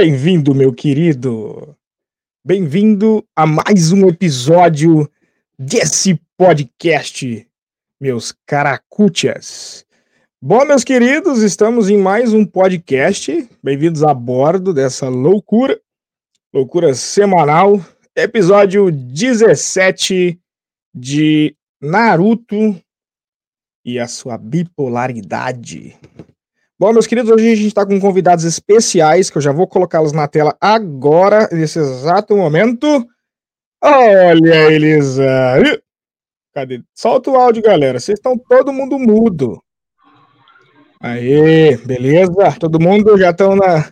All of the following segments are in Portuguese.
Bem-vindo, meu querido. Bem-vindo a mais um episódio desse podcast, meus caracutias. Bom, meus queridos, estamos em mais um podcast. Bem-vindos a bordo dessa loucura, loucura semanal, episódio 17 de Naruto e a sua bipolaridade. Bom, meus queridos, hoje a gente está com convidados especiais, que eu já vou colocá-los na tela agora, nesse exato momento. Olha eles aí. Cadê? Solta o áudio, galera. Vocês estão todo mundo mudo. Aê, beleza? Todo mundo já estão na,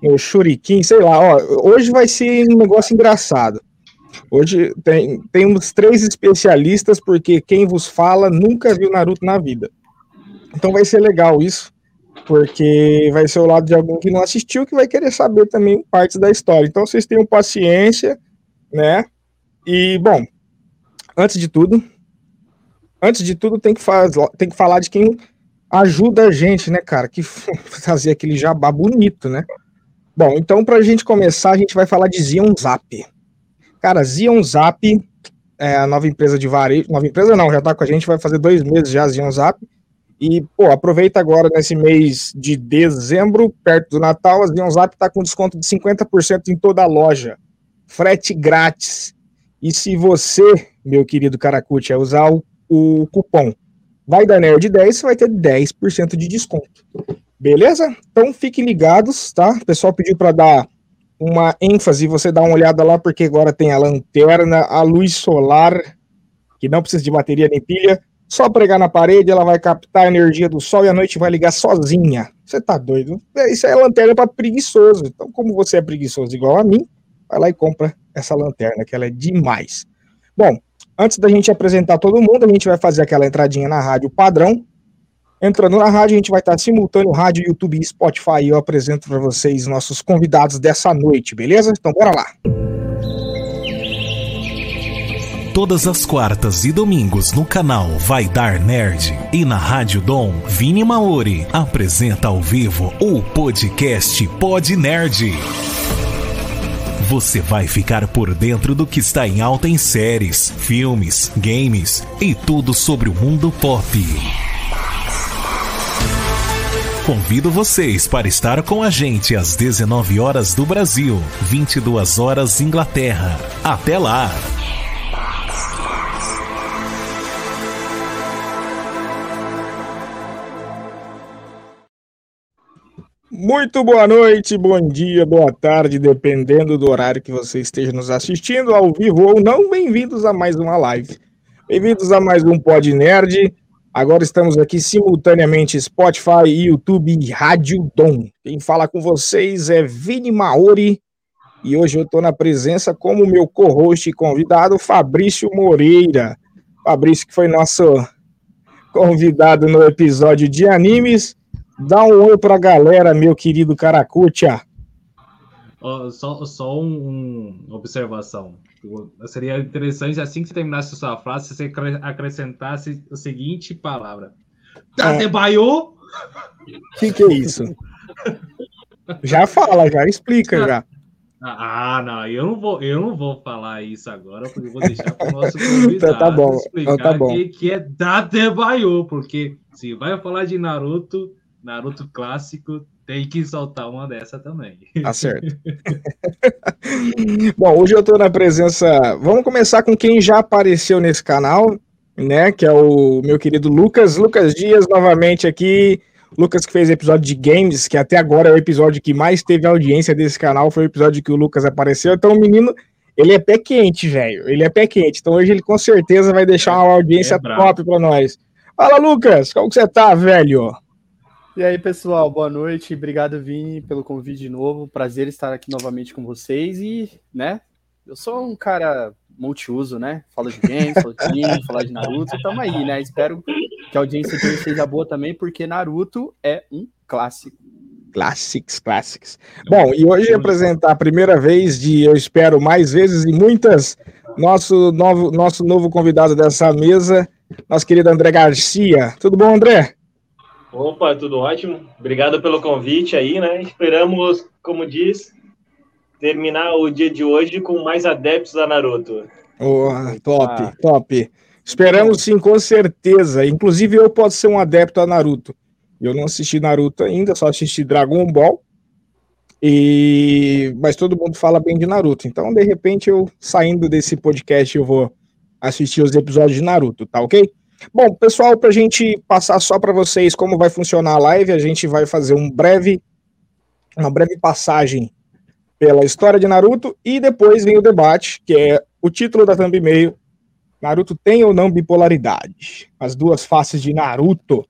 no shuriken, sei lá. Ó, hoje vai ser um negócio engraçado. Hoje tem, temos três especialistas, porque quem vos fala nunca viu Naruto na vida. Então vai ser legal isso porque vai ser o lado de alguém que não assistiu que vai querer saber também partes da história. Então vocês tenham paciência, né? E bom, antes de tudo, antes de tudo tem que, faz, tem que falar de quem ajuda a gente, né, cara? Que fazer aquele jabá bonito, né? Bom, então para a gente começar, a gente vai falar de Zion Zap. Cara, Zion Zap é a nova empresa de varejo, nova empresa não, já tá com a gente, vai fazer dois meses já Zion Zap e, pô, aproveita agora nesse mês de dezembro, perto do Natal, a Zionzap está com desconto de 50% em toda a loja. Frete grátis. E se você, meu querido Caracuti, usar o, o cupom Vai da Nerd 10, você vai ter 10% de desconto. Beleza? Então fiquem ligados, tá? O pessoal pediu para dar uma ênfase, você dá uma olhada lá, porque agora tem a lanterna, a luz solar, que não precisa de bateria nem pilha, só pregar na parede, ela vai captar a energia do sol e a noite vai ligar sozinha. Você tá doido? É, isso é lanterna para preguiçoso. Então, como você é preguiçoso igual a mim, vai lá e compra essa lanterna, que ela é demais. Bom, antes da gente apresentar todo mundo, a gente vai fazer aquela entradinha na rádio padrão. Entrando na rádio, a gente vai estar simultâneo rádio, YouTube e Spotify. Eu apresento para vocês nossos convidados dessa noite, beleza? Então, bora lá. Todas as quartas e domingos no canal Vai Dar Nerd e na Rádio Dom, Vini Maori apresenta ao vivo o podcast Pod Nerd. Você vai ficar por dentro do que está em alta em séries, filmes, games e tudo sobre o mundo pop. Convido vocês para estar com a gente às 19 horas do Brasil, 22 horas Inglaterra. Até lá! Muito boa noite, bom dia, boa tarde, dependendo do horário que você esteja nos assistindo, ao vivo ou não. Bem-vindos a mais uma live. Bem-vindos a mais um Pod Nerd. Agora estamos aqui simultaneamente Spotify, YouTube e Rádio Dom. Quem fala com vocês é Vini Maori e hoje eu estou na presença como meu co-host e convidado Fabrício Moreira. Fabrício que foi nosso convidado no episódio de animes Dá um oi pra galera, meu querido Caracutia. Oh, só só um, um, observação. Seria interessante, assim que você terminasse a sua frase, você acrescentasse a seguinte palavra. Tadebayo? O que, que é isso? já fala, já explica, já. Ah, não, eu não vou, eu não vou falar isso agora, porque eu vou deixar para o nosso convidado então, tá bom, explicar então, tá bom. que, que é Dadebayo, porque se vai falar de Naruto, Naruto clássico, tem que soltar uma dessa também. Tá certo. Bom, hoje eu tô na presença. Vamos começar com quem já apareceu nesse canal, né? Que é o meu querido Lucas. Lucas Dias, novamente aqui. Lucas que fez episódio de games, que até agora é o episódio que mais teve audiência desse canal, foi o episódio que o Lucas apareceu. Então, o menino, ele é pé quente, velho. Ele é pé quente. Então, hoje ele com certeza vai deixar uma audiência é top para nós. Fala, Lucas, como que você tá, velho? E aí, pessoal, boa noite. Obrigado, Vini, pelo convite de novo. Prazer estar aqui novamente com vocês. E, né, eu sou um cara multiuso, né? Falo de games, falo de anime, falo de Naruto. Tamo aí, né? Espero que a audiência dele seja boa também, porque Naruto é um clássico. Classics, classics. Bom, e hoje apresentar a primeira vez de, eu espero, mais vezes e muitas, nosso novo, nosso novo convidado dessa mesa, nosso querido André Garcia. Tudo bom, André? Opa, tudo ótimo. Obrigado pelo convite aí, né? Esperamos, como diz, terminar o dia de hoje com mais adeptos a Naruto. Oh, top, ah. top. Esperamos sim, com certeza. Inclusive, eu posso ser um adepto a Naruto. Eu não assisti Naruto ainda, só assisti Dragon Ball. E mas todo mundo fala bem de Naruto. Então, de repente, eu saindo desse podcast, eu vou assistir os episódios de Naruto, tá ok? Bom, pessoal, para a gente passar só para vocês como vai funcionar a live, a gente vai fazer um breve, uma breve passagem pela história de Naruto e depois vem o debate, que é o título da thumb e-mail. Naruto tem ou não bipolaridade? As duas faces de Naruto.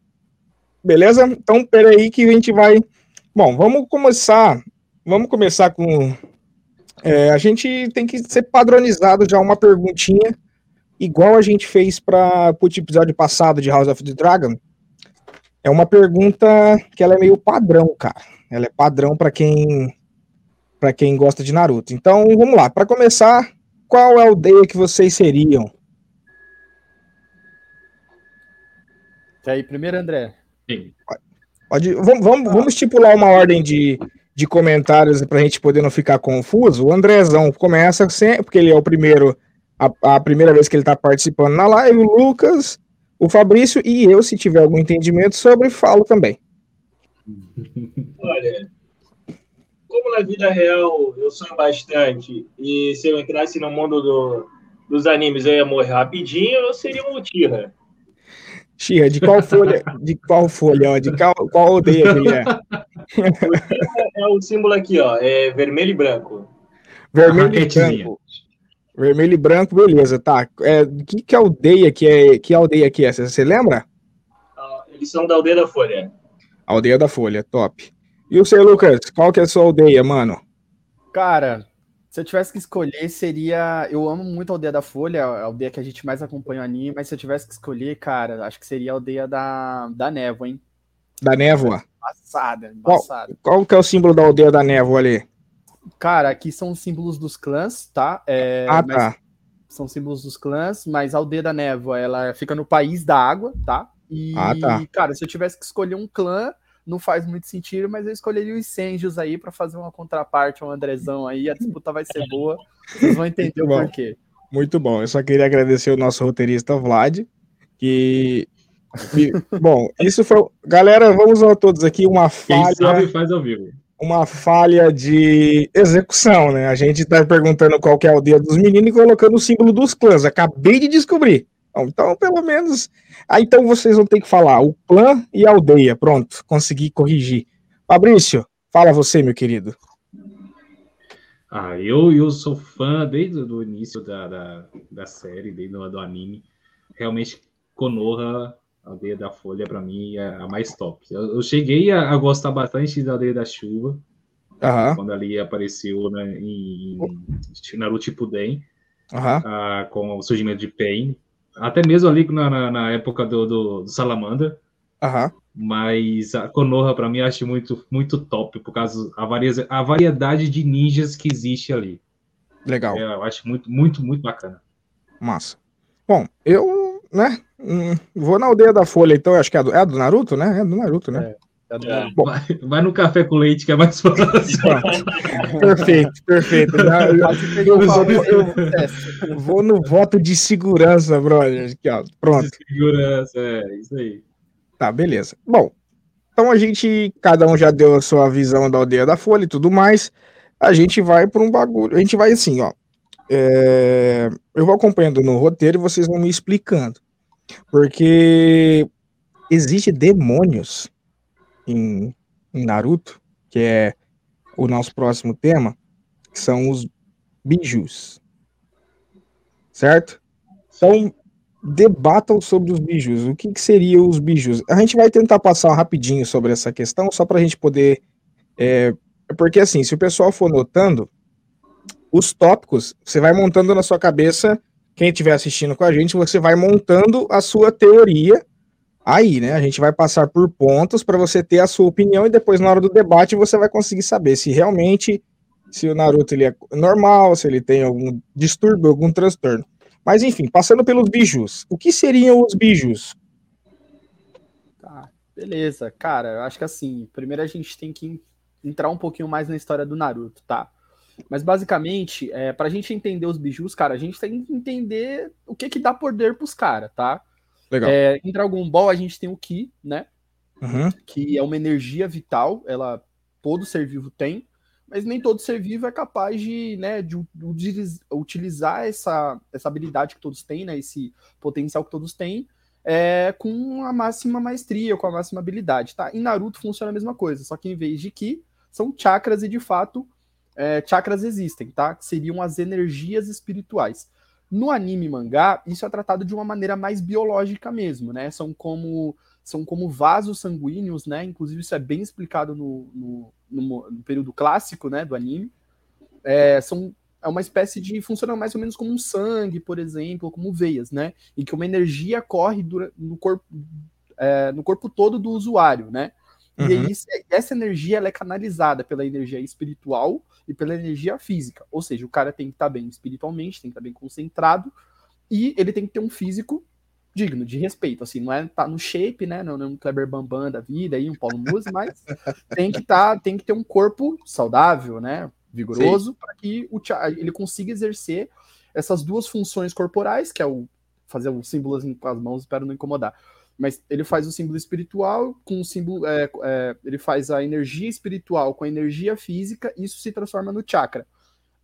Beleza? Então, peraí que a gente vai. Bom, vamos começar. Vamos começar com. É, a gente tem que ser padronizado já uma perguntinha igual a gente fez para o episódio passado de House of the Dragon, é uma pergunta que ela é meio padrão, cara. Ela é padrão para quem para quem gosta de Naruto. Então, vamos lá. Para começar, qual é a aldeia que vocês seriam? Tá aí, primeiro, André. Sim. Pode, vamos, vamos, vamos estipular uma ordem de, de comentários para a gente poder não ficar confuso. O Andrezão começa sempre, porque ele é o primeiro a, a primeira vez que ele está participando na live, o Lucas, o Fabrício e eu, se tiver algum entendimento sobre, falo também. Olha, como na vida real eu sonho bastante, e se eu entrasse no mundo do, dos animes eu ia morrer rapidinho, eu seria um Uchiha. Xirra, de qual folha? De qual folha? De qual, qual aldeia que ele é? é o símbolo aqui, ó. É vermelho e branco. Vermelho e branco. Vermelho e branco, beleza, tá. É, que, que aldeia que é? Que aldeia que é essa? Você lembra? Uh, eles são da aldeia da Folha. Aldeia da Folha, top. E o seu Lucas, qual que é a sua aldeia, mano? Cara, se eu tivesse que escolher, seria. Eu amo muito a aldeia da Folha, a aldeia que a gente mais acompanha o anime, mas se eu tivesse que escolher, cara, acho que seria a aldeia da, da névoa, hein? Da névoa? Embaçada, embaçada. Qual, qual que é o símbolo da aldeia da névoa ali? Cara, aqui são os símbolos dos clãs, tá? É, ah, tá. São símbolos dos clãs, mas a aldeia da névoa, ela fica no país da água, tá? E, ah, tá. cara, se eu tivesse que escolher um clã, não faz muito sentido, mas eu escolheria os Senjos aí para fazer uma contraparte ao Andrezão aí, a disputa vai ser boa, vocês vão entender o porquê. Muito bom, eu só queria agradecer o nosso roteirista Vlad, que Bom, isso foi. Galera, vamos a todos aqui uma falha. Quem sabe faz ao vivo uma falha de execução, né? A gente tá perguntando qual é a aldeia dos meninos e colocando o símbolo dos clãs. Acabei de descobrir. Então, pelo menos. Ah, então vocês vão ter que falar o clã e a aldeia. Pronto, consegui corrigir. Fabrício, fala você, meu querido. Ah, eu, eu sou fã desde o início da, da, da série, desde o do anime. Realmente, Konoha Aldeia da Folha, para mim, é a mais top. Eu, eu cheguei a, a, gostar bastante da Aldeia da Chuva, uhum. quando ali apareceu né, em, em Naruto Shippuden, uhum. com o surgimento de Pain. Até mesmo ali na, na, na época do, do, do Salamander. Uhum. Mas a Konoha, para mim, eu acho muito, muito top, por causa da varia, a variedade de ninjas que existe ali. Legal. É, eu acho muito, muito, muito bacana. Massa. Bom, eu, né, Hum, vou na aldeia da Folha, então, acho que é a do, é a do Naruto, né? É do Naruto, né? É, é do Naruto. Bom, vai, vai, no café com leite, que é mais fácil. perfeito, perfeito. Eu, eu, eu, vou no voto de segurança, brother. Aqui, ó, pronto. De segurança, é, isso aí. Tá, beleza. Bom, então a gente, cada um já deu a sua visão da aldeia da Folha e tudo mais. A gente vai para um bagulho. A gente vai assim, ó. É, eu vou acompanhando no roteiro e vocês vão me explicando. Porque existe demônios em, em Naruto, que é o nosso próximo tema, que são os bijus. Certo? Então, debatam sobre os bijus. O que, que seriam os bijus? A gente vai tentar passar rapidinho sobre essa questão, só para a gente poder. É, porque, assim, se o pessoal for notando, os tópicos, você vai montando na sua cabeça quem estiver assistindo com a gente, você vai montando a sua teoria aí, né? A gente vai passar por pontos para você ter a sua opinião e depois na hora do debate você vai conseguir saber se realmente se o Naruto ele é normal, se ele tem algum distúrbio, algum transtorno. Mas enfim, passando pelos bijus. O que seriam os bijus? Tá. Beleza, cara, eu acho que assim, primeiro a gente tem que entrar um pouquinho mais na história do Naruto, tá? Mas basicamente, é, pra gente entender os bijus, cara, a gente tem que entender o que que dá poder pros caras, tá? Legal. É, em Dragon Ball a gente tem o Ki, né? Uhum. Que é uma energia vital, ela todo ser vivo tem, mas nem todo ser vivo é capaz de, né, de utiliz- utilizar essa, essa habilidade que todos têm, né? Esse potencial que todos têm, é, com a máxima maestria, com a máxima habilidade, tá? Em Naruto funciona a mesma coisa, só que em vez de Ki, são chakras e de fato é, chakras existem, tá? Que seriam as energias espirituais. No anime e mangá, isso é tratado de uma maneira mais biológica mesmo, né? São como são como vasos sanguíneos, né? Inclusive isso é bem explicado no, no, no- no período clássico, né, do anime. É, são é uma espécie de funciona mais ou menos como um sangue, por exemplo, como veias, né? Em que uma energia corre dura- no corpo é, no corpo todo do usuário, né? E Uhum. aí, essa energia ela é canalizada pela energia espiritual e pela energia física. Ou seja, o cara tem que estar bem espiritualmente, tem que estar bem concentrado e ele tem que ter um físico digno, de respeito. Assim, não é estar no shape, né? Não é um Kleber Bambam da vida aí, um Paulo Musi, mas tem que tá, tem que ter um corpo saudável, né? Vigoroso, para que o, ele consiga exercer essas duas funções corporais, que é o fazer um símbolo com as mãos, espero não incomodar. Mas ele faz o símbolo espiritual com o símbolo. é, é, ele faz a energia espiritual com a energia física, e isso se transforma no chakra.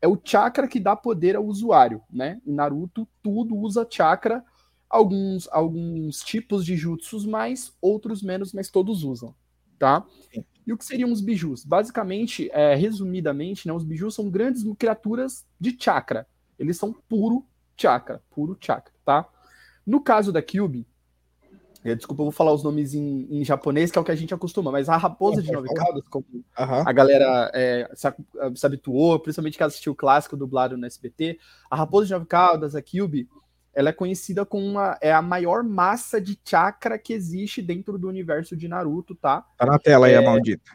É o chakra que dá poder ao usuário, né? Em Naruto, tudo usa chakra, alguns, alguns tipos de jutsus mais, outros menos, mas todos usam, tá? Sim. E o que seriam os bijus? Basicamente, é, resumidamente, né, os bijus são grandes criaturas de chakra. Eles são puro chakra, puro chakra, tá? No caso da Kyubi, eh, desculpa, eu vou falar os nomes em, em japonês, que é o que a gente acostuma, mas a raposa Sim, de nove falar. caudas, como Aham. a galera é, se, se habituou, principalmente que assistiu o clássico dublado no SBT, a raposa de nove caudas, a Kyubi, ela é conhecida como uma, é a maior massa de chakra que existe dentro do universo de Naruto, tá? Tá na tela aí, É. a maldita.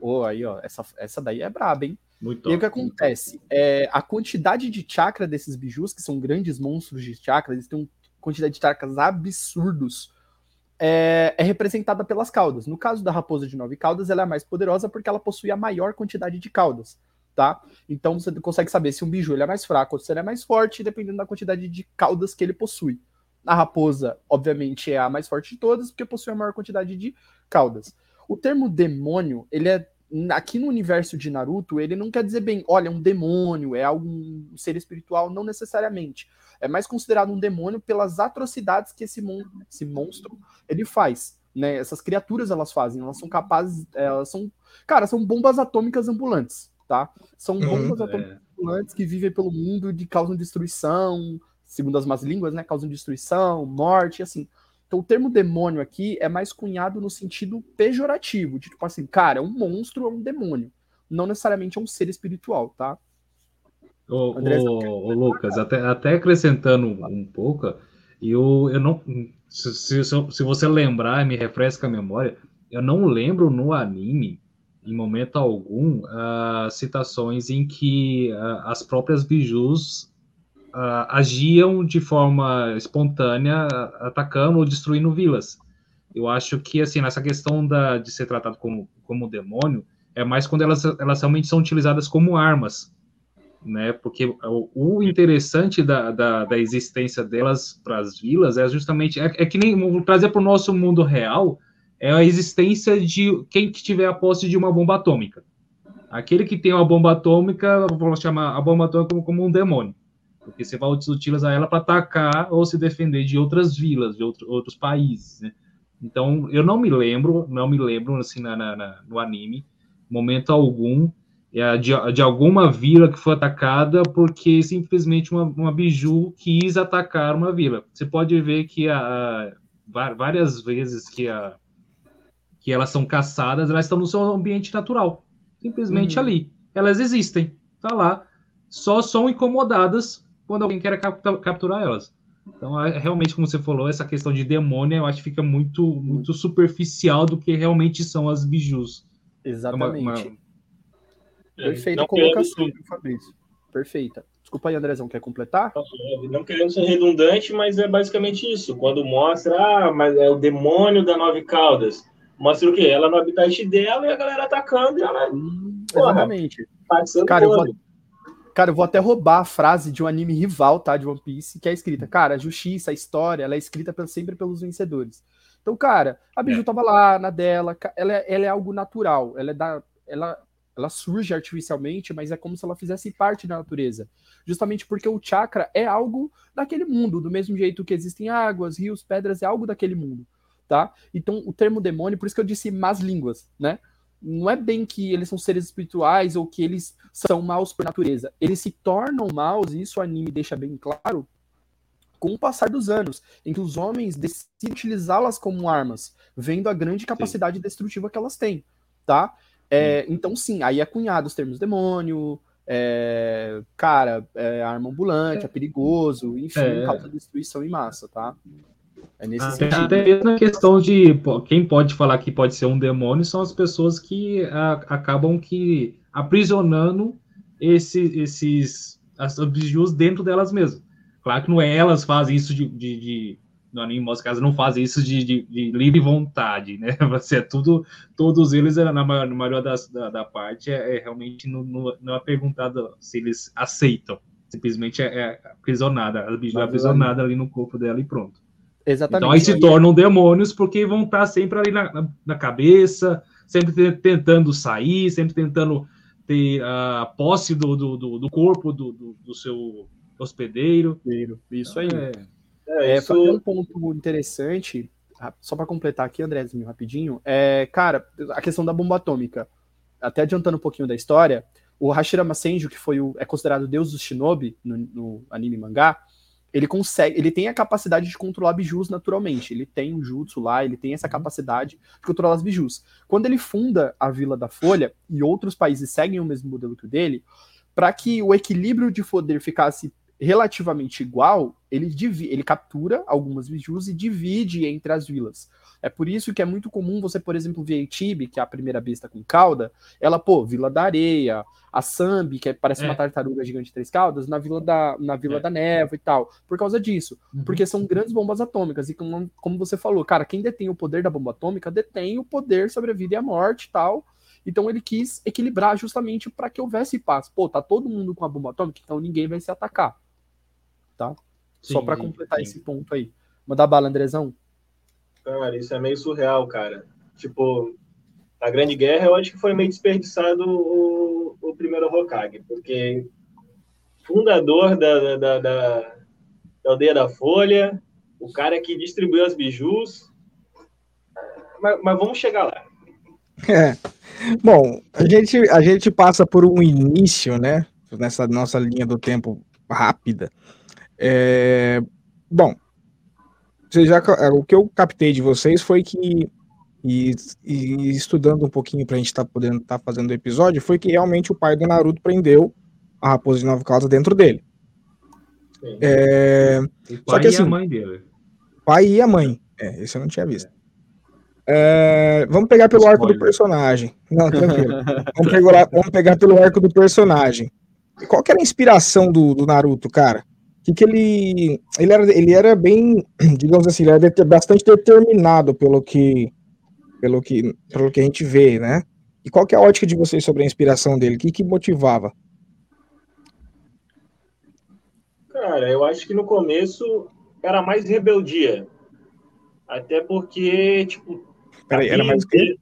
Ô, aí, ó, essa, essa daí é braba, hein? Muito E aí o que top, acontece? É, a quantidade de chakra desses bijus, que são grandes monstros de chakra, eles têm uma quantidade de chakras absurdos, é, é representada pelas caudas. No caso da raposa de nove caudas, ela é a mais poderosa porque ela possui a maior quantidade de caudas, tá? Então você consegue saber se um biju é mais fraco ou se ele é mais forte, dependendo da quantidade de caudas que ele possui. A raposa, obviamente, é a mais forte de todas, porque possui a maior quantidade de caudas. O termo demônio, ele é aqui no universo de Naruto, ele não quer dizer bem, olha, um demônio, é algum ser espiritual, não necessariamente. É mais considerado um demônio pelas atrocidades que esse, mon esse monstro ele faz. Né? Essas criaturas elas fazem, elas são capazes, elas são, cara, são bombas atômicas ambulantes, tá? São Uhum. bombas É. atômicas ambulantes que vivem pelo mundo e causam destruição, segundo as más línguas, né? Causam destruição, morte, assim. Então o termo demônio aqui é mais cunhado no sentido pejorativo, de tipo assim, cara, é um monstro, é um demônio. Não necessariamente é um ser espiritual, tá? Ô, ô, ô, Lucas, até, até acrescentando um, pouco, eu, eu não. Se, se, se você lembrar, me refresca a memória, eu não lembro no anime, em momento algum, ah, citações em que ah, as próprias bijus ah, agiam de forma espontânea, atacando ou destruindo vilas. Eu acho que, assim, nessa questão da, de ser tratado como, como demônio, é mais quando elas, elas realmente são utilizadas como armas né? Porque o, o interessante da, da, da, existência delas para as vilas é justamente é, é que nem trazer para o nosso mundo real é a existência de quem que tiver a posse de uma bomba atômica. Aquele que tem uma bomba atômica, vou chamar a bomba atômica como, como um demônio, porque você vai utilizar ela para atacar ou se defender de outras vilas, de outro, outros países. Né? Então, eu não me lembro, não me lembro assim na, na, no anime, momento algum de, de, alguma vila que foi atacada porque simplesmente uma, uma biju quis atacar uma vila. Você pode ver que a, a, várias vezes que, a, que elas são caçadas, elas estão no seu ambiente natural, simplesmente uhum. ali. Elas existem, tá lá, só são incomodadas quando alguém quer capturar elas. Então, é, realmente, como você falou, essa questão de demônio, eu acho que fica muito, muito superficial do que realmente são as bijus. Exatamente. Uma, uma, Perfeita colocação, querendo... Fabrício. Perfeita. Desculpa aí, Andrezão, quer completar? Não querendo ser redundante, mas é basicamente isso. Quando mostra, ah, mas é o demônio da Nove Caldas. Mostra o quê? Ela no habitat dela e a galera atacando e ela. Hum, Porra. exatamente. Cara, eu vou. Cara, eu vou até roubar a frase de um anime rival, tá? De One Piece, que é escrita. Cara, a justiça, a história, ela é escrita sempre pelos vencedores. Então, cara, a Biju É. tava lá na dela, ela, é- ela é algo natural, ela é da. Ela, ela surge artificialmente, mas é como se ela fizesse parte da natureza. Justamente porque o chakra é algo daquele mundo, do mesmo jeito que existem águas, rios, pedras, é algo daquele mundo, tá? Então, o termo demônio, por isso que eu disse más línguas, né? Não é bem que eles são seres espirituais ou que eles são maus por natureza. Eles se tornam maus, e isso o anime deixa bem claro, com o passar dos anos, em que os homens decidem utilizá-las como armas, vendo a grande capacidade destrutiva que elas têm, tá? É, então, sim, aí é cunhado os termos demônio, é, cara, é arma ambulante, é, perigoso, enfim, É. causa destruição em massa, tá? É nesse Até, sentido. até mesmo a questão de pô, quem pode falar que pode ser um demônio são as pessoas que a- acabam que aprisionando esse, esses as dentro delas mesmas. Claro que não é elas fazem isso de, de, de no anime, nos casos, não fazem isso de, de, de livre vontade, né? Você é tudo, todos eles, é, na maior, na maioria das, da, da parte, é, é realmente não, não, não é perguntado se eles aceitam. Simplesmente é, é aprisionada, a biju é aprisionada ali no corpo dela e pronto. Exatamente. Então aí se tornam demônios porque vão estar sempre ali na, na, na cabeça, sempre te- tentando sair, sempre tentando ter a posse do, do, do- do corpo do, do, do seu hospedeiro. Isso aí. É, É, É, isso- um ponto interessante, só para completar aqui, Andrézinho, rapidinho, é, cara, a questão da bomba atômica. Até adiantando um pouquinho da história, o Hashirama Senju, que foi o, é considerado o deus dos shinobi no, no anime e mangá, ele consegue, ele tem a capacidade de controlar bijus naturalmente. Ele tem um jutsu lá, ele tem essa capacidade de controlar as bijus. Quando ele funda a Vila da Folha e outros países seguem o mesmo modelo que o dele, para que o equilíbrio de poder ficasse relativamente igual, ele, ele captura algumas bijus e divide entre as vilas. É por isso que é muito comum você, por exemplo, ver a Tibi, que é a primeira besta com cauda, ela, pô, Vila da Areia, a Sambi, que é- parece É. uma tartaruga gigante de três caudas, na Vila da, na Vila É. da Névoa e tal, por causa disso. Uhum. Porque são grandes bombas atômicas, e como, como você falou, cara, quem detém o poder da bomba atômica detém o poder sobre a vida e a morte e tal. Então ele quis equilibrar justamente para que houvesse paz. Pô, tá todo mundo com a bomba atômica, então ninguém vai se atacar. Tá? Só Sim, para sim, completar sim. esse ponto aí. Mandar bala, Andrezão? Cara, isso é meio surreal, cara. Tipo, na Grande Guerra eu acho que foi meio desperdiçado o, o primeiro Hokage, porque fundador da, da, da, da, da Aldeia da Folha, o cara que distribuiu as bijus. Mas, mas vamos chegar lá. É. Bom, a gente, a gente passa por um início, né? Nessa nossa linha do tempo rápida. É, bom, você já, o que eu captei de vocês foi que, e, e estudando um pouquinho pra gente estar podendo estar fazendo o episódio, foi que realmente o pai do Naruto prendeu a raposa de nove caudas dentro dele. É, O Só pai que e assim- a mãe dele. pai e a mãe. É, esse eu não tinha visto. É, vamos pegar pelo arco do Spoiler. personagem. Não, tranquilo. vamos, pegar, vamos pegar pelo arco do personagem. Qual que era a inspiração do, do Naruto, cara? Que, que ele, ele, era, ele era bem, digamos assim, ele era bastante determinado pelo que, pelo que, pelo que a gente vê, né? E qual que é a ótica de vocês sobre a inspiração dele? O que, que motivava? Cara, eu acho que no começo era mais rebeldia. Até porque, tipo. Peraí, era mais o quê?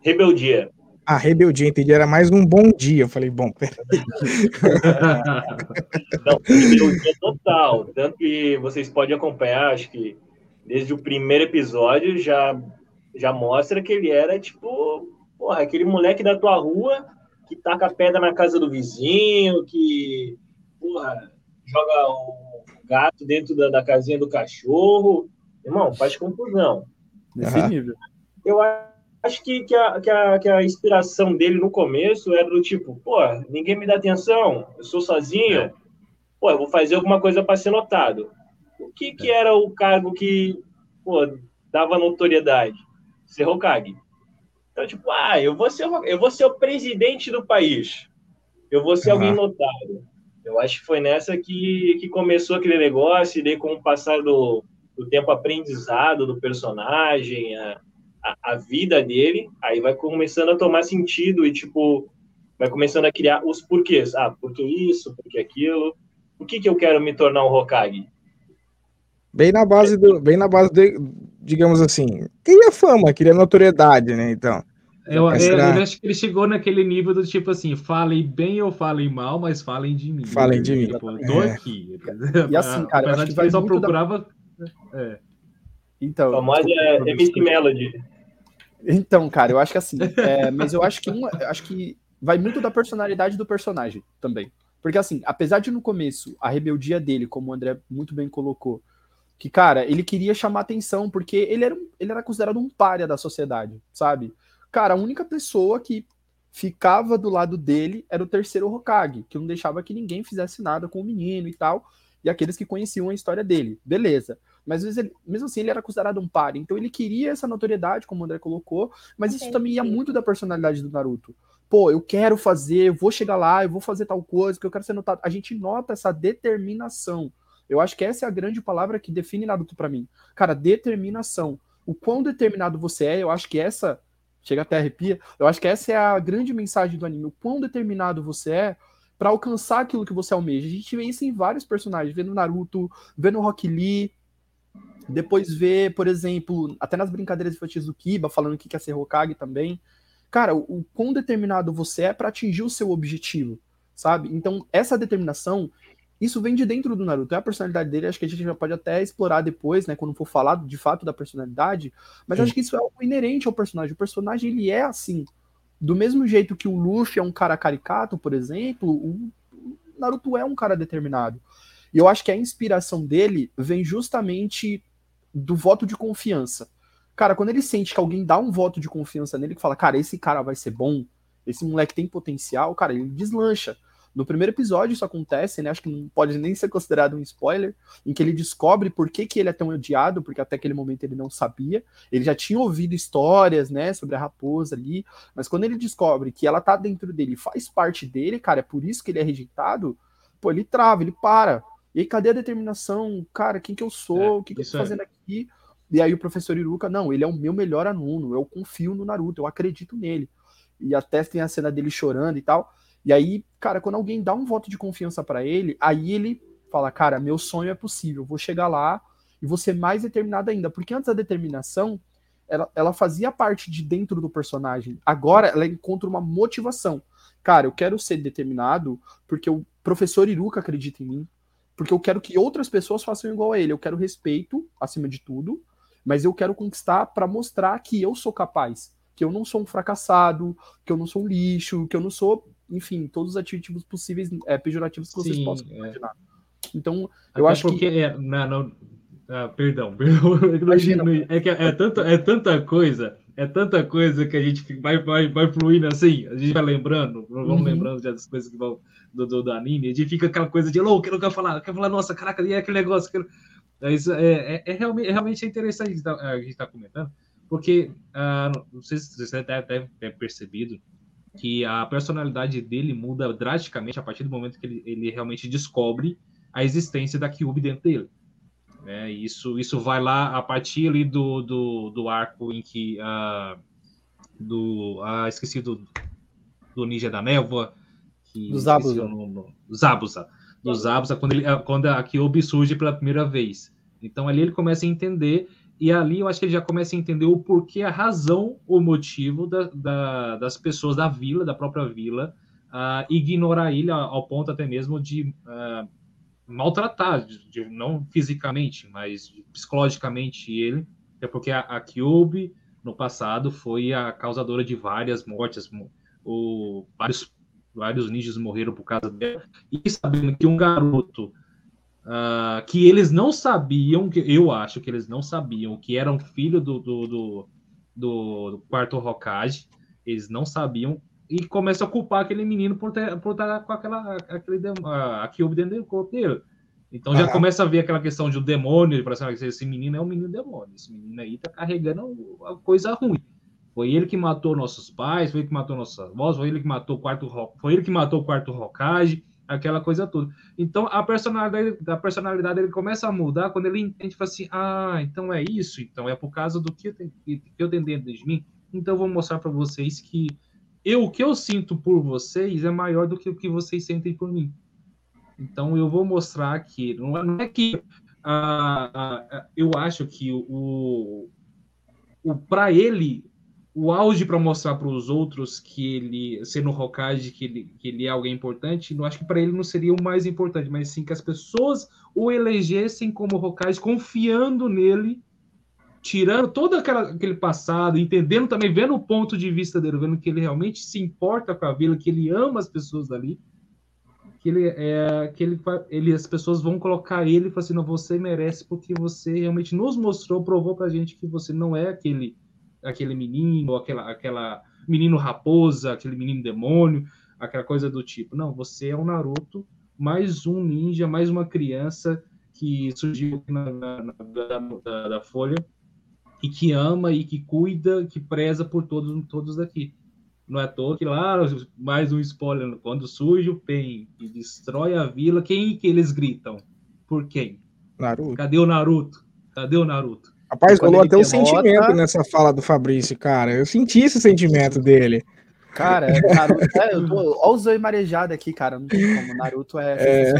Rebeldia. Ah, rebeldia, entendi. Era mais um bom dia. Eu falei, bom, pera. Não, rebeldia total. Tanto que vocês podem acompanhar, acho que desde o primeiro episódio já, já mostra que ele era tipo, porra, aquele moleque da tua rua que taca pedra na casa do vizinho, que, porra, joga o gato dentro da, da casinha do cachorro. Irmão, faz confusão. Nesse Aham. nível. Eu acho que, que, a, que, a, que a inspiração dele no começo era do tipo, pô, ninguém me dá atenção, eu sou sozinho, É. pô, eu vou fazer alguma coisa para ser notado. O que, que era o cargo que, pô, dava notoriedade? Ser Hokage. Então, tipo, ah, eu vou ser, eu vou ser o presidente do país. Eu vou ser Aham. alguém notado. Eu acho que foi nessa que, que começou aquele negócio, e daí com o passar do, do tempo aprendizado do personagem, a, a, a vida dele, aí vai começando a tomar sentido e, tipo, vai começando a criar os porquês. Ah, por que isso, por que aquilo? Por que, que eu quero me tornar um Hokage? Bem na base do, bem na base de, digamos assim, queria fama, queria notoriedade, né? Então. Eu, eu, eu, acho que ele chegou naquele nível do tipo assim, falem bem ou falem mal, mas falem de mim. Falem de mim. Tipo, tô é. aqui. E assim, cara, apesar de que ele só procurava. Da... É. Então. A famosa é MC Melody. Então, cara, eu acho que assim, é, mas eu acho que uma, acho que vai muito da personalidade do personagem também. Porque assim, apesar de no começo a rebeldia dele, como o André muito bem colocou, que, cara, ele queria chamar atenção, porque ele era, ele era considerado um párea da sociedade, sabe? Cara, a única pessoa que ficava do lado dele era o terceiro Hokage, que não deixava que ninguém fizesse nada com o menino e tal, e aqueles que conheciam a história dele. Beleza. Mas às vezes ele, mesmo assim ele era considerado um párea, então ele queria essa notoriedade, como o André colocou, mas isso também ia muito da personalidade do Naruto. Pô, eu quero fazer, eu vou chegar lá, eu vou fazer tal coisa, que eu quero ser notado. A gente nota essa determinação eu acho que essa é a grande palavra que define Naruto para mim. Cara, determinação. O quão determinado você é, eu acho que essa. Chega até arrepia. Eu acho que essa é a grande mensagem do anime. O quão determinado você é para alcançar aquilo que você almeja. A gente vê isso em vários personagens. Vê no Naruto, vê no Rock Lee. Depois vê, por exemplo, até nas brincadeiras infantis do Kiba, falando que quer ser Hokage também. Cara, o, o quão determinado você é para atingir o seu objetivo, sabe? Então, essa determinação isso vem de dentro do Naruto. É a personalidade dele, acho que a gente já pode até explorar depois, né? Quando for falar de fato da personalidade. Mas Sim. acho que isso é algo inerente ao personagem. O personagem, ele é assim. Do mesmo jeito que o Luffy é um cara caricato, por exemplo, o Naruto é um cara determinado. E eu acho que a inspiração dele vem justamente do voto de confiança. Cara, quando ele sente que alguém dá um voto de confiança nele, que fala, cara, esse cara vai ser bom, esse moleque tem potencial, cara, ele deslancha. No primeiro episódio isso acontece, né? Acho que não pode nem ser considerado um spoiler, em que ele descobre por que, que ele é tão odiado, porque até aquele momento ele não sabia. Ele já tinha ouvido histórias, né, sobre a raposa ali, mas quando ele descobre que ela tá dentro dele, faz parte dele, cara, é por isso que ele é rejeitado, pô, ele trava, ele para. E aí, cadê a determinação? Cara, quem que eu sou? É, o que, que eu tô fazendo é. aqui? E aí o professor Iruka, não, ele é o meu melhor aluno, eu confio no Naruto, eu acredito nele. E até tem a cena dele chorando e tal. E aí, cara, quando alguém dá um voto de confiança para ele, aí ele fala, cara, meu sonho é possível, vou chegar lá e vou ser mais determinado ainda. Porque antes a determinação, ela, ela fazia parte de dentro do personagem. Agora ela encontra uma motivação. Cara, eu quero ser determinado porque o professor Iruka acredita em mim, porque eu quero que outras pessoas façam igual a ele. Eu quero respeito acima de tudo, mas eu quero conquistar para mostrar que eu sou capaz, que eu não sou um fracassado, que eu não sou um lixo, que eu não sou enfim, todos os adjetivos possíveis, é, pejorativos que vocês Sim, possam é. imaginar. Então, eu Até acho porque que. É, não, não, ah, perdão, perdão. Imagina. É, que é, tanta, é tanta coisa, é tanta coisa que a gente vai, vai, vai fluindo assim, a gente vai lembrando, vamos uhum. lembrando já das coisas que vão do, do, do, anime, a gente fica aquela coisa de louco, eu não quero falar, quero falar, nossa, caraca, e é aquele negócio. Isso é, é, é, realmente, é realmente interessante a gente tá, está comentando, porque uh, não sei se você deve ter percebido, que a personalidade dele muda drasticamente a partir do momento que ele, ele realmente descobre a existência da Kyuubi dentro dele. É, isso, isso vai lá a partir ali do, do, do arco em que uh, do uh, esqueci do, do Ninja da Névoa que do Zabuza. Zabuza. Do Zabuza quando ele quando a Kyuubi surge pela primeira vez. Então ali ele começa a entender e ali eu acho que ele já começa a entender o porquê, a razão, o motivo da, da, das pessoas da vila, da própria vila, uh, ignorar ele ao ponto até mesmo de uh, maltratar, de, não fisicamente, mas psicologicamente ele, é porque a, a no passado, foi a causadora de várias mortes, o, vários, vários ninjas morreram por causa dela, e sabendo que um garoto uh, que eles não sabiam, que eu acho que eles não sabiam que era um filho do, do, do, do quarto Hokage, eles não sabiam, e começam a culpar aquele menino por, ter, por estar com aquela aquele, uh, Kyubi dentro do corpo dele. Então já ah. começa a ver aquela questão de um demônio, para saber que esse menino é um menino demônio, esse menino aí tá carregando uma coisa ruim. Foi ele que matou nossos pais, foi ele que matou nossos avós, foi ele que matou o quarto, foi ele que matou o quarto Hokage, aquela coisa toda. Então a personalidade, a personalidade ele começa a mudar quando ele entende, fala assim, ah, então é isso, então é por causa do que eu tenho, que eu tenho dentro de mim. Então eu vou mostrar para vocês que eu, o que eu sinto por vocês é maior do que o que vocês sentem por mim. Então eu vou mostrar que não é, não é que ah, ah, eu acho que o, o para ele o auge para mostrar para os outros que ele, sendo Hokage, que ele, que ele é alguém importante, não acho que para ele não seria o mais importante, mas sim que as pessoas o elegessem como Hokage, confiando nele, tirando todo aquela, aquele passado, entendendo também, vendo o ponto de vista dele, vendo que ele realmente se importa com a vila, que ele ama as pessoas dali, que ele é que ele, ele as pessoas vão colocar ele e falar assim, não, você merece porque você realmente nos mostrou, provou pra gente que você não é aquele aquele menino, aquela, aquela menino raposa, aquele menino demônio, aquela coisa do tipo. Não, você é um Naruto, mais um ninja, mais uma criança que surgiu na, na, na da, da, Folha e que ama e que cuida, que preza por todos, todos daqui. Não é à toa que lá, mais um spoiler, quando surge o Pen e destrói a vila, quem que eles gritam? Por quem? Naruto. Cadê o Naruto? Cadê o Naruto? Rapaz, rolou até um sentimento nessa fala do Fabrício, cara. Eu senti esse sentimento dele. Cara, Naruto, é, eu tô, olha o Zoe marejado aqui, cara. Não tem como. Naruto é. é...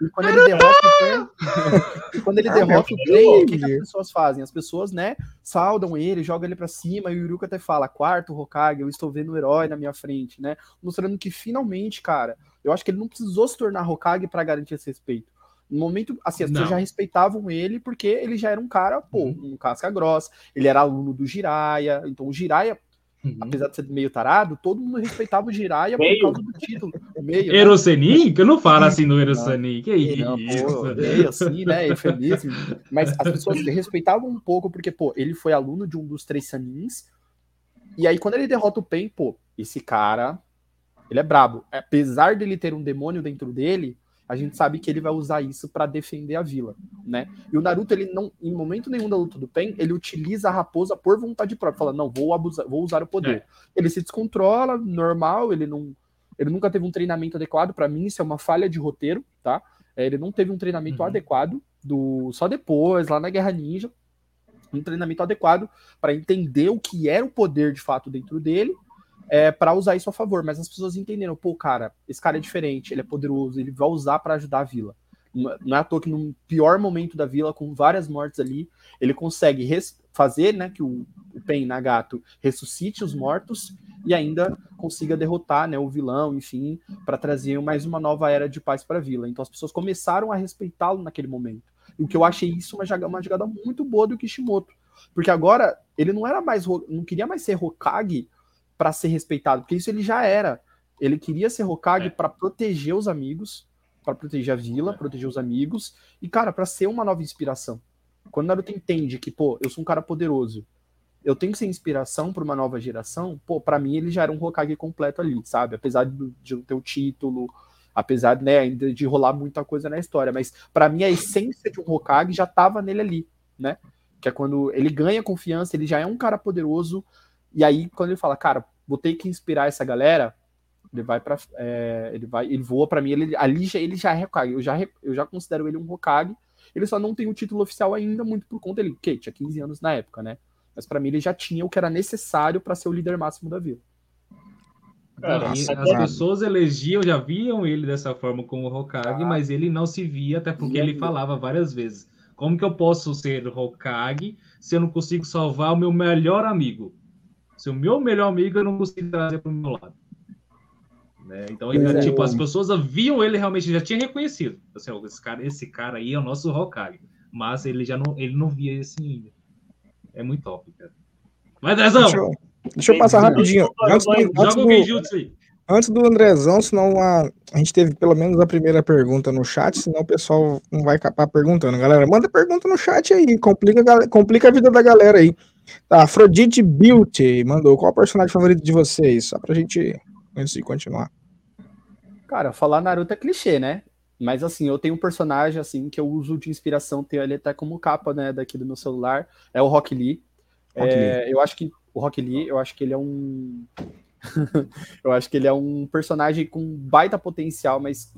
E quando ele derrota o trem, quando ele ah, derrota o trem, o que, que, as pessoas fazem? As pessoas, né, saudam ele, jogam ele para cima, e o Yuruka até fala: quarto Hokage, eu estou vendo o herói na minha frente, né? Mostrando que finalmente, cara, eu acho que ele não precisou se tornar Hokage para garantir esse respeito. No momento, assim, as não. pessoas já respeitavam ele porque ele já era um cara, pô, uhum. um casca grossa, ele era aluno do Jiraya, então o Jiraya, uhum. apesar de ser meio tarado, todo mundo respeitava o Jiraya por causa do título. Meio, Erosenin? Né? Que eu não falo assim no Erosenin, que isso? Não, pô, meio assim, né, eufemismo. Mas as pessoas respeitavam um pouco porque, pô, ele foi aluno de um dos três Sanins, e aí quando ele derrota o Pen, pô, esse cara, ele é brabo. Apesar dele ter um demônio dentro dele, a gente sabe que ele vai usar isso para defender a vila, né? E o Naruto, ele não, em momento nenhum da luta do Pen, ele utiliza a raposa por vontade própria, fala, não, vou abusar, vou usar o poder. É. Ele se descontrola, normal, ele não, ele nunca teve um treinamento adequado, para mim isso é uma falha de roteiro, tá? É, ele não teve um treinamento uhum. adequado do só depois, lá na Guerra Ninja, um treinamento adequado para entender o que era o poder de fato dentro dele é, para usar isso a favor. Mas as pessoas entenderam, pô, cara, esse cara é diferente, ele é poderoso, ele vai usar para ajudar a vila. Não é à toa que no pior momento da vila, com várias mortes ali, ele consegue fazer né, que o, o Pen Nagato ressuscite os mortos e ainda consiga derrotar né, o vilão, enfim, para trazer mais uma nova era de paz para a vila. Então as pessoas começaram a respeitá-lo naquele momento. O que eu achei isso uma jogada, uma jogada muito boa do Kishimoto. Porque agora ele não era mais não queria mais ser Hokage para ser respeitado, porque isso ele já era. Ele queria ser Hokage é. para proteger os amigos, para proteger a vila, é. proteger os amigos e cara, para ser uma nova inspiração. Quando Naruto entende que, pô, eu sou um cara poderoso, eu tenho que ser inspiração para uma nova geração, pô, para mim ele já era um Hokage completo ali, sabe? Apesar de, não ter o título, apesar né, ainda de rolar muita coisa na história, mas para mim a essência de um Hokage já tava nele ali, né? Que é quando ele ganha confiança, ele já é um cara poderoso, e aí, quando ele fala, cara, vou ter que inspirar essa galera, ele vai para é, ele vai, ele voa para mim, ele ali já, ele já é Hokage, eu já eu já considero ele um Hokage. Ele só não tem o título oficial ainda muito por conta dele, que tinha 15 anos na época, né? Mas para mim ele já tinha o que era necessário para ser o líder máximo da vila. Nossa, as pessoas elegiam, já viam ele dessa forma como Hokage, ah, mas ele não se via, até porque ele falava várias vezes: como que eu posso ser Hokage se eu não consigo salvar o meu melhor amigo? Se o meu melhor amigo eu não consigo trazer para o meu lado. Né? Então, é, tipo, as pessoas viam ele realmente, já tinha reconhecido. Assim, esse, cara, esse cara aí é o nosso Hokage. Mas ele já não, ele não via esse ainda. É muito top, cara. Mas, Andrezão! Deixa eu, deixa eu passar rapidinho. Antes do, antes do, antes do Andrezão, senão a, a gente teve pelo menos a primeira pergunta no chat, senão o pessoal não vai acabar perguntando. Galera, manda pergunta no chat aí, complica, complica a vida da galera aí. Tá, Afrodite Beauty mandou. Qual o personagem favorito de vocês? Só pra gente, antes de continuar. Cara, falar Naruto é clichê, né? Mas assim, eu tenho um personagem assim que eu uso de inspiração, tenho ele até como capa, né, daqui do meu celular, é o Rock Lee. Rock é, Lee. Eu acho que o Rock Lee, eu acho que ele é um eu acho que ele é um personagem com baita potencial, mas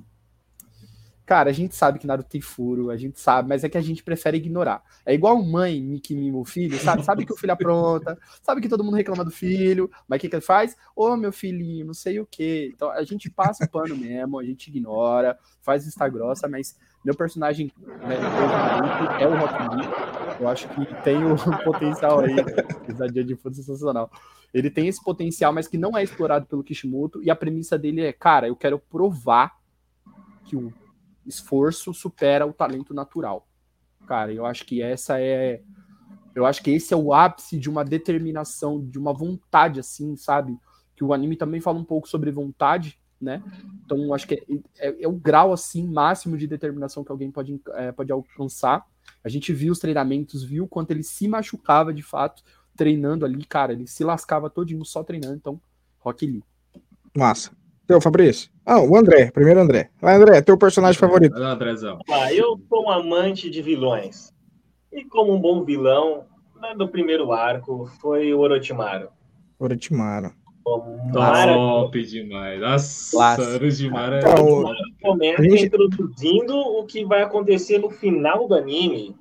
Cara, a gente sabe que Naruto tem furo, a gente sabe, mas é que a gente prefere ignorar. É igual mãe que mima o filho, sabe? Sabe que o filho apronta, sabe que todo mundo reclama do filho, mas o que, que ele faz? Ô, oh, meu filhinho, não sei o quê. Então a gente passa o pano mesmo, a gente ignora, faz vista grossa, mas meu personagem né, é o Rock Lee. Eu acho que tem o potencial aí, dia de fundo sensacional. Ele tem esse potencial, mas que não é explorado pelo Kishimoto, e a premissa dele é, cara, eu quero provar que o esforço supera o talento natural. Cara, eu acho que essa é. Eu acho que esse é o ápice de uma determinação, de uma vontade, assim, sabe? Que o anime também fala um pouco sobre vontade, né? Então, acho que é, é, é o grau, assim, máximo de determinação que alguém pode, é, pode alcançar. A gente viu os treinamentos, viu quanto ele se machucava de fato, treinando ali, cara, ele se lascava todinho só treinando, então, Rock Lee. Massa. Teu, Fabrício? Ah, o André. Primeiro André. Vai, André, teu personagem favorito. Andrézão. Ah, eu sou um amante de vilões. E como um bom vilão, no primeiro arco, foi o Orochimaru. Orochimaru. Top demais. Nossa, Orochimaru é... Então, começa gente... introduzindo o que vai acontecer no final do anime.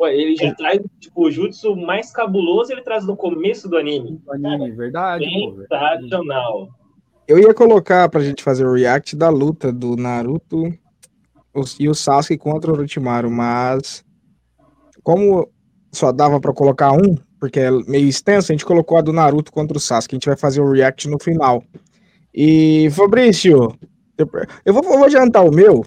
Ele já traz tipo, o jutsu mais cabuloso, ele traz no começo do anime. Do anime, verdade. Sensacional. Eu ia colocar pra gente fazer o react da luta do Naruto e o Sasuke contra o Orochimaru, mas como só dava para colocar um, porque é meio extenso, a gente colocou a do Naruto contra o Sasuke. A gente vai fazer o react no final. E Fabrício, eu vou, eu vou adiantar o meu,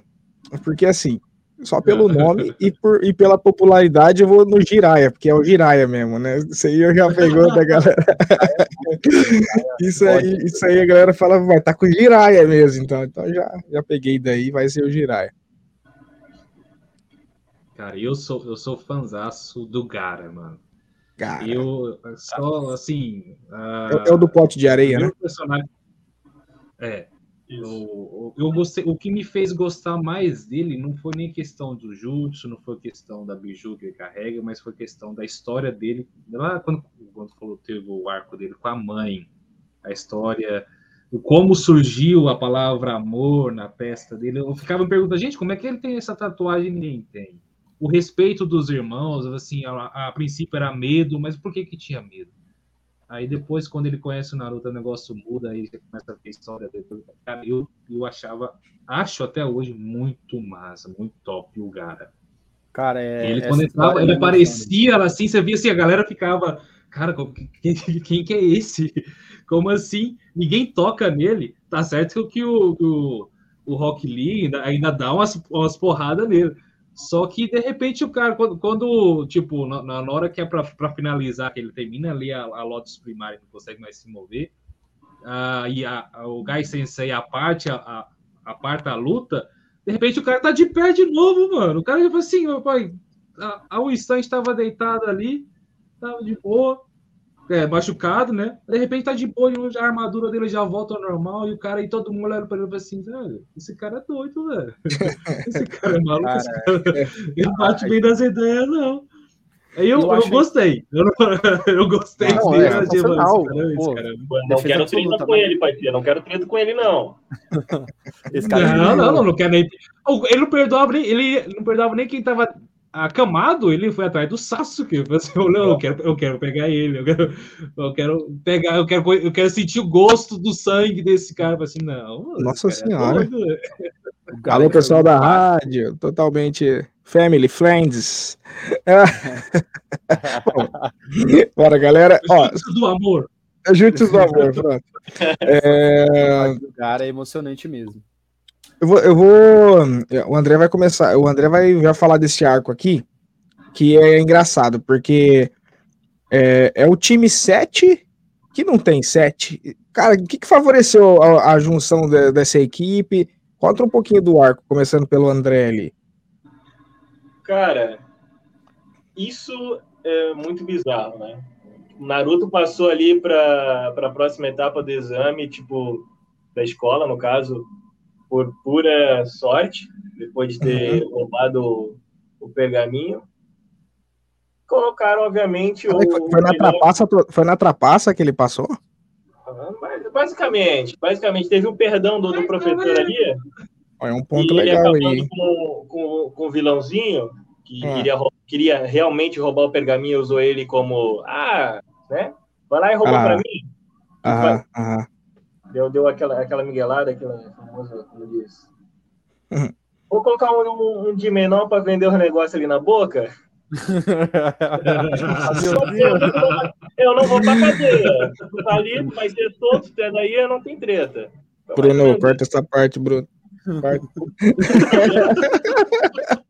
porque assim, só pelo nome e, por, e pela popularidade eu vou no Jiraya, porque é o Jiraya mesmo, né? Isso aí eu já pegou da galera. isso, aí, isso aí a galera fala, vai tá com o Jiraya mesmo, então, então já, já peguei daí, vai ser o Jiraya. Cara, eu sou, eu sou fanzaço do Gara, mano. Gara. Eu só, assim... Uh, é, é, o do pote de areia, né? Personagem... É, eu, eu gostei, o que me fez gostar mais dele não foi nem questão do jutsu, não foi questão da biju que ele carrega, mas foi questão da história dele. Lá quando, quando falou teve o arco dele com a mãe, a história, como surgiu a palavra amor na testa dele. Eu ficava me perguntando, gente, como é que ele tem essa tatuagem e ninguém tem? O respeito dos irmãos, assim, a, a princípio era medo, mas por que que tinha medo? Aí depois, quando ele conhece o Naruto, o negócio muda, aí ele começa a ver a história dele. Cara, eu, eu achava, acho até hoje muito massa, muito top o Gara. Cara, é. Ele, quando entrava, ele aparecia assim, você via assim, a galera ficava, cara, quem, quem que é esse? Como assim? Ninguém toca nele. Tá certo que o, o, o Rock Lee ainda, ainda dá umas, umas porradas nele. Só que, de repente, o cara, quando, quando tipo, na, na hora que é para finalizar, que ele termina ali a, a Lotus primária, não consegue mais se mover, uh, e a, a, o Gai Sensei a parte a, a, parte a luta, de repente o cara tá de pé de novo, mano. O cara, tipo assim, pai, a, a Winston estava deitado ali, tava de boa, é, machucado, né? De repente tá de boa, a armadura dele já volta ao normal, e o cara e todo mundo olhando pra ele e fala assim, velho, esse cara é doido, velho. Esse cara é maluco, cara, cara... ele bate bem nas ideias, não. Aí eu, eu, eu gostei. Eu, eu gostei não, dele. É, eu não quero treta com ele, pai. Não quero treta com ele, não. Esse cara não, não, não, não quero nem. Ele não perdoava nem, ele não perdoava nem quem tava acamado, ele foi atrás do Sasuke. Assim, não, eu quero, eu quero pegar ele, eu quero, eu quero pegar, eu quero, eu quero sentir o gosto do sangue desse cara. Assim, não. Nossa é senhora. É Alô, pessoal da rádio, totalmente family, friends. Bom, bora, galera. Ó, do amor. Juntos do amor, pronto. É... O cara é emocionante mesmo. Eu vou, eu vou. O André vai começar. O André vai já falar desse arco aqui, que é engraçado, porque é, é o time 7 que não tem 7. Cara, o que, que favoreceu a, a junção de, dessa equipe? Conta um pouquinho do arco, começando pelo André ali. Cara, isso é muito bizarro, né? O Naruto passou ali para a próxima etapa do exame, tipo, da escola, no caso, por pura sorte, depois de ter uhum. roubado o pergaminho. Colocaram, obviamente, o. Foi, foi, na trapaça, foi na trapaça que ele passou? Uhum, basicamente, basicamente, teve um perdão do, do professor ali. É um ponto legal aí. Com, com, com o vilãozinho, que ah. queria, queria realmente roubar o pergaminho, usou ele como. Ah, né? Vai lá e rouba ah. pra mim. Aham, aham. Deu, deu aquela, aquela miguelada, aquela famosa, como diz. Vou colocar um, um, um de menor para vender os negócios ali na boca. eu não vou pra cadeia. Tu tá ali, tu vai ser solto, se é daí, não tem treta. Bruno, corta essa parte, Bruno.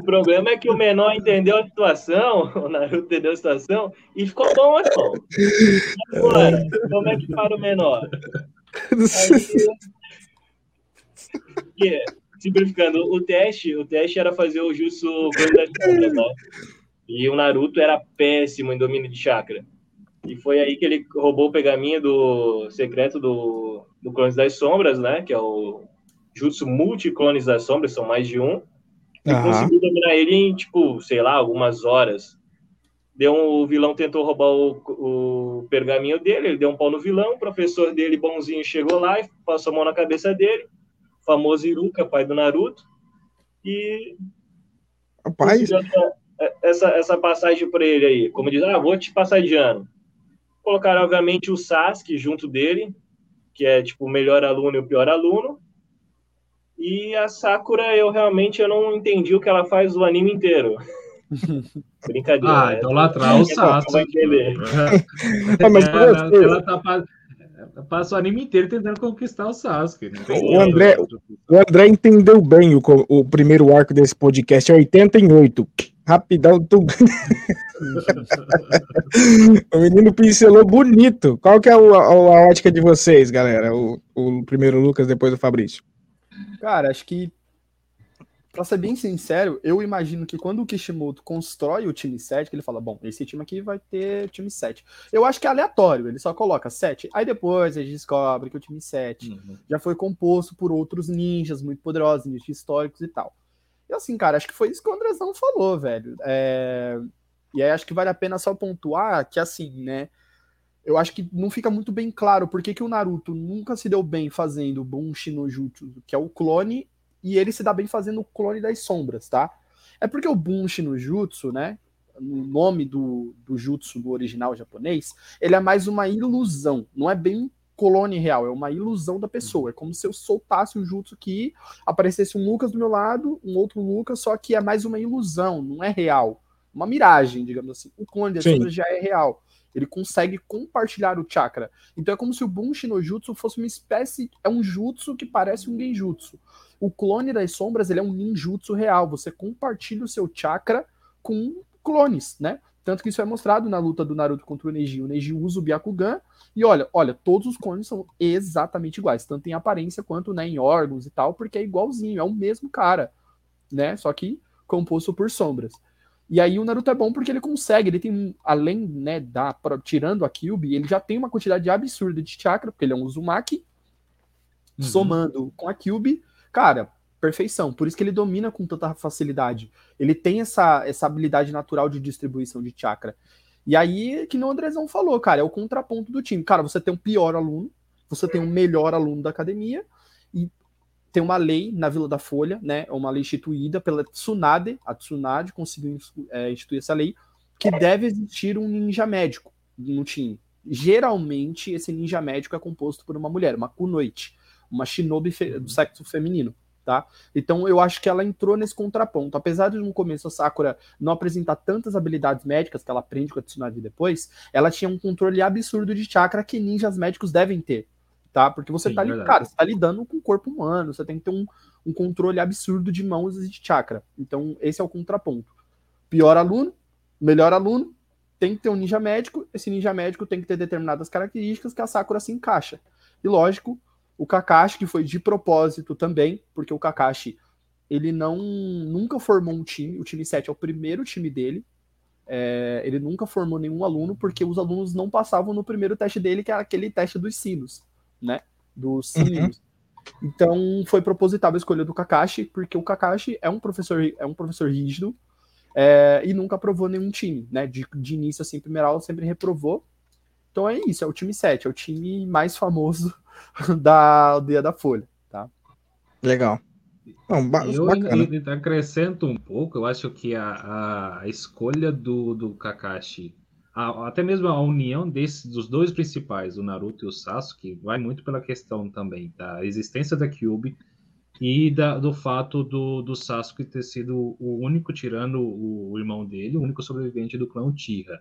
o problema é que o menor entendeu a situação, o Naruto entendeu a situação e ficou bom, irmão. Agora, como é que para o menor? Aí, simplificando, o teste, o teste era fazer o Jutsu? E o Naruto era péssimo em domínio de chakra. E foi aí que ele roubou o pergaminho do secreto do, do Clones das Sombras, né? Que é o Jutsu Multi-Clones das Sombras, são mais de um. E uhum. conseguiu dominar ele em, tipo, sei lá, algumas horas. Deu um, o vilão tentou roubar o, o pergaminho dele, ele deu um pau no vilão, o professor dele, bonzinho, chegou lá e passou a mão na cabeça dele famoso Iruka, pai do Naruto. E. Rapaz. Essa, essa passagem para ele aí. Como diz, ah, vou te passar de ano. Colocaram, obviamente, o Sasuke junto dele, que é tipo o melhor aluno e o pior aluno. E a Sakura, eu realmente eu não entendi o que ela faz o anime inteiro. Brincadeira. Ah, então lá atrás o Sasuke. ah, mas ela, ela tá Passa o anime inteiro tentando conquistar o Sasuke. O André, o André entendeu bem o, o primeiro arco desse podcast, é 88. Rapidão. Tu... o menino pincelou bonito. Qual que é a, a, a ótica de vocês, galera? O, o primeiro Lucas, depois o Fabrício. Cara, acho que Pra ser bem sincero, eu imagino que quando o Kishimoto constrói o time 7, que ele fala, bom, esse time aqui vai ter time 7. Eu acho que é aleatório, ele só coloca 7. Aí depois a gente descobre que o time 7 uhum. já foi composto por outros ninjas muito poderosos, ninjas históricos e tal. E assim, cara, acho que foi isso que o Andrezão falou, velho. É... E aí acho que vale a pena só pontuar que, assim, né? Eu acho que não fica muito bem claro por que, que o Naruto nunca se deu bem fazendo Bunshi no Jutsu, que é o clone e ele se dá bem fazendo o clone das sombras, tá? É porque o Bunshi no Jutsu, né? O nome do, do Jutsu do original japonês, ele é mais uma ilusão, não é bem um clone real, é uma ilusão da pessoa. É como se eu soltasse um Jutsu que aparecesse um Lucas do meu lado, um outro Lucas, só que é mais uma ilusão, não é real. Uma miragem, digamos assim. O clone das sombras já é real. Ele consegue compartilhar o chakra. Então é como se o Bunshi no Jutsu fosse uma espécie. É um jutsu que parece um genjutsu. O clone das sombras ele é um ninjutsu real. Você compartilha o seu chakra com clones, né? Tanto que isso é mostrado na luta do Naruto contra o Neji. O Neji usa o Byakugan e olha, olha, todos os clones são exatamente iguais, tanto em aparência quanto né, em órgãos e tal, porque é igualzinho, é o mesmo cara, né? Só que composto por sombras. E aí o Naruto é bom porque ele consegue, ele tem, além, né, da, tirando a Kyubi, ele já tem uma quantidade absurda de chakra, porque ele é um Uzumaki, uhum. somando com a Kyubi, Cara, perfeição. Por isso que ele domina com tanta facilidade. Ele tem essa, essa habilidade natural de distribuição de chakra. E aí, que o Andrezão falou, cara, é o contraponto do time. Cara, você tem um pior aluno, você tem um melhor aluno da academia, e tem uma lei na Vila da Folha, né? É uma lei instituída pela Tsunade, a Tsunade conseguiu é, instituir essa lei, que deve existir um ninja médico no time. Geralmente, esse ninja médico é composto por uma mulher, uma kunoichi uma shinobi do sexo feminino. Tá? Então eu acho que ela entrou nesse contraponto. Apesar de no começo a Sakura não apresentar tantas habilidades médicas que ela aprende com a Tsunade depois, ela tinha um controle absurdo de chakra que ninjas médicos devem ter. Tá? Porque você Sim, tá ali, cara, você tá lidando com o corpo humano, você tem que ter um, um controle absurdo de mãos e de chakra. Então, esse é o contraponto. Pior aluno, melhor aluno, tem que ter um ninja médico, esse ninja médico tem que ter determinadas características que a Sakura se encaixa. E lógico, o Kakashi, que foi de propósito também, porque o Kakashi, ele não nunca formou um time, o time 7 é o primeiro time dele, é, ele nunca formou nenhum aluno, porque os alunos não passavam no primeiro teste dele, que é aquele teste dos sinos, né? Dos sinos. Uhum. Então foi proposital a escolha do Kakashi, porque o Kakashi é um professor, é um professor rígido é, e nunca aprovou nenhum time, né? De, de início, assim, primeiro aula sempre reprovou. Então é isso, é o time 7, é o time mais famoso da aldeia da Folha, tá? Legal. Não, eu ainda acrescento um pouco, eu acho que a, a escolha do, do Kakashi, a, até mesmo a união dos dois principais, o Naruto e o Sasuke, vai muito pela questão também da existência da Kyuubi e da, do fato do, do Sasuke ter sido o único, tirando o, o irmão dele, o único sobrevivente do clã Uchiha.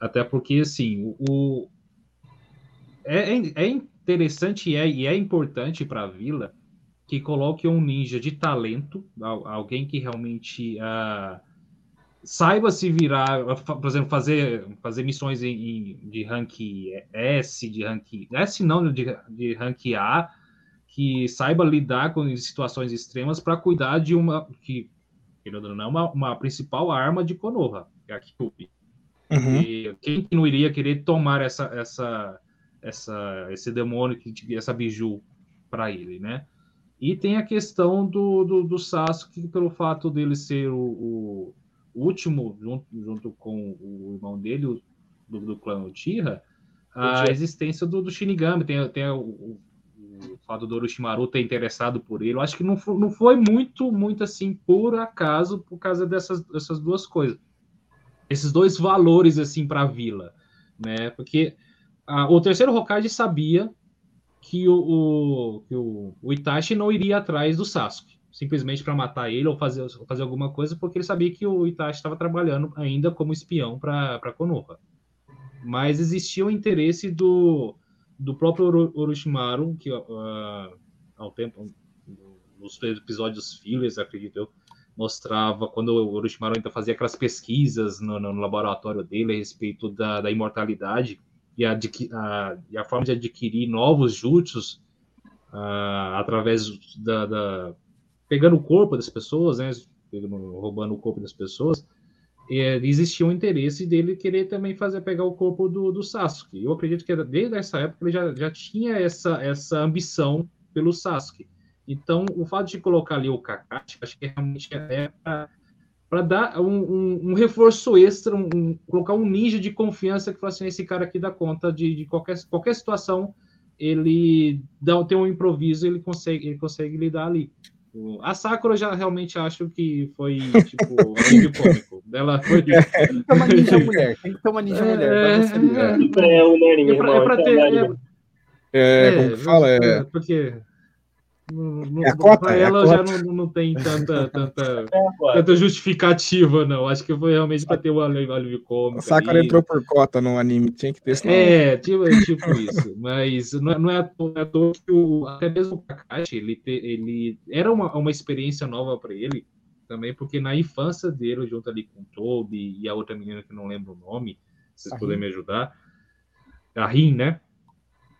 Até porque, assim, o, é, é, é interessante e é, e é importante para a vila que coloque um ninja de talento, alguém que realmente uh, saiba se virar, por exemplo, fazer, fazer missões em, de rank S, de rank S não, de, de rank A, que saiba lidar com situações extremas para cuidar de uma que não é uma, uma principal arma de Konoha, que é a Kyuubi. Uhum. E quem não iria querer tomar essa, essa, essa, esse demônio, essa biju para ele, né? E tem a questão do, do, do Sasuke, pelo fato dele ser o, o último, junto, junto com o irmão dele, o, do, do clã Uchiha, a Uchiha. existência do, do Shinigami. Tem, tem o, o, o fato do Orochimaru ter interessado por ele. Eu acho que não foi, não foi muito, muito assim, por acaso, por causa dessas, dessas duas coisas. Esses dois valores, assim, para a vila, né? Porque a, o terceiro Hokage sabia que o, o, que o, o Itachi não iria atrás do Sasuke, simplesmente para matar ele ou fazer, fazer alguma coisa, porque ele sabia que o Itachi estava trabalhando ainda como espião para Konoha. Mas existia o interesse do, do próprio Orochimaru, que uh, ao tempo, nos episódios fillers, acredito eu, mostrava quando o Orochimaru ainda fazia aquelas pesquisas no, no laboratório dele a respeito da, da imortalidade e a, a, e a forma de adquirir novos jutsus uh, através da, da, pegando o corpo das pessoas, né, roubando o corpo das pessoas, é, existia um interesse dele querer também fazer pegar o corpo do, do Sasuke. Eu acredito que desde essa época ele já, já tinha essa, essa ambição pelo Sasuke. Então, o fato de colocar ali o Kakashi, acho que realmente é para para dar um, um, um, reforço extra, um, colocar um ninja de confiança que fala assim, esse cara aqui dá conta de, de qualquer, qualquer situação, ele dá, tem um improviso, ele consegue, ele consegue lidar ali. A Sakura já realmente acho que foi tipo um cômico. Ela foi. Tem que ter uma ninja mulher. Tem que ter uma ninja mulher. É, é, é, é, é, pra ter. É, é, como fala? É, porque no, é a cota, é ela já não, não tem tanta, tanta, é, tanta justificativa, não. Acho que foi realmente para ter o alívio cômico. Sakura entrou por cota no anime, tinha que ter esse É, tipo, tipo isso. Mas não é, não é à toa que o, até mesmo o Kakashi, ele, te, ele era uma, uma experiência nova para ele também, porque na infância dele, junto ali com o Toby e a outra menina que não lembro o nome, se vocês puderem me ajudar, a Rin, né?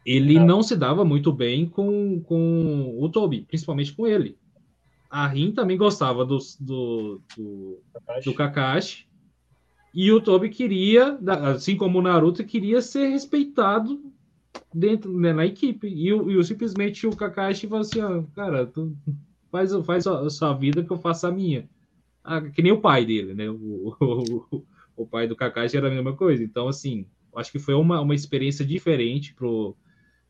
Ele não se dava muito bem com, com o Toby, principalmente com ele. A Rin também gostava do, do, do, Kakashi. do Kakashi. E o Toby queria, assim como o Naruto, queria ser respeitado dentro né, na equipe. E, e, simplesmente o Kakashi falou assim: ah, cara, tu faz, faz a sua vida que eu faço a minha. Ah, que nem o pai dele, né? O, o, o, pai do Kakashi era a mesma coisa. Então, assim, acho que foi uma, uma experiência diferente pro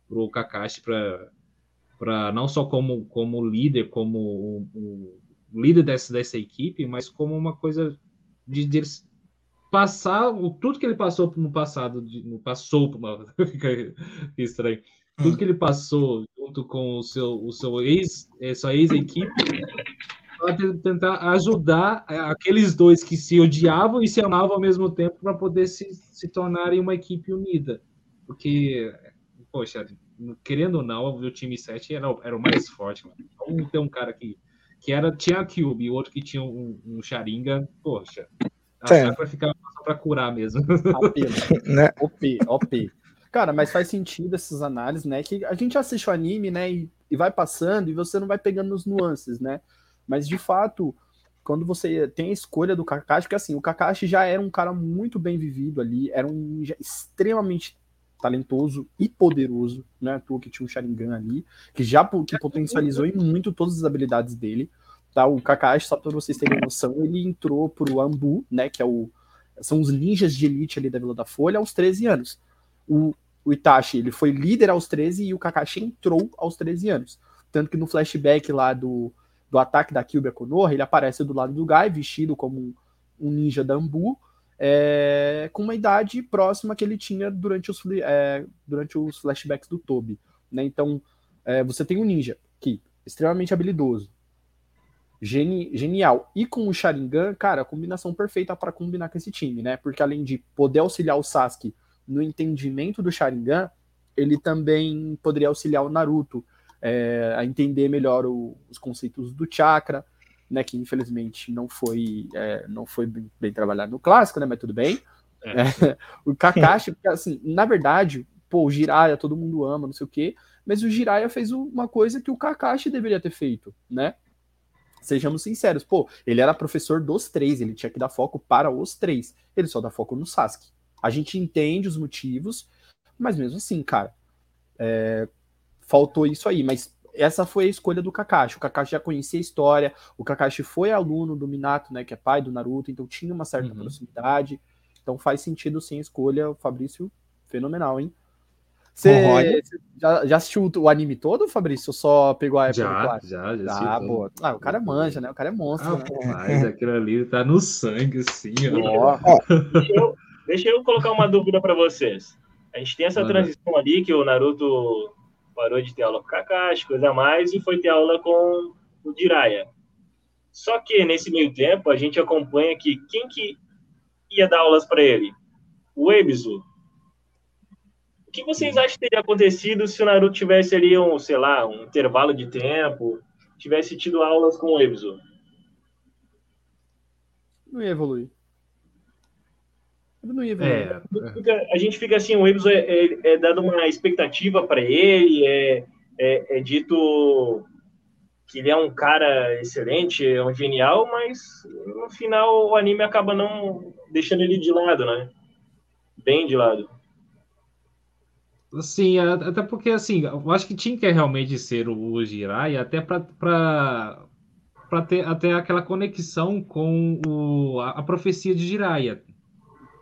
para o Kakashi para não só como, como líder, como o, o, líder dessa, dessa equipe, mas como uma coisa de, de passar o, tudo que ele passou no passado, de, passou, fica estranho, tudo que ele passou junto com o seu, o seu ex, é, sua ex-equipe, para tentar ajudar aqueles dois que se odiavam e se amavam ao mesmo tempo para poder se, se tornarem uma equipe unida. Porque poxa, querendo ou não, o time 7 era, era o mais forte, mano. Então, tem um cara que, que era, tinha a Cube e o outro que tinha um, um Sharingan, poxa, para ficar para curar mesmo. OP, né? OP, OP. Cara, mas faz sentido essas análises, né? Que a gente assiste o anime, né? E, e vai passando e você não vai pegando os nuances, né? Mas de fato, quando você tem a escolha do Kakashi, porque assim, o Kakashi já era um cara muito bem vivido ali, era um extremamente talentoso e poderoso, né? À toa que tinha um Sharingan ali, que já que potencializou em muito todas as habilidades dele. Tá? O Kakashi, só para vocês terem noção, ele entrou pro Ambu, né? Que é o, são os ninjas de elite ali da Vila da Folha aos 13 anos. O, o Itachi, ele foi líder aos 13 e o Kakashi entrou aos 13 anos. Tanto que no flashback lá do, do ataque da Kyuubi Konoha, ele aparece do lado do Gai, vestido como um, um ninja Dambu, é, com uma idade próxima que ele tinha durante os, é, durante os flashbacks do Toby. Né? Então, é, você tem um ninja que extremamente habilidoso, geni genial, e com o Sharingan, cara, combinação perfeita para combinar com esse time, né? Porque além de poder auxiliar o Sasuke no entendimento do Sharingan, ele também poderia auxiliar o Naruto é, a entender melhor o, os conceitos do chakra, né, que infelizmente não foi, é, não foi bem, bem, trabalhado no clássico, né, mas tudo bem. É. é o Kakashi, assim, na verdade, pô, o Jiraiya todo mundo ama, não sei o quê, mas o Jiraiya fez uma coisa que o Kakashi deveria ter feito, né? Sejamos sinceros, pô, ele era professor dos três, ele tinha que dar foco para os três. Ele só dá foco no Sasuke. A gente entende os motivos, mas mesmo assim, cara, é, faltou isso aí. Mas essa foi a escolha do Kakashi. O Kakashi já conhecia a história, o Kakashi foi aluno do Minato, né, que é pai do Naruto, então tinha uma certa uhum. proximidade. Então faz sentido sim a escolha. O Fabrício, fenomenal, hein? Você já, já, assistiu o anime todo, Fabrício? Ou só pegou a época já, Já, já. Ah, boa. Ah, o cara manja, né? O cara é monstro. Ah, né? Mas aquilo ali tá no sangue, assim, ó. Deixa, eu, deixa eu colocar uma dúvida para vocês. A gente tem essa transição ali que o Naruto parou de ter aula com o Kakashi, coisa a mais, e foi ter aula com o Jiraiya. Só que nesse meio tempo a gente acompanha que quem que ia dar aulas para ele? O Ebisu. O que vocês acham que teria acontecido se o Naruto tivesse ali um, sei lá, um intervalo de tempo, tivesse tido aulas com o Ebisu? Não ia evoluir. Não ia é, a gente fica assim, o Ebso é, é, é dado uma expectativa para ele, é, é, é, dito que ele é um cara excelente, é um genial, mas no final o anime acaba não deixando ele de lado, né? Bem de lado. Sim, até porque assim, eu acho que tinha que realmente ser o Jirai, até para ter até aquela conexão com o, a, a profecia de Jiraiya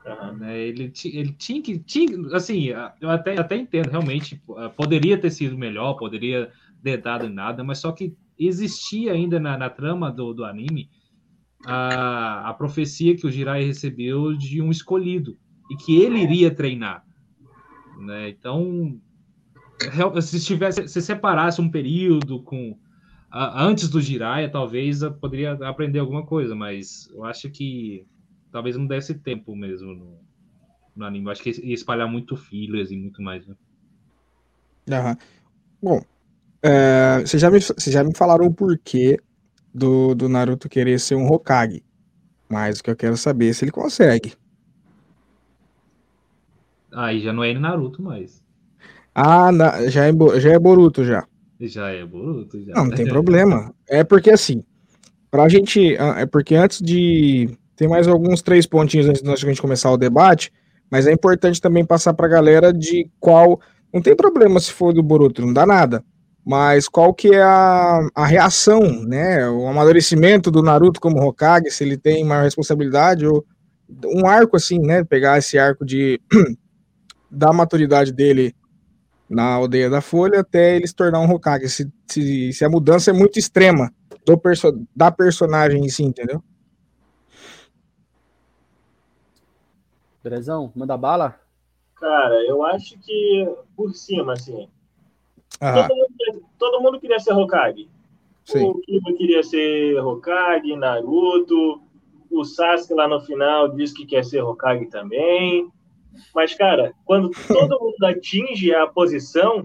Uhum. Né? Ele, ele tinha que. Tinha, assim, eu até, até entendo, realmente, poderia ter sido melhor, poderia ter dado em nada, mas só que existia ainda na, na trama do, do anime a, a profecia que o Jirai recebeu de um escolhido e que ele iria treinar. Né? Então, se tivesse, se separasse um período com antes do Jiraiya, talvez eu poderia aprender alguma coisa, mas eu acho que talvez não desse tempo mesmo no, no anime. Eu acho que ia espalhar muito fillers e muito mais, né? Uhum. Bom, é, vocês, já me, vocês já me falaram o porquê do, do Naruto querer ser um Hokage. Mas o que eu quero saber é se ele consegue. Aí já não é Naruto mais. Ah, na, já, é, já é Boruto já. Já é Boruto, já. Não, não tem problema. É porque assim, pra gente. Ah, é porque antes de tem mais alguns três pontinhos antes de a gente começar o debate, mas é importante também passar para a galera de qual. Não tem problema se for do Boruto, não dá nada. Mas qual que é a, a reação, né? O amadurecimento do Naruto como Hokage, se ele tem maior responsabilidade, ou um arco assim, né? Pegar esse arco de da maturidade dele na aldeia da Folha até ele se tornar um Hokage. Se, se, se a mudança é muito extrema do perso da personagem em si, entendeu? Brezão, manda bala? Cara, eu acho que por cima, assim. Todo mundo, todo, mundo, queria ser Hokage. Sim. O Kiba queria ser Hokage, Naruto. O Sasuke lá no final diz que quer ser Hokage também. Mas, cara, quando todo mundo atinge a posição,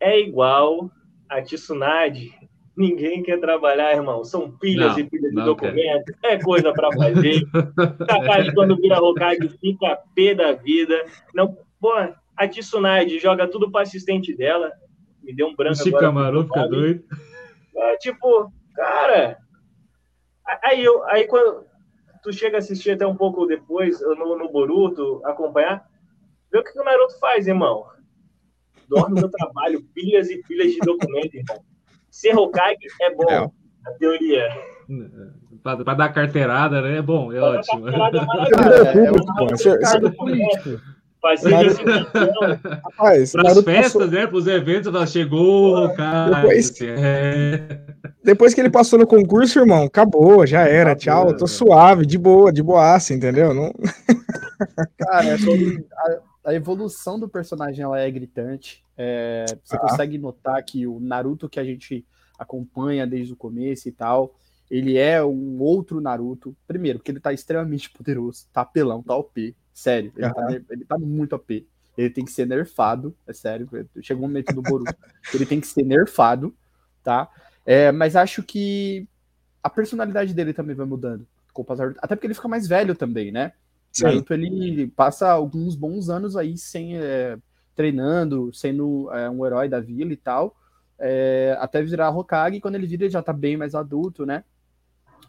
é igual a Tsunade Ninguém quer trabalhar, irmão. São pilhas não, e pilhas de documentos. É coisa para fazer. Capaz quando vira Hokage fica pé da vida. Não, pô, a Tsunade joga tudo para assistente dela. Me deu um branco Chico agora. Camarão fica doido. É tipo, cara. Aí, eu, aí quando tu chega a assistir até um pouco depois no, no Boruto, acompanhar, vê o que o Naruto faz, irmão. Dorme no trabalho, pilhas e pilhas de documentos, irmão. Ser Hokage é bom, é. a teoria. Para dar carteirada, né? É bom, é pra ótimo. Naruto-. Rapaz, Para as festas, passou- né? Para os eventos, ela chegou, cara. Depois- assim, é. depois que ele passou no concurso, irmão, acabou, já era, Acabou, tchau, tô né? suave, de boa, de boaça, entendeu? Não, Cara, é sobre- a, a evolução do personagem ela é gritante. É, você Ah. consegue notar que o Naruto que a gente acompanha desde o começo e tal, ele é um outro Naruto. Primeiro, porque ele tá extremamente poderoso, tá apelão, tá OP. Sério, ele, tá, Aham. ele tá muito OP. Ele tem que ser nerfado, é sério. Chegou um momento do Boruto. ele tem que ser nerfado, tá? É, mas acho que a personalidade dele também vai mudando. com o passar- Até porque ele fica mais velho também, né? Sim. Naruto ele passa alguns bons anos aí sem é, treinando, sendo é, um herói da vila e tal, é, até virar Hokage. E quando ele vira, ele já tá bem mais adulto, né?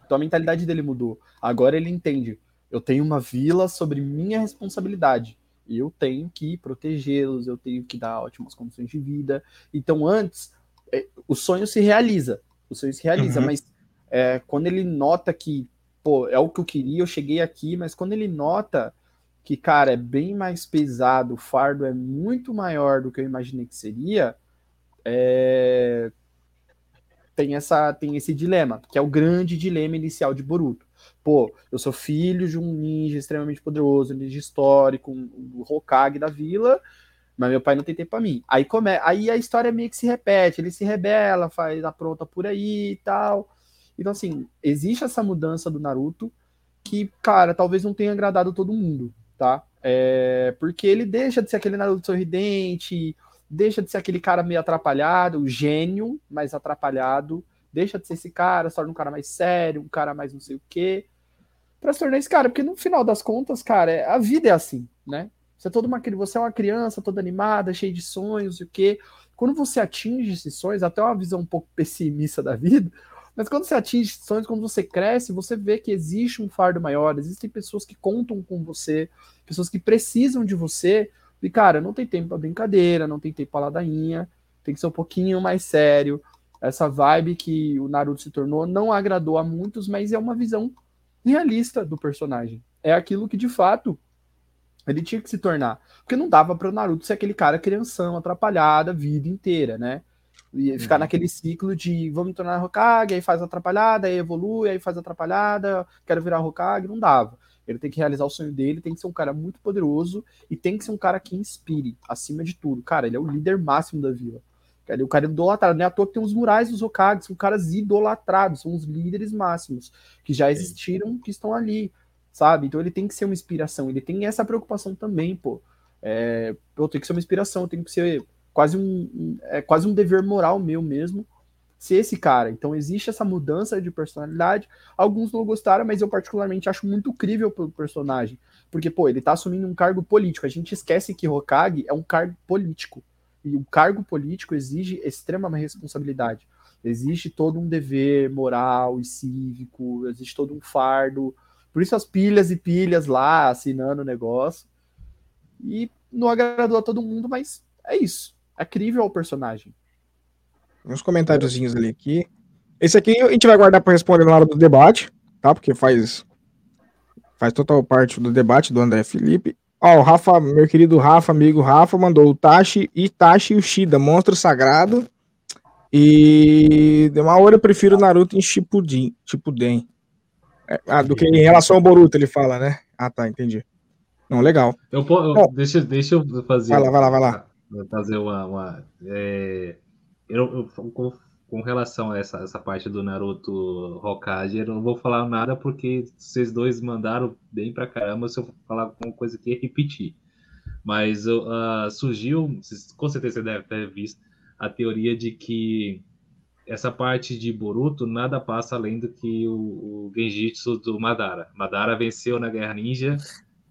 Então a mentalidade dele mudou. Agora ele entende: eu tenho uma vila sobre minha responsabilidade. E eu tenho que protegê-los, eu tenho que dar ótimas condições de vida. Então, antes, é, o sonho se realiza. O sonho se realiza, Uhum. mas é, quando ele nota que, pô, é o que eu queria, eu cheguei aqui, mas quando ele nota que, cara, é bem mais pesado, o fardo é muito maior do que eu imaginei que seria, é, tem, essa, tem esse dilema, que é o grande dilema inicial de Boruto. Pô, eu sou filho de um ninja extremamente poderoso, ninja histórico, um, um Hokage da vila, mas meu pai não tem tempo pra mim. Aí, come... aí a história meio que se repete, ele se rebela, faz a pronta por aí e tal. Então, assim, existe essa mudança do Naruto que, cara, talvez não tenha agradado todo mundo, tá? É... Porque ele deixa de ser aquele Naruto sorridente, deixa de ser aquele cara meio atrapalhado, gênio, mais atrapalhado, deixa de ser esse cara, se torna um cara mais sério, um cara mais não sei o quê, pra se tornar esse cara, porque no final das contas, cara, é- a vida é assim, né? Você é, toda uma, você é uma criança toda animada, cheia de sonhos e o quê. Quando você atinge esses sonhos, até uma visão um pouco pessimista da vida, mas quando você atinge sonhos, quando você cresce, você vê que existe um fardo maior, existem pessoas que contam com você, pessoas que precisam de você, e, cara, não tem tempo pra brincadeira, não tem tempo pra ladainha, tem que ser um pouquinho mais sério. Essa vibe que o Naruto se tornou não agradou a muitos, mas é uma visão realista do personagem. É aquilo que, de fato, ele tinha que se tornar. Porque não dava para o Naruto ser aquele cara crianção, atrapalhado a vida inteira, né? E ficar Uhum. naquele ciclo de vamos tornar Hokage, aí faz atrapalhada, aí evolui, aí faz atrapalhada, quero virar Hokage, não dava. Ele tem que realizar o sonho dele, tem que ser um cara muito poderoso e tem que ser um cara que inspire, acima de tudo. Cara, ele é o líder máximo da vila. Cara, O cara é idolatrado, não é à toa que tem os murais dos Hokages, são caras idolatrados, são os líderes máximos, que já existiram, que estão ali, sabe? Então ele tem que ser uma inspiração, ele tem essa preocupação também, pô. É, eu tenho que ser uma inspiração, eu tenho que ser quase um, é quase um dever moral meu mesmo ser esse cara. Então existe essa mudança de personalidade. Alguns não gostaram, mas eu particularmente acho muito crível pro personagem, porque pô, ele tá assumindo um cargo político. A gente esquece que Hokage é um cargo político. E o cargo político exige extrema responsabilidade. Existe todo um dever moral e cívico, existe todo um fardo. Por isso as pilhas e pilhas lá assinando o negócio. E não agradou a todo mundo, mas é isso. É crível ao personagem. uns comentáriozinhos ali aqui. Esse aqui a gente vai guardar para responder na hora do debate, tá? Porque faz faz total parte do debate do André Felipe. Ó, o Rafa, meu querido Rafa, amigo Rafa, mandou o Tashi, Itachi Ushida, monstro sagrado. E de uma hora eu prefiro Naruto em Shippuden, Shippuden. É, ah, do que em relação ao Boruto, ele fala, né? Ah, tá, entendi. Não, legal. Eu, eu- Bom. deixa, deixa eu fazer. Vai lá, vai lá, vai lá. Fazer uma. uma, é, eu, eu- com, com relação a essa, essa parte do Naruto Hokage, eu não vou falar nada porque vocês dois mandaram bem pra caramba. Se eu falar alguma coisa que ia repetir. Mas eu, ah, surgiu, com certeza você deve ter visto, a teoria de que essa parte de Boruto nada passa além do que o, o Genjitsu do Madara. Madara venceu na Guerra Ninja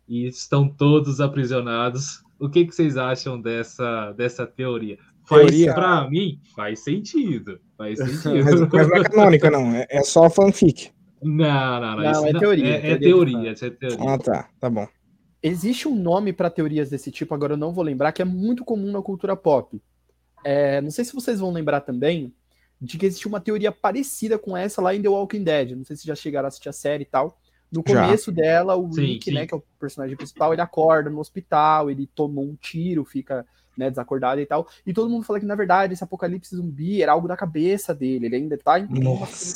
e estão todos aprisionados. O que, que vocês acham dessa, dessa teoria? Faz, Teoria? Pra mim, faz sentido. Faz Mas, sentido. mas não é canônica, não. É, é só fanfic. Não, não, não. Não, isso é teoria, É, é teoria de teoria, é teoria. Ah, tá. Tá bom. Existe um nome para teorias desse tipo, agora eu não vou lembrar, que é muito comum na cultura pop. É, não sei se vocês vão lembrar também de que existe uma teoria parecida com essa lá em The Walking Dead. Não sei se já chegaram a assistir a série e tal. No Já. começo dela, o Sim, Rick, sim. né, que é o personagem principal, ele acorda no hospital, ele tomou um tiro, fica né, desacordado e tal. E todo mundo fala que, na verdade, esse apocalipse zumbi era algo da cabeça dele. Ele ainda tá em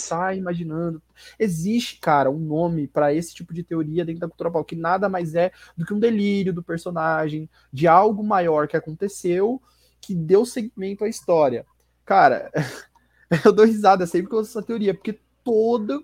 tá imaginando. Existe, cara, um nome pra esse tipo de teoria dentro da cultura pop, que nada mais é do que um delírio do personagem, de algo maior que aconteceu, que deu segmento à história. Cara, eu dou risada sempre com essa teoria, porque toda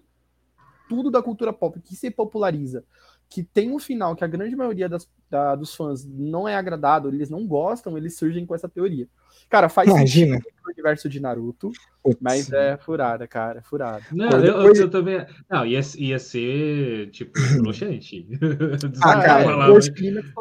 tudo da cultura pop que se populariza, que tem um final que a grande maioria das, da- dos fãs não é agradado, eles não gostam, eles surgem com essa teoria. Cara, faz Imagina. sentido no universo de Naruto, Putz. mas é furada, cara, furada. Não, Pô, eu, eu- depois- eu também. Não, ia, ia ser, tipo, broxante. Ah, cara, Falar, depois-.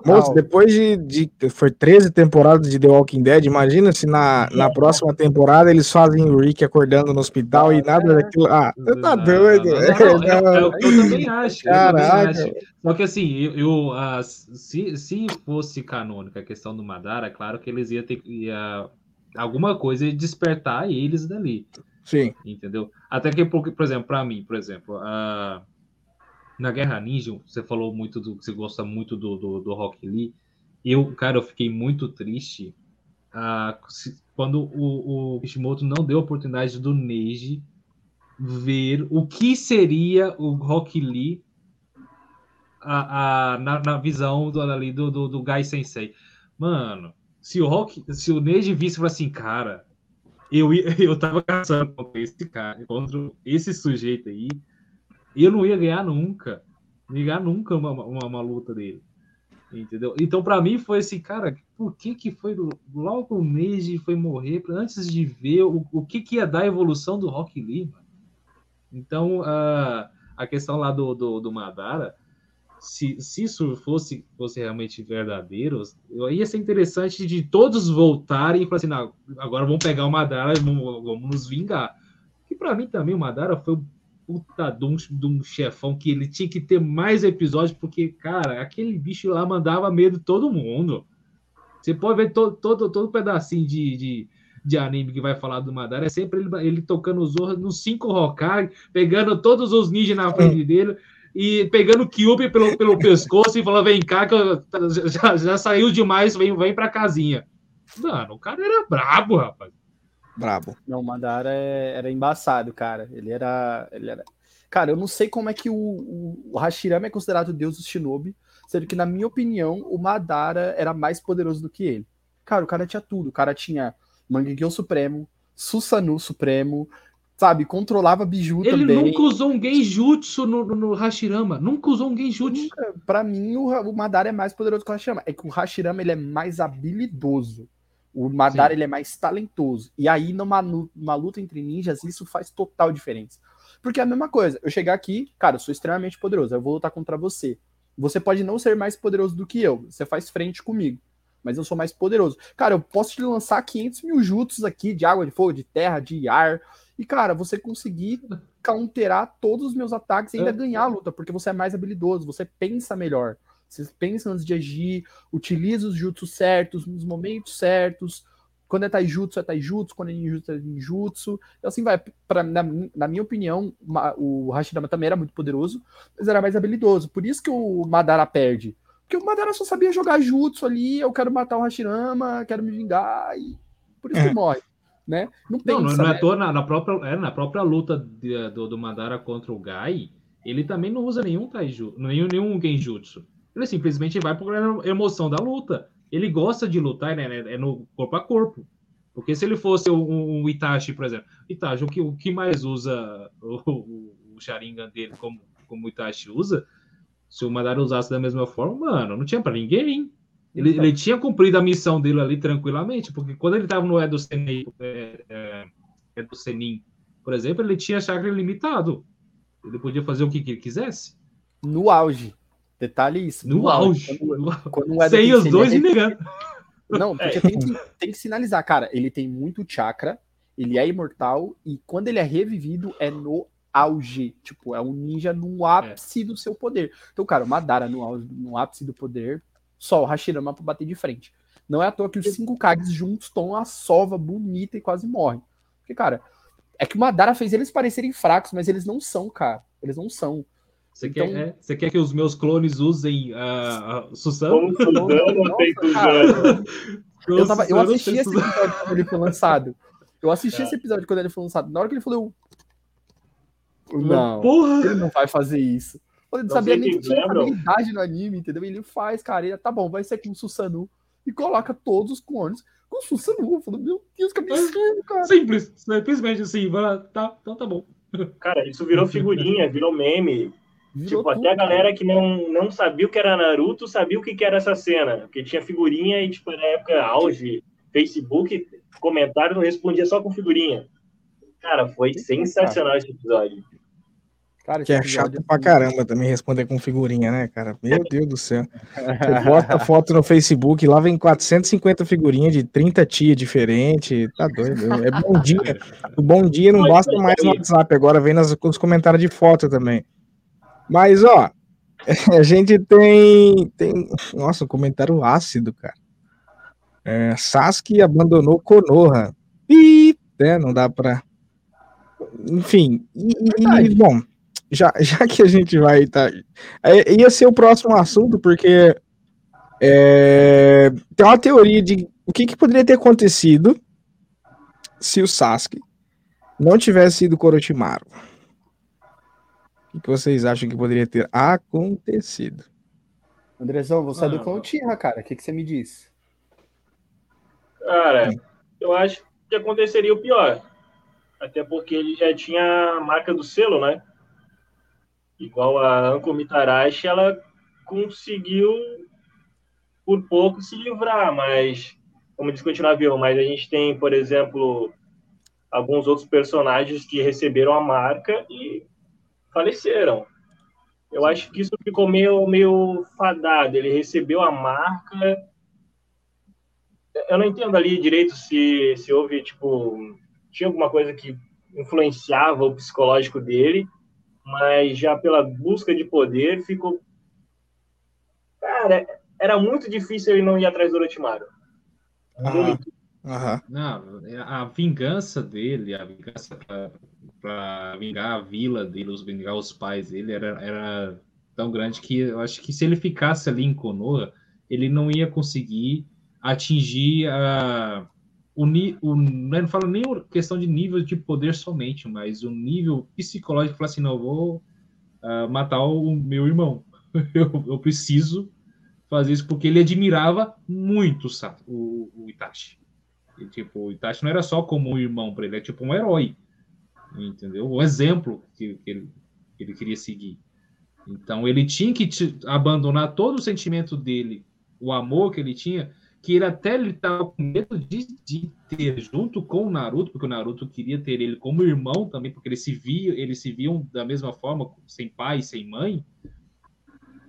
Moço, depois de, de- Foi 13 temporadas de The Walking Dead. Imagina se na, na próxima temporada eles fazem o Rick acordando no hospital e nada daquilo. Ah, você tá doido? não, não, não, é- é o que eu também acho. eu também Caraca. acho. Só que assim, eu, eu, ah, se, se fosse canônica a questão do Madara, é claro que eles iam ter que. ia- alguma coisa ia despertar eles dali. Sim. entendeu? Até que, por, por exemplo, para mim, por exemplo, a- na Guerra Ninja, você falou muito do que você gosta muito do, do, do Rock Lee. Eu, cara, eu fiquei muito triste se- quando o, o Kishimoto não deu a oportunidade do Neji ver o que seria o Rock Lee a, a- na, na visão do, ali, do, do, do Gai Sensei. Mano, se o Rock, se o Neji visse assim, cara, eu, eu tava caçando contra esse cara, contra esse sujeito aí, eu não ia ganhar nunca. Ganhar nunca uma, uma, uma luta dele. Entendeu? Então, pra mim, foi assim, cara, por que que foi logo o Neji foi morrer antes de ver o, o que que ia dar a evolução do Rock mano? Então, a, a questão lá do, do, do Madara, se, se isso fosse, fosse realmente verdadeiro, ia ser interessante de todos voltarem e falar assim, não, agora vamos pegar o Madara e vamos, vamos nos vingar. E pra mim também o Madara foi um puta de um, de um chefão que ele tinha que ter mais episódios, porque, cara, aquele bicho lá mandava medo todo mundo. Você pode ver todo, todo, todo pedacinho de, de, de anime que vai falar do Madara, é sempre ele, ele tocando os Zorra nos cinco Hokage, pegando todos os ninjas na frente dele e pegando o pelo, pelo pescoço e falando: vem cá, que eu- já, já saiu demais, vem, vem pra casinha. Mano, o cara era brabo, rapaz. Brabo. Não, o Madara é- era embaçado, cara. Ele era, ele era. Cara, eu não sei como é que o, o, o Hashirama é considerado o deus do Shinobi, sendo que, na minha opinião, o Madara era mais poderoso do que ele. Cara, o cara tinha tudo. O cara tinha Mangekyo Supremo, Susanoo Supremo, sabe? Controlava Biju Ele também. nunca usou um Genjutsu no, no, no Hashirama. Nunca usou um Genjutsu. Nunca. Pra mim, o, o Madara é mais poderoso que o Hashirama. É que o Hashirama ele é mais habilidoso. O Madara Sim. ele é mais talentoso. E aí, numa, nu- numa luta entre ninjas, isso faz total diferença. Porque é a mesma coisa. Eu chegar aqui, cara, eu sou extremamente poderoso. Eu vou lutar contra você. Você pode não ser mais poderoso do que eu. Você faz frente comigo. Mas eu sou mais poderoso. Cara, eu posso te lançar 500 mil jutsus aqui de água, de fogo, de terra, de ar. E, cara, você conseguir counterar todos os meus ataques e ainda É. ganhar a luta, porque você é mais habilidoso, você pensa melhor. Você pensa antes de agir, utiliza os jutsus certos, nos momentos certos. Quando é taijutsu, é taijutsu, quando é ninjutsu, é ninjutsu. E assim vai. Pra, na, na minha opinião, ma- o Hashirama também era muito poderoso, mas era mais habilidoso. Por isso que o Madara perde. Porque o Madara só sabia jogar jutsu ali, eu quero matar o Hashirama, quero me vingar, e por isso que É. morre. Né? Não Não, não, não é à toa, na, na própria, é, na própria luta de- do, do Madara contra o Gai, ele também não usa nenhum taiju, nenhum, nenhum genjutsu. Ele simplesmente vai por emoção da luta. Ele gosta de lutar, né? né, É no corpo a corpo. Porque se ele fosse um, um Itachi, por exemplo, Itachi, o que, o que mais usa o, o, o Sharingan dele como, como o Itachi usa, se o Madara usasse da mesma forma, mano, não tinha pra ninguém. Ele, Então. ele tinha cumprido a missão dele ali tranquilamente, porque quando ele tava no Edo Senin, é, é, por exemplo, ele tinha chakra ilimitado. Ele podia fazer o que, que ele quisesse. No auge. Detalhe isso. No auge. Quando, No- quando o Edo Sem os dois ele- negando. Não, porque tem, que, tem que sinalizar, cara. Ele tem muito chakra, ele é imortal, e quando ele é revivido, é no auge. Tipo, é um ninja no ápice do seu poder. Então, cara, o Madara no, auge- no ápice do poder, só o Hashirama pra bater de frente. Não é à toa que os cinco Kages juntos estão uma sova bonita e quase morrem. Porque, cara, é que o Madara fez eles parecerem fracos, mas eles não são, cara. Eles não são. Você, Então- quer, é, você quer que os meus clones usem a Susano? Como Suzano tem. Suzano. Eu, tava, eu assisti esse episódio quando ele foi lançado. Eu assisti É. esse episódio quando ele foi lançado. Na hora que ele falou, eu... Não, Porra! ele não vai fazer isso. Ele sabia nem que habilidade no anime, entendeu? Ele faz, cara. Ele, tá bom, vai ser com o Susanu. E coloca todos os clones com o Susanu. Eu falo, meu Deus, que absurdo, cara. Simples, simplesmente assim, vai lá, tá, então tá bom. Cara, isso virou figurinha, virou meme. Virou tipo, até tudo, a galera que não, não sabia o que era Naruto sabia o que, que era essa cena. Porque tinha figurinha e, tipo, na época auge, Facebook, comentário não respondia só com figurinha. Cara, foi sensacional esse episódio. Cara, Que é chato pra foi- caramba também responder com figurinha, né, cara? Meu Deus do céu. Você bota foto no Facebook, lá vem 450 figurinhas de 30 tia diferente. Tá doido. É bom dia. O bom dia não basta mais no WhatsApp, agora vem nas, nos comentários de foto também. Mas, ó, a gente tem. tem nossa, um comentário ácido, cara. É, Sasuke abandonou Konoha. Ih, né, não dá pra. Enfim, e, e- bom, já, já que a gente vai tá, é, ia ser o próximo assunto, porque é, tem uma teoria de o que, que poderia ter acontecido se o Sasuke não tivesse sido Korotimaru. O que, que vocês acham que poderia ter acontecido? Andrezão, você é do Ah, clã Tira, cara. O que, que você me diz? Cara, eu acho que aconteceria o pior. Até porque ele já tinha a marca do selo, né? Igual a Anko Mitarashi, ela conseguiu por pouco se livrar, mas como descontinuar viu, mas a gente tem, por exemplo, alguns outros personagens que receberam a marca e faleceram. Eu acho que isso ficou meio, meio fadado. Ele recebeu a marca, eu não entendo ali direito se, se houve, tipo, tinha alguma coisa que influenciava o psicológico dele, mas já pela busca de poder ficou. Cara, era muito difícil ele não ir atrás do Orochimaru. Muito. Aham. Não, a vingança dele, a vingança pra, pra vingar a vila dele, os vingar os pais dele, era, era tão grande que eu acho que se ele ficasse ali em Konoha, ele não ia conseguir atingir a, o, o eu não falo nem questão de nível de poder somente, mas o nível psicológico, falar assim, não, vou ah, matar o meu irmão. eu, eu preciso fazer isso porque ele admirava muito o, o, Itachi. E, tipo, o Itachi não era só como um irmão para ele, é tipo um herói. Entendeu? Um exemplo que, que ele, ele queria seguir. Então ele tinha que abandonar todo o sentimento dele, o amor que ele tinha, que ele até estava com medo de, de ter junto com o Naruto, porque o Naruto queria ter ele como irmão também, porque eles se viam, eles se viam da mesma forma, sem pai, sem mãe.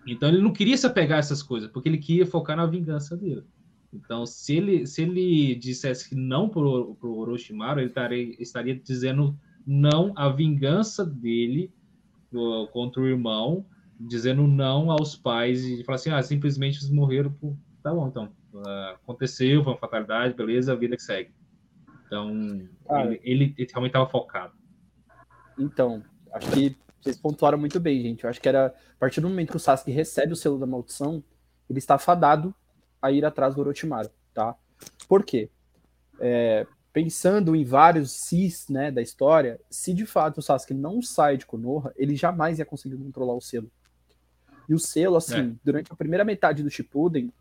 Então ele não queria se apegar a essas coisas, porque ele queria focar na vingança dele. Então, se ele, se ele dissesse que não pro, pro Orochimaru, ele estaria, estaria dizendo não à vingança dele do- contra o irmão, dizendo não aos pais e falar assim, ah, simplesmente eles morreram por... Tá bom, então. Ah, aconteceu, foi uma fatalidade, beleza, a vida que segue. Então, Cara. ele, ele, ele realmente estava focado. Então, acho que vocês pontuaram muito bem, gente. Eu acho que era a partir do momento que o Sasuke recebe o selo da maldição, ele está fadado a ir atrás do Orochimaru, tá? Por quê? É, pensando em vários cis, né, da história, se de fato o Sasuke não sai de Konoha, ele jamais ia conseguir controlar o selo. E o selo, assim, durante a primeira metade do Shippuden,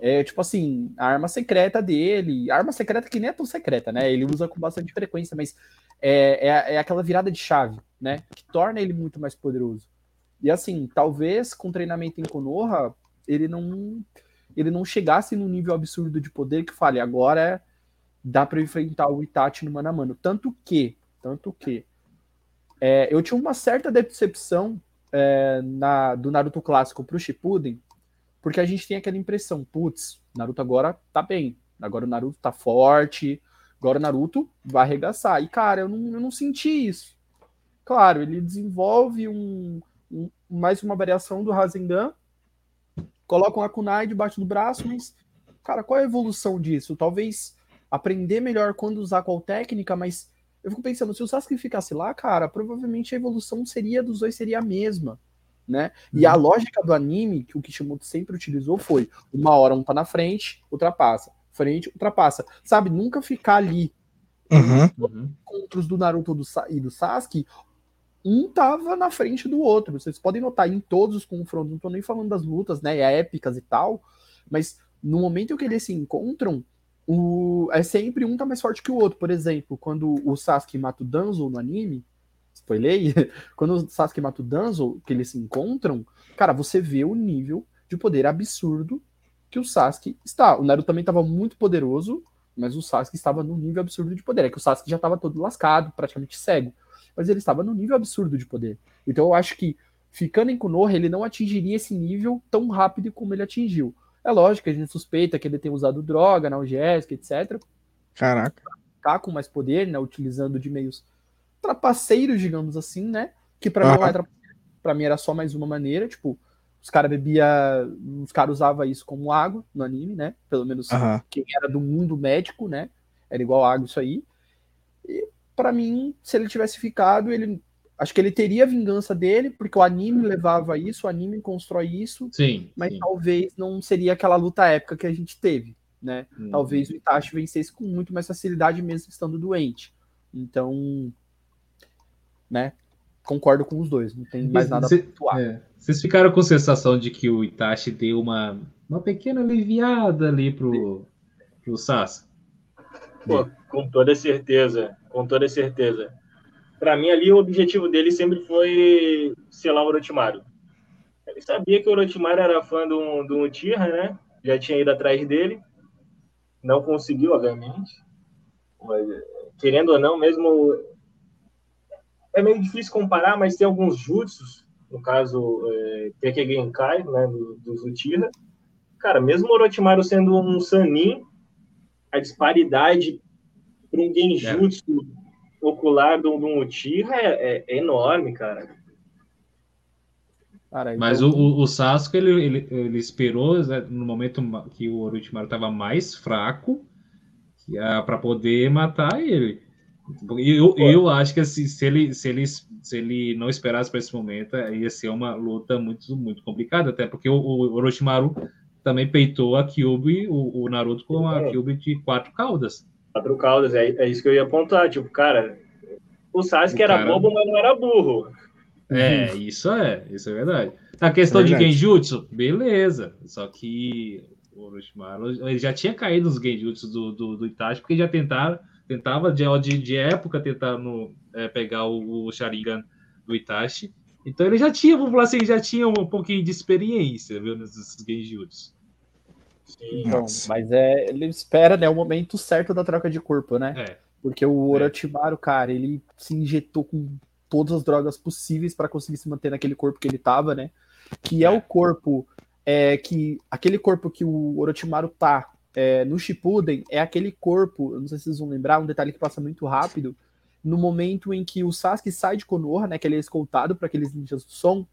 é tipo assim, a arma secreta dele, arma secreta que nem é tão secreta, né? Ele usa com bastante frequência, mas é, é, é aquela virada de chave, né? Que torna ele muito mais poderoso. E assim, talvez com treinamento em Konoha, ele não ele não chegasse num nível absurdo de poder que fale, agora dá para enfrentar o Itachi no mano a mano. Tanto que, tanto que, é, eu tinha uma certa decepção é, na, do Naruto clássico pro Shippuden, porque a gente tem aquela impressão, putz, Naruto agora tá bem, agora o Naruto tá forte, agora o Naruto vai arregaçar. E, cara, eu não, eu não senti isso. Claro, ele desenvolve um, um- mais uma variação do Rasengan, coloca um Akunai debaixo do braço, mas, cara, qual é a evolução disso? Talvez aprender melhor quando usar qual técnica, mas eu fico pensando, se o Sasuke ficasse lá, cara, provavelmente a evolução seria dos dois seria a mesma. Né? E a lógica do anime que o Kishimoto sempre utilizou foi uma hora um tá na frente, ultrapassa, frente, ultrapassa, sabe? Nunca ficar ali Uhum. Uhum. encontros do Naruto do e do Sasuke, um tava na frente do outro. Vocês podem notar em todos os confrontos, não tô nem falando das lutas, né, épicas e tal, mas no momento que eles se encontram, o... é sempre um tá mais forte que o outro. Por exemplo, quando o Sasuke mata o Danzo no anime, spoiler, quando o Sasuke mata o Danzo, que eles se encontram, cara, você vê o nível de poder absurdo que o Sasuke está. O Naruto também estava muito poderoso, mas o Sasuke estava num nível absurdo de poder. É que o Sasuke já estava todo lascado, praticamente cego. Mas ele estava num nível absurdo de poder. Então eu acho que, ficando em Konoha, ele não atingiria esse nível tão rápido como ele atingiu. É lógico que a gente suspeita que ele tenha usado droga, analgésica, etc. Caraca. Tá com mais poder, né? Utilizando de meios trapaceiros, digamos assim, né? Que pra mim não Aham. é trapaceiro. Pra mim era só mais uma maneira. Tipo, os caras bebia, os caras usavam isso como água no anime, né? Pelo menos Aham. quem era do mundo médico, né? Era igual água isso aí. E pra mim, se ele tivesse ficado, ele acho que ele teria a vingança dele, porque o anime levava isso, o anime constrói isso, Sim. mas sim. talvez não seria aquela luta épica que a gente teve, né? Hum. Talvez o Itachi vencesse com muito mais facilidade mesmo estando doente. Então, né? Concordo com os dois, não tem mais nada Cê- a pontuar. é, Vocês ficaram com a sensação de que o Itachi deu uma, uma pequena aliviada ali pro, pro Sasuke? Pô, com toda certeza, com toda certeza. Pra mim ali o objetivo dele sempre foi selar o Orochimaru. Ele sabia que o Orochimaru era fã do, do Uchiha, né? Já tinha ido atrás dele. Não conseguiu, obviamente. Mas, querendo ou não, mesmo... É meio difícil comparar, mas tem alguns jutsus, no caso, é, Keke Genkai, né, do- dos Uchiha. Cara, mesmo o Orochimaru sendo um Sanin, a disparidade para um genjutsu ocular de um Uchiha é, é- é enorme, cara. Cara, Mas então- o, o, o Sasuke, ele, ele, ele esperou né, no momento que o Orochimaru estava mais fraco para poder matar ele. E Eu, eu acho que assim, se, ele, se, ele, se ele não esperasse para esse momento, eh, ia ser uma luta muito, muito complicada, até porque o, o Orochimaru também peitou a Kyuubi, o, o Naruto com a É. Kyuubi de quatro caudas. Quatro caudas, é, é isso que eu ia apontar. Tipo, cara, o Sasuke O era cara- bobo, mas não era burro. É, isso é, isso é verdade. A questão É de verdade. Genjutsu, beleza. Só que o Orochimaru ele já tinha caído nos Genjutsu do, do, do Itachi, porque já tentaram, tentava de, de, de época tentar no, é, pegar o, o Sharingan do Itachi. Então ele já tinha, vamos falar assim, já tinha um pouquinho de experiência, viu, nesses Genjutsu. Sim. Então, Nossa. mas é, ele espera, né, o momento certo da troca de corpo, né? É. Porque o Orochimaru, cara, ele se injetou com todas as drogas possíveis para conseguir se manter naquele corpo que ele tava, né? Que é, É. o corpo é que aquele corpo que o Orochimaru tá é, no Shippuden é aquele corpo, não sei se vocês vão lembrar, um detalhe que passa muito rápido, no momento em que o Sasuke sai de Konoha, né, que ele é escoltado para aqueles ninjas do som,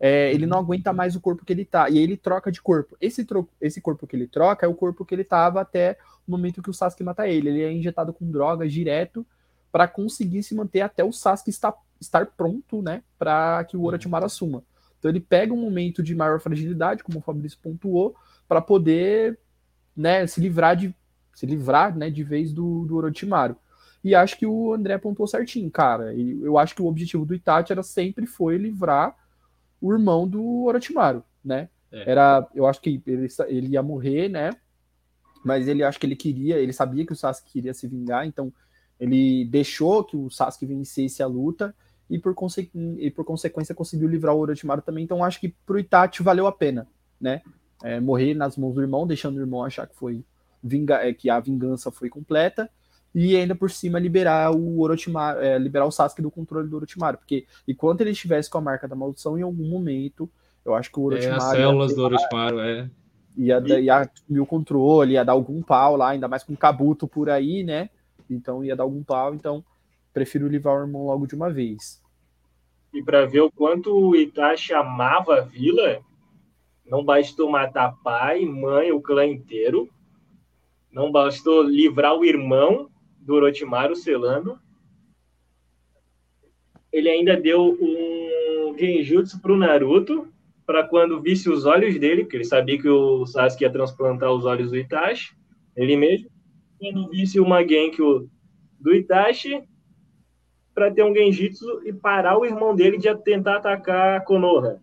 é, ele não aguenta mais o corpo que ele tá, e aí ele troca de corpo. Esse, tro esse corpo que ele troca é o corpo que ele tava até o momento que o Sasuke mata ele. Ele é injetado com drogas direto para conseguir se manter até o Sasuke estar, estar pronto, né, para que o Orochimaru assuma. Então ele pega um momento de maior fragilidade, como o Fabrício pontuou, para poder, né, se livrar de se livrar, né, de vez do, do Orochimaru. E acho que o André pontuou certinho, cara. E eu acho que o objetivo do Itachi era sempre foi livrar o irmão do Orochimaru, né? É. Era, eu acho que ele, ele ia morrer, né? Mas ele acho que ele queria, ele sabia que o Sasuke queria se vingar, então ele deixou que o Sasuke vencesse a luta e por, conse e por consequência conseguiu livrar o Orochimaru também. Então acho que pro Itachi valeu a pena, né? É, morrer nas mãos do irmão, deixando o irmão achar que foi vinga é, que a vingança foi completa e ainda por cima liberar o Orochimaru, é, liberar o Sasuke do controle do Orochimaru, porque enquanto ele estivesse com a marca da maldição, em algum momento, eu acho que o É, Orochimaru as células do Orochimaru, é. ia, dar- ia assumir o controle, ia dar algum pau lá, ainda mais com o Kabuto por aí, né? Então ia dar algum pau, então prefiro livrar o irmão logo de uma vez. E para ver o quanto o Itachi amava a vila, não bastou matar pai, mãe, o clã inteiro. Não bastou livrar o irmão do Orochimaru selando. Ele ainda deu um genjutsu pro Naruto, para quando visse os olhos dele, porque ele sabia que o Sasuke ia transplantar os olhos do Itachi, ele mesmo. Quando visse uma Genki do Itachi, para ter um genjutsu e parar o irmão dele de tentar atacar a Konoha.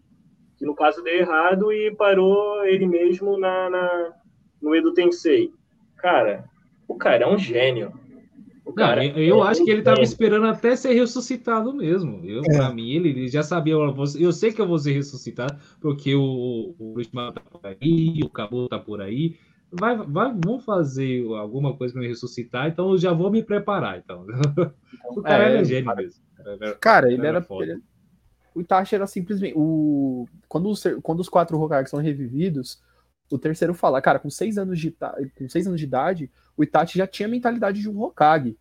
Que no caso deu errado e parou ele mesmo na, na no Edo Tensei. Cara, o cara é um gênio. Cara, eu, eu é acho que ele estava esperando até ser ressuscitado mesmo. Eu, é. Pra mim, ele, ele, já sabia. Eu sei que eu vou ser ressuscitado, porque o, o Urichimar tá por aí, o Cabo tá por aí. Vai, vai, vão fazer alguma coisa para me ressuscitar, então eu já vou me preparar. Então. o cara é, era gênio cara, mesmo. Era, cara, ele era. Ele, o Itachi era simplesmente. O, quando, os, quando os quatro Hokage são revividos, o terceiro fala, cara, com seis anos de, com seis anos de idade, o Itachi já tinha a mentalidade de um Hokage.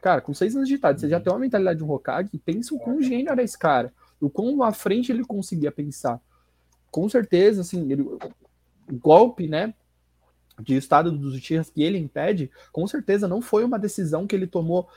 Cara, com seis anos de idade, você já uhum. tem uma mentalidade de um Hokage, pensa o quão gênio era esse cara. O quão à frente ele conseguia pensar. Com certeza, assim, ele, o golpe, né, de estado dos Uchihas que ele impede, com certeza não foi uma decisão que ele tomou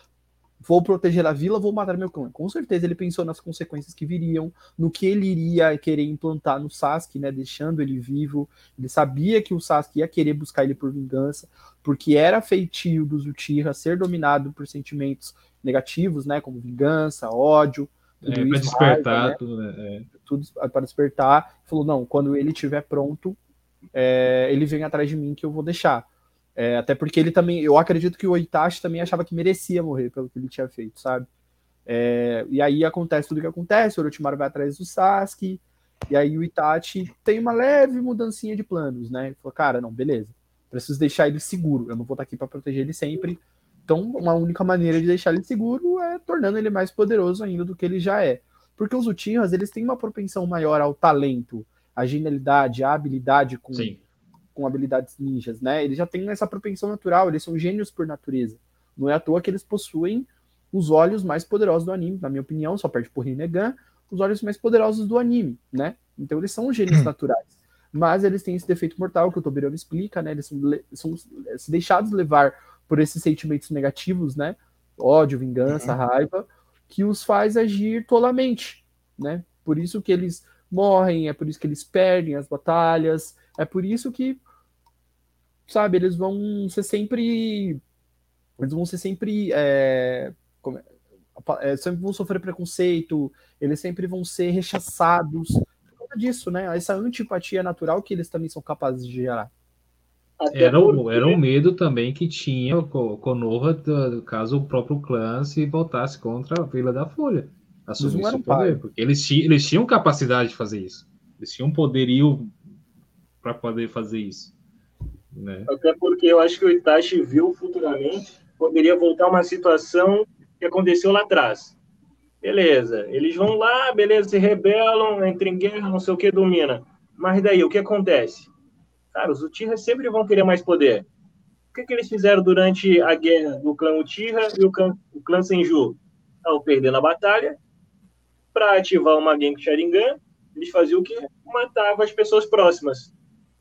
vou proteger a vila, vou matar meu clã. Com certeza ele pensou nas consequências que viriam, no que ele iria querer implantar no Sasuke, né, deixando ele vivo. Ele sabia que o Sasuke ia querer buscar ele por vingança, porque era feitio dos Uchiha ser dominado por sentimentos negativos, né, como vingança, ódio, tudo é, para despertar, né? tudo, né? É. tudo para despertar. Falou não, quando ele estiver pronto, é, ele vem atrás de mim que eu vou deixar. É, até porque ele também, eu acredito que o Itachi também achava que merecia morrer pelo que ele tinha feito, sabe? É, e aí acontece tudo o que acontece, o Orochimaru vai atrás do Sasuke, e aí o Itachi tem uma leve mudancinha de planos, né? Ele falou, cara, não, beleza, preciso deixar ele seguro, eu não vou estar aqui para proteger ele sempre, então uma única maneira de deixar ele seguro é tornando ele mais poderoso ainda do que ele já é. Porque os Uchihas, eles têm uma propensão maior ao talento, à genialidade, à habilidade com... Sim com habilidades ninjas, né? Eles já têm essa propensão natural, eles são gênios por natureza. Não é à toa que eles possuem os olhos mais poderosos do anime, na minha opinião, só perde por Rinnegan, os olhos mais poderosos do anime, né? Então eles são gênios hum. naturais. Mas eles têm esse defeito mortal que o Tobirama explica, né? Eles são, são deixados levar por esses sentimentos negativos, né? Ódio, vingança, uhum. raiva, que os faz agir tolamente, né? Por isso que eles morrem, é por isso que eles perdem as batalhas, é por isso que, sabe, eles vão ser sempre. Eles vão ser sempre. É, como, é, sempre vão sofrer preconceito, eles sempre vão ser rechaçados por causa disso, né? Essa antipatia natural que eles também são capazes de gerar. Era, o, era um medo também que tinha o Konoha, caso o próprio clã se voltasse contra a Vila da Folha. Assumir esse poder, porque eles, eles tinham capacidade de fazer isso. Eles tinham poderio para poder fazer isso. Né? Até porque eu acho que o Itachi viu futuramente poderia voltar uma situação que aconteceu lá atrás. Beleza, eles vão lá, beleza, se rebelam, entram em guerra, não sei o que, domina. Mas daí, o que acontece? Cara, os Uchiha sempre vão querer mais poder. O que, que eles fizeram durante a guerra do clã Uchiha e o clã, o clã Senju? Ao perder na batalha, para ativar uma Genki Sharingan, eles faziam o quê? Matavam as pessoas próximas.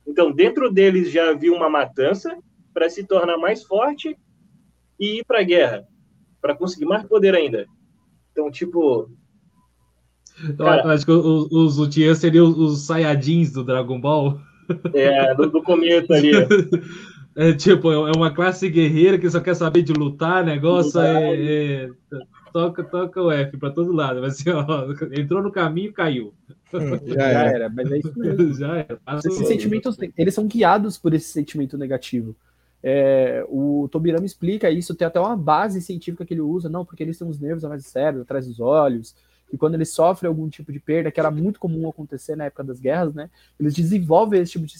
Então, dentro deles já havia uma matança para se tornar mais forte e ir para a guerra, para conseguir mais poder ainda. Então, tipo. Cara, acho que os, Uchiha seriam os Saiyajins do Dragon Ball. É, do, do começo ali. É tipo, é uma classe guerreira que só quer saber de lutar, negócio é, é, toca, toca o F para todo lado. Mas assim, ó, entrou no caminho, caiu. Já, já era. era. mas é isso mesmo. Já era. Esses sentimentos, eles são guiados por esse sentimento negativo. É, o Tobirama explica isso, tem até uma base científica que ele usa, não, porque eles têm os nervos atrás do cérebro, atrás dos olhos, e quando eles sofrem algum tipo de perda, que era muito comum acontecer na época das guerras, né, eles desenvolvem esse tipo de,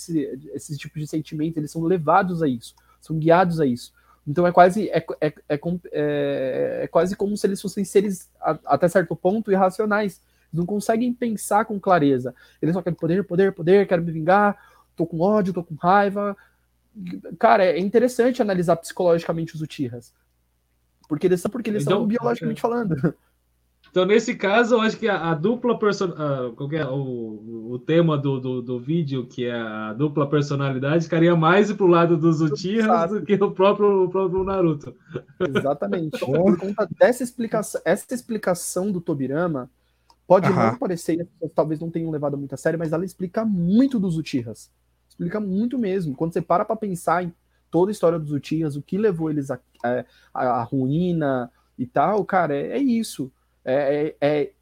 esse tipo de sentimento, eles são levados a isso, são guiados a isso. Então é quase, é, é, é, é, é quase como se eles fossem seres, a, até certo ponto, irracionais. Eles não conseguem pensar com clareza. Eles só querem poder, poder, poder, quero me vingar, tô com ódio, tô com raiva. Cara, é interessante analisar psicologicamente os Uchihas. Porque eles são porque eles então, são biologicamente é. falando. Então, nesse caso, eu acho que a, a dupla personalidade, é o, o tema do, do, do, vídeo, que é a dupla personalidade, ficaria mais pro lado dos Uchihas do que o próprio, o próprio Naruto. Exatamente. Por conta dessa explicação, essa explicação do Tobirama Pode Aham. não parecer, as pessoas talvez não tenham levado muito a sério, mas ela explica muito dos Uchihas. Explica muito mesmo. Quando você para pra pensar em toda a história dos Uchihas, o que levou eles à a, a, a ruína e tal, cara, é, é isso. É, é, é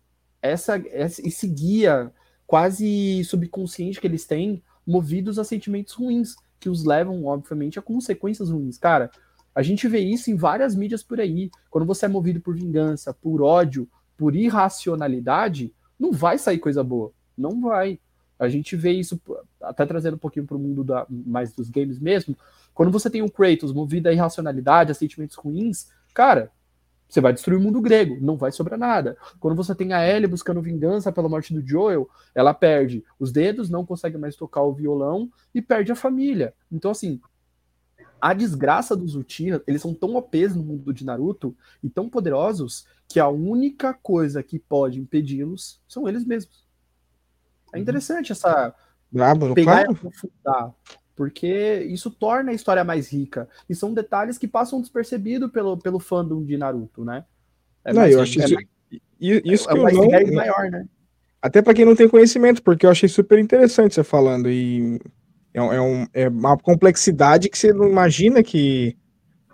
essa, esse guia quase subconsciente que eles têm, movidos a sentimentos ruins, que os levam, obviamente, a consequências ruins. Cara, a gente vê isso em várias mídias por aí. Quando você é movido por vingança, por ódio, por irracionalidade, não vai sair coisa boa. Não vai. A gente vê isso, até trazendo um pouquinho para o mundo da- mais dos games mesmo. Quando você tem o Kratos movido à irracionalidade, a sentimentos ruins, cara, você vai destruir o mundo grego, não vai sobrar nada. Quando você tem a Ellie buscando vingança pela morte do Joel, ela perde os dedos, não consegue mais tocar o violão e perde a família. Então, assim, a desgraça dos Uchiha, eles são tão OPs no mundo de Naruto e tão poderosos que a única coisa que pode impedi-los são eles mesmos. É interessante essa Brabo, pegar claro. e aprofundar, porque isso torna a história mais rica. E são detalhes que passam despercebidos pelo, pelo fandom de Naruto, né? É Não, mais- eu acho é isso, mais- isso é que eu um não, maior, né? até para quem não tem conhecimento, porque eu achei super interessante você falando e é, um- é, um- é uma complexidade que você não imagina que,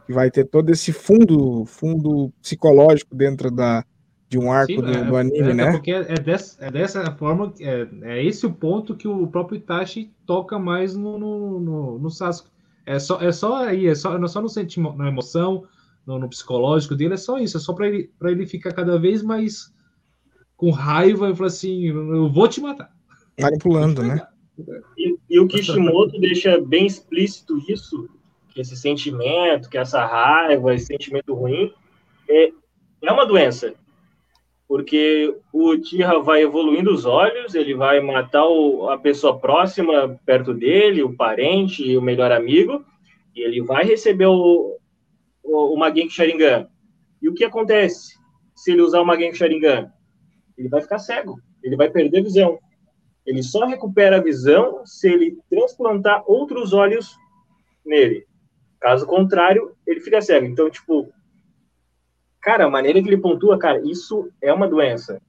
que vai ter todo esse fundo fundo psicológico dentro da de um arco Sim, do, é- do anime, é, né? Porque é, dessa, é dessa forma, que- é, é esse o ponto que o próprio Itachi toca mais no, no, no, no Sasuke. É só, é só aí, é só, não é só no sentimento, na emoção, no, no psicológico dele, é só isso, é só para ele, pra ele ficar cada vez mais com raiva e falar assim, eu vou te matar. Manipulando, né? E, e o Kishimoto deixa bem explícito isso, que esse sentimento, que essa raiva, esse sentimento ruim, é, é uma doença. Porque o Tira vai evoluindo os olhos, ele vai matar o- a pessoa próxima perto dele, o parente o melhor amigo, e ele vai receber o, o, o Magenki Sharingan. E o que acontece se ele usar o Magenki Sharingan? Ele vai ficar cego, ele vai perder a visão. Ele só recupera a visão se ele transplantar outros olhos nele. Caso contrário, ele fica cego. Então, tipo, cara, a maneira que ele pontua, cara, isso é uma doença.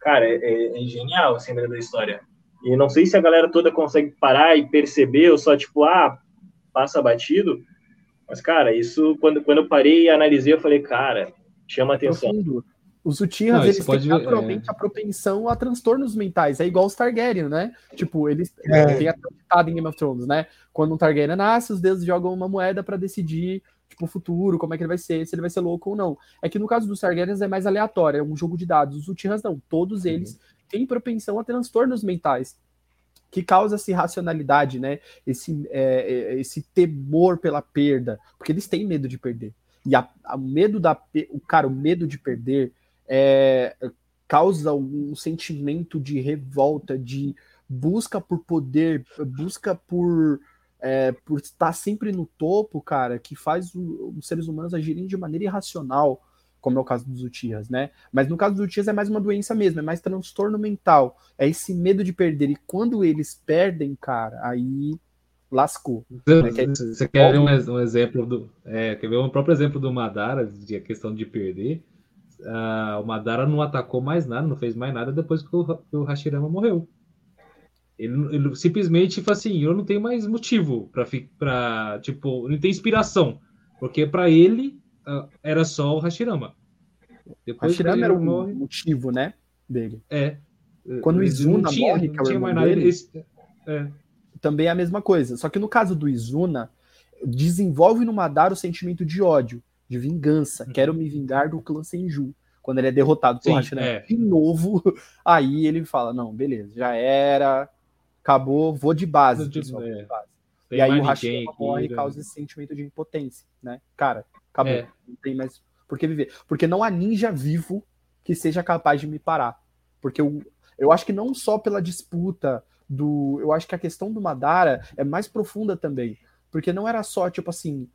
Cara, é, é- é genial assim dentro da história. E não sei se a galera toda consegue parar e perceber, ou só tipo, ah, passa batido. Mas, cara, isso, quando, quando eu parei e analisei, eu falei, cara, chama atenção. Profundo. Os Uchihas, Não, eles têm pode ver, naturalmente a propensão a transtornos mentais. É igual os Targaryen, né? Tipo, eles É. tem até em Game of Thrones, né? Quando um Targaryen nasce, os deuses jogam uma moeda pra decidir tipo, o futuro, como é que ele vai ser, se ele vai ser louco ou não. É que no caso dos Targaryens é mais aleatório, é um jogo de dados. Os Uchihas não, todos eles têm propensão a transtornos mentais que causa essa irracionalidade, né? Esse, é, é, esse temor pela perda, porque eles têm medo de perder. E a, a medo da o cara, o medo de perder é, causa um sentimento de revolta, de busca por poder, busca por é, por estar sempre no topo, cara, que faz o- os seres humanos agirem de maneira irracional, como é o caso dos Uchihas, né? Mas no caso dos Uchihas é mais uma doença mesmo, é mais transtorno mental, é esse medo de perder. E quando eles perdem, cara, aí lascou. Você, que é- você quer ver um, um exemplo do. É, quer ver um próprio exemplo do Madara, de a questão de perder? Ah, o Madara não atacou mais nada, não fez mais nada depois que o, que o Hashirama morreu. Ele, ele simplesmente falou assim: eu não tenho mais motivo pra tipo, não tem inspiração. Porque pra ele ah, era só o Hashirama. Depois Hashirama era o morre, motivo, né, dele. é. Quando o Izuna tinha, morre, que é o irmão nada. dele, esse- é. também é a mesma coisa. Só que no caso do Izuna, desenvolve no Madara o sentimento de ódio, de vingança. Uhum. Quero me vingar do clã Senju. Quando ele é derrotado por Hashirama é. de novo, aí ele fala: Não, beleza, já era, acabou, vou de base. Tipo, pessoal, é. de base. E aí o Hashirama morre e né? causa esse sentimento de impotência, né? Cara, acabou. É. Não tem mais por que viver. Porque não há ninja vivo que seja capaz de me parar. Porque eu, eu acho que não só pela disputa do. Eu acho que a questão do Madara é mais profunda também. Porque não era só, tipo assim,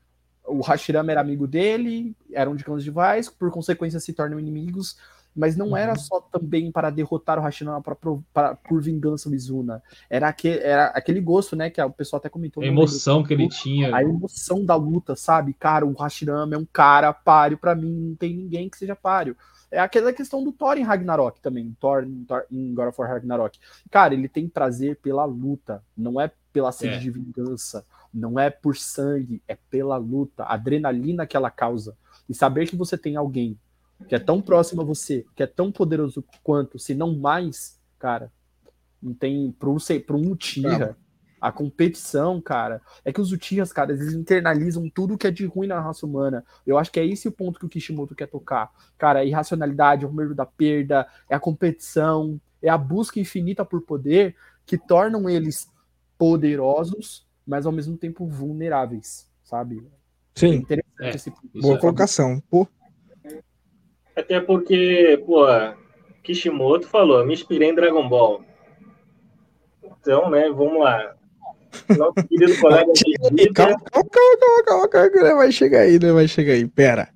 o Hashirama era amigo dele, eram de clãs rivais, por consequência se tornam inimigos. Mas não era só também para derrotar o Hashirama pra, pra, por vingança Mizuna. Era, aquele, era aquele gosto, né? Que o pessoal até comentou. A emoção que ele tinha. A emoção da luta, sabe? Cara, o Hashirama é um cara páreo para mim, não tem ninguém que seja páreo. É aquela questão do Thor em Ragnarok também, Thor, Thor em God of War Ragnarok. Cara, ele tem prazer pela luta, não é pela sede é. de vingança, não é por sangue, é pela luta, adrenalina que ela causa. E saber que você tem alguém que é tão próximo a você, que é tão poderoso quanto, se não mais, cara, não tem para um, um Uchiha, a competição, cara, é que os Uchihas, cara, eles internalizam tudo que é de ruim na raça humana. Eu acho que é esse o ponto que o Kishimoto quer tocar. Cara, a irracionalidade, é o medo da perda, é a competição, é a busca infinita por poder que tornam eles poderosos, mas ao mesmo tempo vulneráveis, sabe? Sim. É interessante é, esse Boa é colocação. Pô. Até porque, pô, Kishimoto falou, me inspirei em Dragon Ball. Então, né, vamos lá. Nosso querido colega calma, calma, calma, calma, vai chegar aí, né? Vai chegar aí, pera.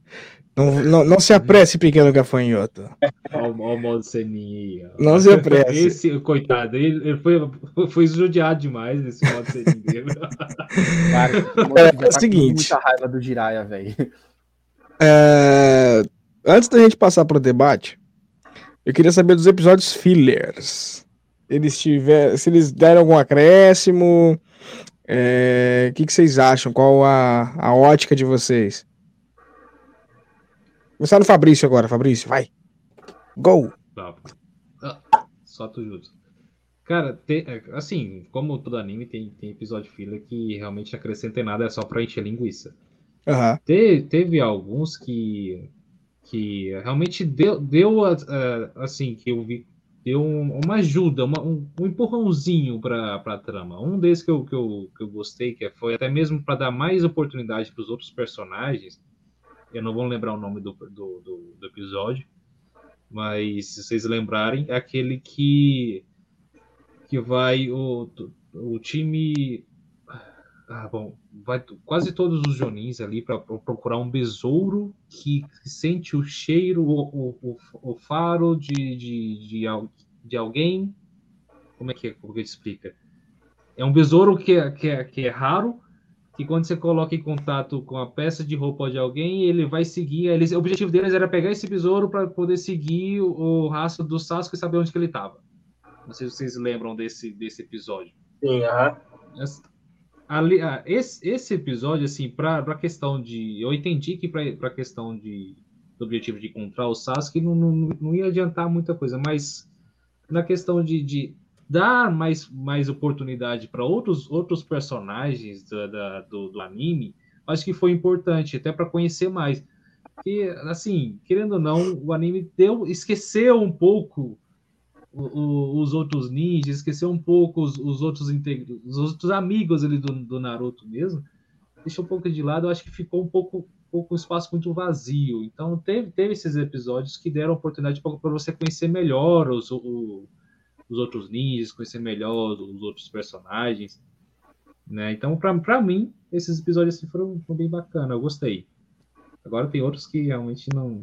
Não, não, não se apresse, pequeno gafanhoto. Olha o modo Seninha. Não se apresse. Esse, coitado, ele, ele foi, foi judiado demais nesse modo Seninha Cara, é, é o seguinte. muita raiva do Jiraya, velho. É, antes da gente passar para o debate, eu queria saber dos episódios fillers. Eles tiver, se eles deram algum acréscimo, o é, que, que vocês acham? Qual a, a ótica de vocês? Começar no Fabrício agora, Fabrício, vai. Go! Tá. Ah, só tu junto. Cara, é, assim, como todo anime, tem, tem episódio filler que realmente acrescenta em nada, é só pra encher linguiça. Uhum. Te, teve alguns que, que realmente deu, deu uh, assim, que eu vi, deu uma ajuda, uma, um, um, empurrãozinho para a trama. Um desses que eu, que eu, que eu gostei, que foi até mesmo para dar mais oportunidade para os outros personagens, eu não vou lembrar o nome do, do, do, do episódio, mas se vocês lembrarem, é aquele que que vai o, o time ah, bom, vai quase todos os Jonins ali para procurar um besouro que sente o cheiro, o, o, o, faro de, de, de, de, alguém. Como é que é? Como que explica? É um besouro que é, que, é, que é raro, que quando você coloca em contato com a peça de roupa de alguém, ele vai seguir. Eles, o objetivo deles era pegar esse besouro para poder seguir o, o rastro do Sasuke e saber onde ele estava. Não sei se vocês lembram desse, desse episódio. Sim, aham. Ali, ah, esse, esse episódio, assim, para a questão de. Eu entendi que para a questão de, do objetivo de encontrar o Sasuke não, não, não ia adiantar muita coisa, mas na questão de, de dar mais, mais oportunidade para outros, outros personagens da, do, do, anime, acho que foi importante, até para conhecer mais. E, assim, querendo ou não, o anime deu, esqueceu um pouco o, os outros ninjas, esqueceu um pouco os, os outros integros, os outros amigos ali do, do, Naruto mesmo. Deixou um pouco de lado, eu acho que ficou um pouco, um pouco um espaço muito vazio. Então, teve, teve esses episódios que deram oportunidade para você conhecer melhor os, o, os outros ninjas, conhecer melhor os outros personagens. Né? Então, para mim, esses episódios assim, foram, foram bem bacanas, eu gostei. Agora tem outros que realmente não.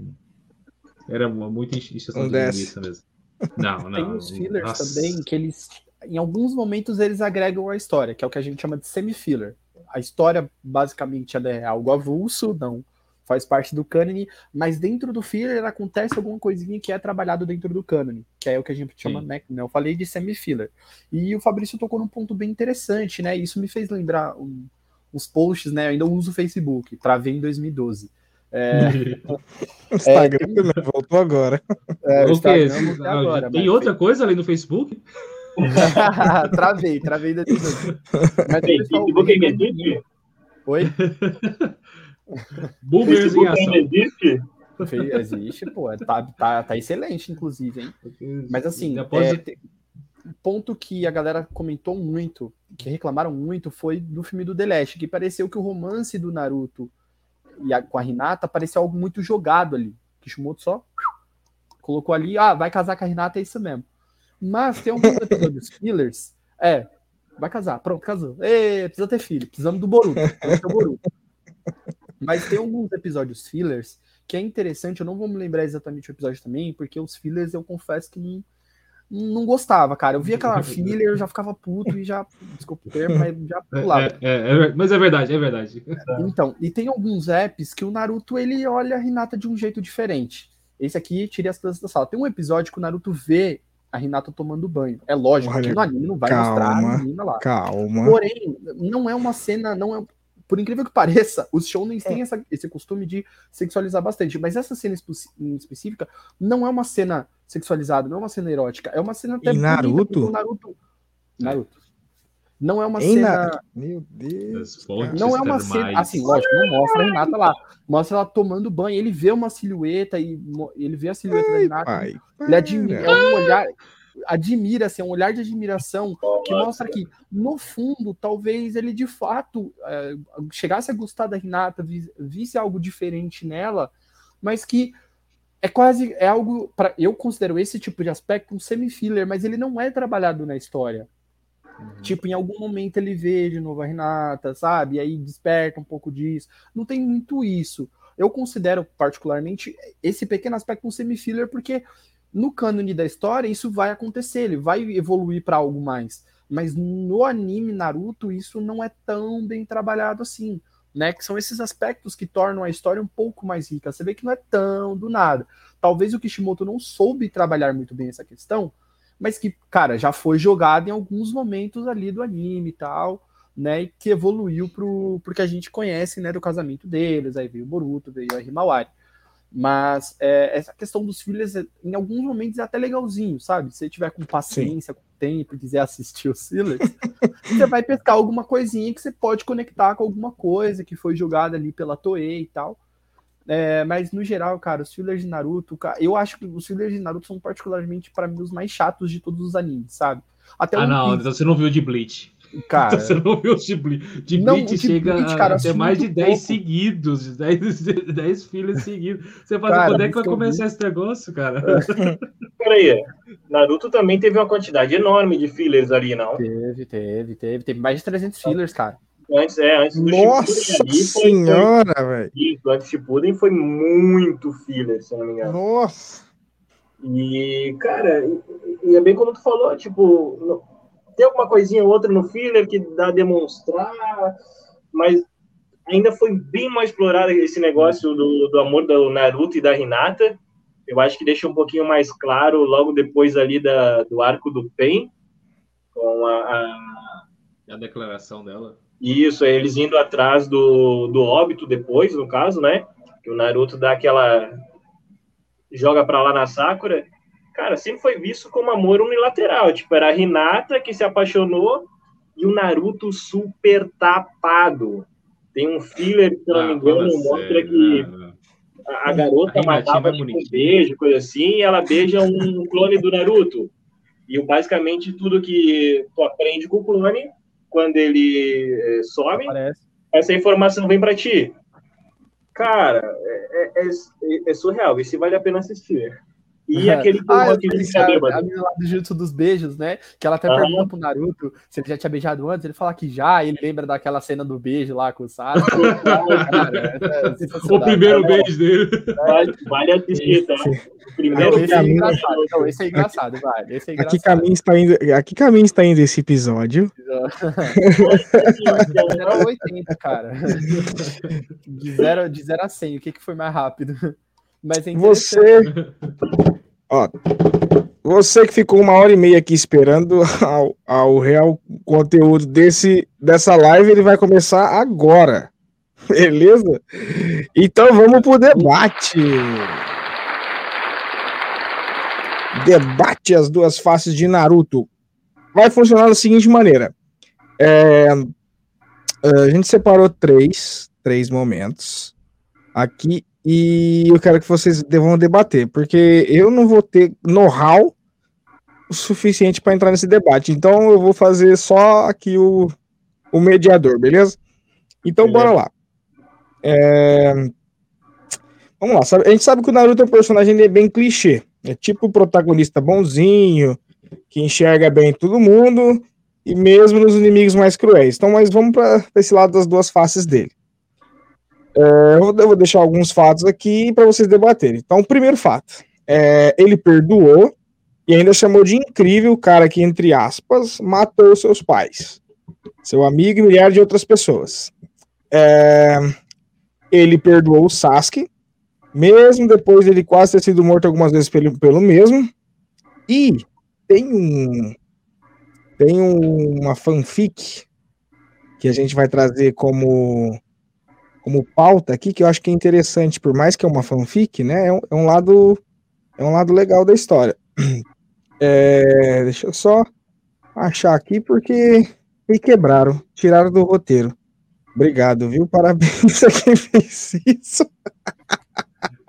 Era muito encheção de linguiça mesmo. Não, não. Tem os fillers Nossa. também que eles. Em alguns momentos eles agregam a história, que é o que a gente chama de semi-filler. A história, basicamente, é algo avulso, não faz parte do cânone, mas dentro do filler acontece alguma coisinha que é trabalhado dentro do cânone, que é o que a gente chama, né, né? Eu falei de semi-filler. E o Fabrício tocou num ponto bem interessante, né? Isso me fez lembrar um, uns posts, né? Eu ainda uso o Facebook, travei em 2012. É, Instagram é, tem... voltou agora. É, o Instagram, ah, agora, tem outra coisa além do Facebook? travei, travei 2012. Mas tem Facebook existe? Oi? Boomers em ação. Existe? Existe, pô. Tá, tá, tá excelente, inclusive, hein? Mas assim, é, ponto que a galera comentou muito, que reclamaram muito, foi do filme do The Last, que pareceu que o romance do Naruto e a, com a Renata pareceu algo muito jogado ali. Kishimoto só colocou ali, ah, vai casar com a Renata, é isso mesmo. Mas tem alguns episódios fillers, é, vai casar, pronto, casou. Ei, precisa ter filho, precisamos do Boruto. Boruto. Mas tem alguns episódios fillers que é interessante, eu não vou me lembrar exatamente o episódio também, porque os fillers eu confesso que não, não gostava, cara. Eu via aquela filler, eu já ficava puto e já, desculpa o termo, mas já pulava. É, é, é, mas é verdade, é verdade. Então, e tem alguns apps que o Naruto ele olha a Hinata de um jeito diferente. Esse aqui, tire as crianças da sala. Tem um episódio que o Naruto vê a Renata tomando banho. É lógico Olha, que no anime não vai calma, mostrar a menina lá. Calma. Porém, não é uma cena, não é, por incrível que pareça, os shounens têm é. essa, esse costume de sexualizar bastante, mas essa cena em específica não é uma cena sexualizada, não é uma cena erótica, é uma cena até e Naruto? Naruto. Naruto. Não é uma em cena. Na... Meu Deus. Não é uma cena. Assim, lógico, não mostra a Renata lá. Mostra ela tomando banho. Ele vê uma silhueta e ele vê a silhueta Ai, da Renata. Pai, ele admira. É um olhar admira, assim, é um olhar de admiração que mostra que, no fundo, talvez ele de fato é, chegasse a gostar da Renata, visse algo diferente nela, mas que é quase é algo para eu considero esse tipo de aspecto um semi-filler, mas ele não é trabalhado na história. Uhum. Tipo, em algum momento ele vê de novo a Renata, sabe? E aí desperta um pouco disso. Não tem muito isso. Eu considero particularmente esse pequeno aspecto um semi-filler porque no cânone da história, isso vai acontecer, ele vai evoluir para algo mais. Mas no anime Naruto, isso não é tão bem trabalhado assim. Né, que são esses aspectos que tornam a história um pouco mais rica. Você vê que não é tão do nada. Talvez o Kishimoto não soube trabalhar muito bem essa questão, mas que, cara, já foi jogado em alguns momentos ali do anime e tal, né, e que evoluiu pro, pro que a gente conhece, né, do casamento deles, aí veio o Boruto, veio a Himawari. Mas é, essa questão dos filhos, em alguns momentos, é até legalzinho, sabe? Se você tiver com paciência, Sim. com tempo, quiser assistir os fillers, você vai pescar alguma coisinha que você pode conectar com alguma coisa que foi jogada ali pela Toei e tal. É, mas no geral, cara, os fillers de Naruto, cara, eu acho que os fillers de Naruto são particularmente para mim os mais chatos de todos os animes, sabe? Até ah, não, então você não viu de Bleach. Cara, você não viu. De não, Bleach chega Bleach, cara, a ter mais de 10 seguidos, 10, 10 filhos seguidos. Você fala, cara, quando é que vai começar esse negócio, cara? Peraí, Naruto também teve uma quantidade enorme de fillers ali, não? Teve, teve, teve. Teve mais de 300 fillers, cara. Antes, é, antes do Nossa ali, senhora, velho. Antes de Shippuden foi muito filler, se não me engano. Nossa. E, cara, e é bem como tu falou, tipo, tem alguma coisinha ou outra no filler que dá a demonstrar, mas ainda foi bem mais explorado esse negócio do, do amor do Naruto e da Hinata. Eu acho que deixa um pouquinho mais claro logo depois ali da, do arco do Pen, com a, a... a declaração dela. Isso, eles indo atrás do, do óbito depois, no caso, né? Que o Naruto dá aquela. joga pra lá na Sakura. Cara, sempre foi visto como amor unilateral. Tipo, era a Hinata que se apaixonou e o Naruto super tapado. Tem um filler, se não ah, me engano, mostra que né? a, a garota a matava tipo, um beijo, coisa assim, e ela beija um clone do Naruto. E basicamente tudo que tu aprende com o clone quando ele é, some, Aparece. essa informação vem para ti. Cara, é, é, é, é surreal. Esse vale a pena assistir. E aquele ah, aquele a, a menina lá do Jutsu dos beijos, né? Que ela até uhum. pergunta pro Naruto se ele já tinha beijado antes. Ele fala que já, ele lembra daquela cena do beijo lá com o Sasuke. é o primeiro cara, beijo dele. Vale, vale assistir, tá? Primeiro esse, é engraçado. Não, esse é engraçado, vale. Esse é engraçado. A que caminho está indo, a que caminho está indo esse episódio? 0 a 80, cara. De 0 de zero a 100, o que, que foi mais rápido? Mas é você. Ó, você que ficou uma hora e meia aqui esperando ao, ao real conteúdo desse, dessa live, ele vai começar agora. Beleza? Então vamos pro debate. Debate as duas faces de Naruto. Vai funcionar da seguinte maneira. É, a gente separou três, três momentos aqui e eu quero que vocês devam debater, porque eu não vou ter know-how o suficiente para entrar nesse debate. Então eu vou fazer só aqui o, o mediador, beleza? Então beleza. bora lá. É... Vamos lá. A gente sabe que o Naruto é um personagem bem clichê. É tipo o protagonista bonzinho, que enxerga bem todo mundo, e mesmo nos inimigos mais cruéis. Então, mas vamos para esse lado das duas faces dele. É, eu vou deixar alguns fatos aqui para vocês debaterem. Então, o primeiro fato: é, ele perdoou e ainda chamou de incrível o cara que, entre aspas, matou seus pais, seu amigo e milhares de outras pessoas. É, ele perdoou o Sasuke, mesmo depois dele quase ter sido morto algumas vezes pelo, pelo mesmo. E tem um, tem uma fanfic que a gente vai trazer como como pauta aqui que eu acho que é interessante, por mais que é uma fanfic, né? É um, é um lado é um lado legal da história. É, deixa eu só achar aqui porque me quebraram, tiraram do roteiro. Obrigado, viu? Parabéns a quem fez isso.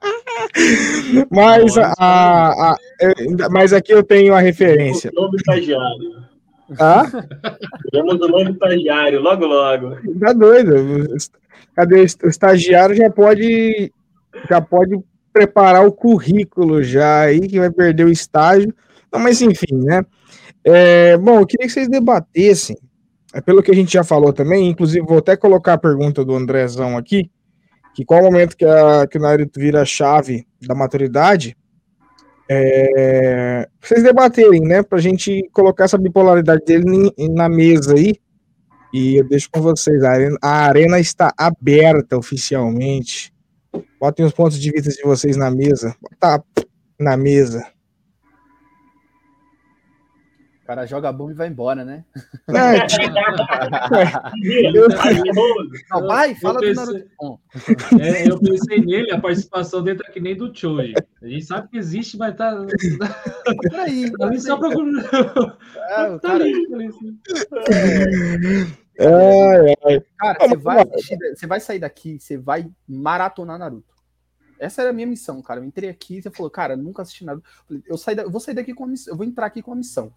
mas, a, a, é, mas aqui eu tenho a referência. O nome estagiário. Ah? Temos o nome estagiário, logo, logo. Tá doido. Cadê o estagiário já pode já pode preparar o currículo já aí que vai perder o estágio. Não, mas enfim, né? É, bom, eu queria que vocês debatessem, é pelo que a gente já falou também, inclusive vou até colocar a pergunta do Andrezão aqui, que qual o momento que, a, que o Naruto vira a chave da maturidade, é, vocês debaterem, né, pra gente colocar essa bipolaridade dele na mesa aí, e eu deixo com vocês, a arena, a arena está aberta oficialmente, botem os pontos de vista de vocês na mesa, tá na mesa. O cara joga a bomba e vai embora, né? Não, vai, fala do Naruto. É, eu pensei nele, a participação dele tá que nem do Choji. A gente sabe que existe, mas tá. Peraí, tá ali só pra. É, tá ali, tá ali. É, é. Cara, você vai, você vai sair daqui, você vai maratonar Naruto. Essa era a minha missão, cara. Eu entrei aqui e você falou, cara, nunca assisti Naruto. Eu, saí da, eu vou sair daqui com a missão, eu vou entrar aqui com a missão.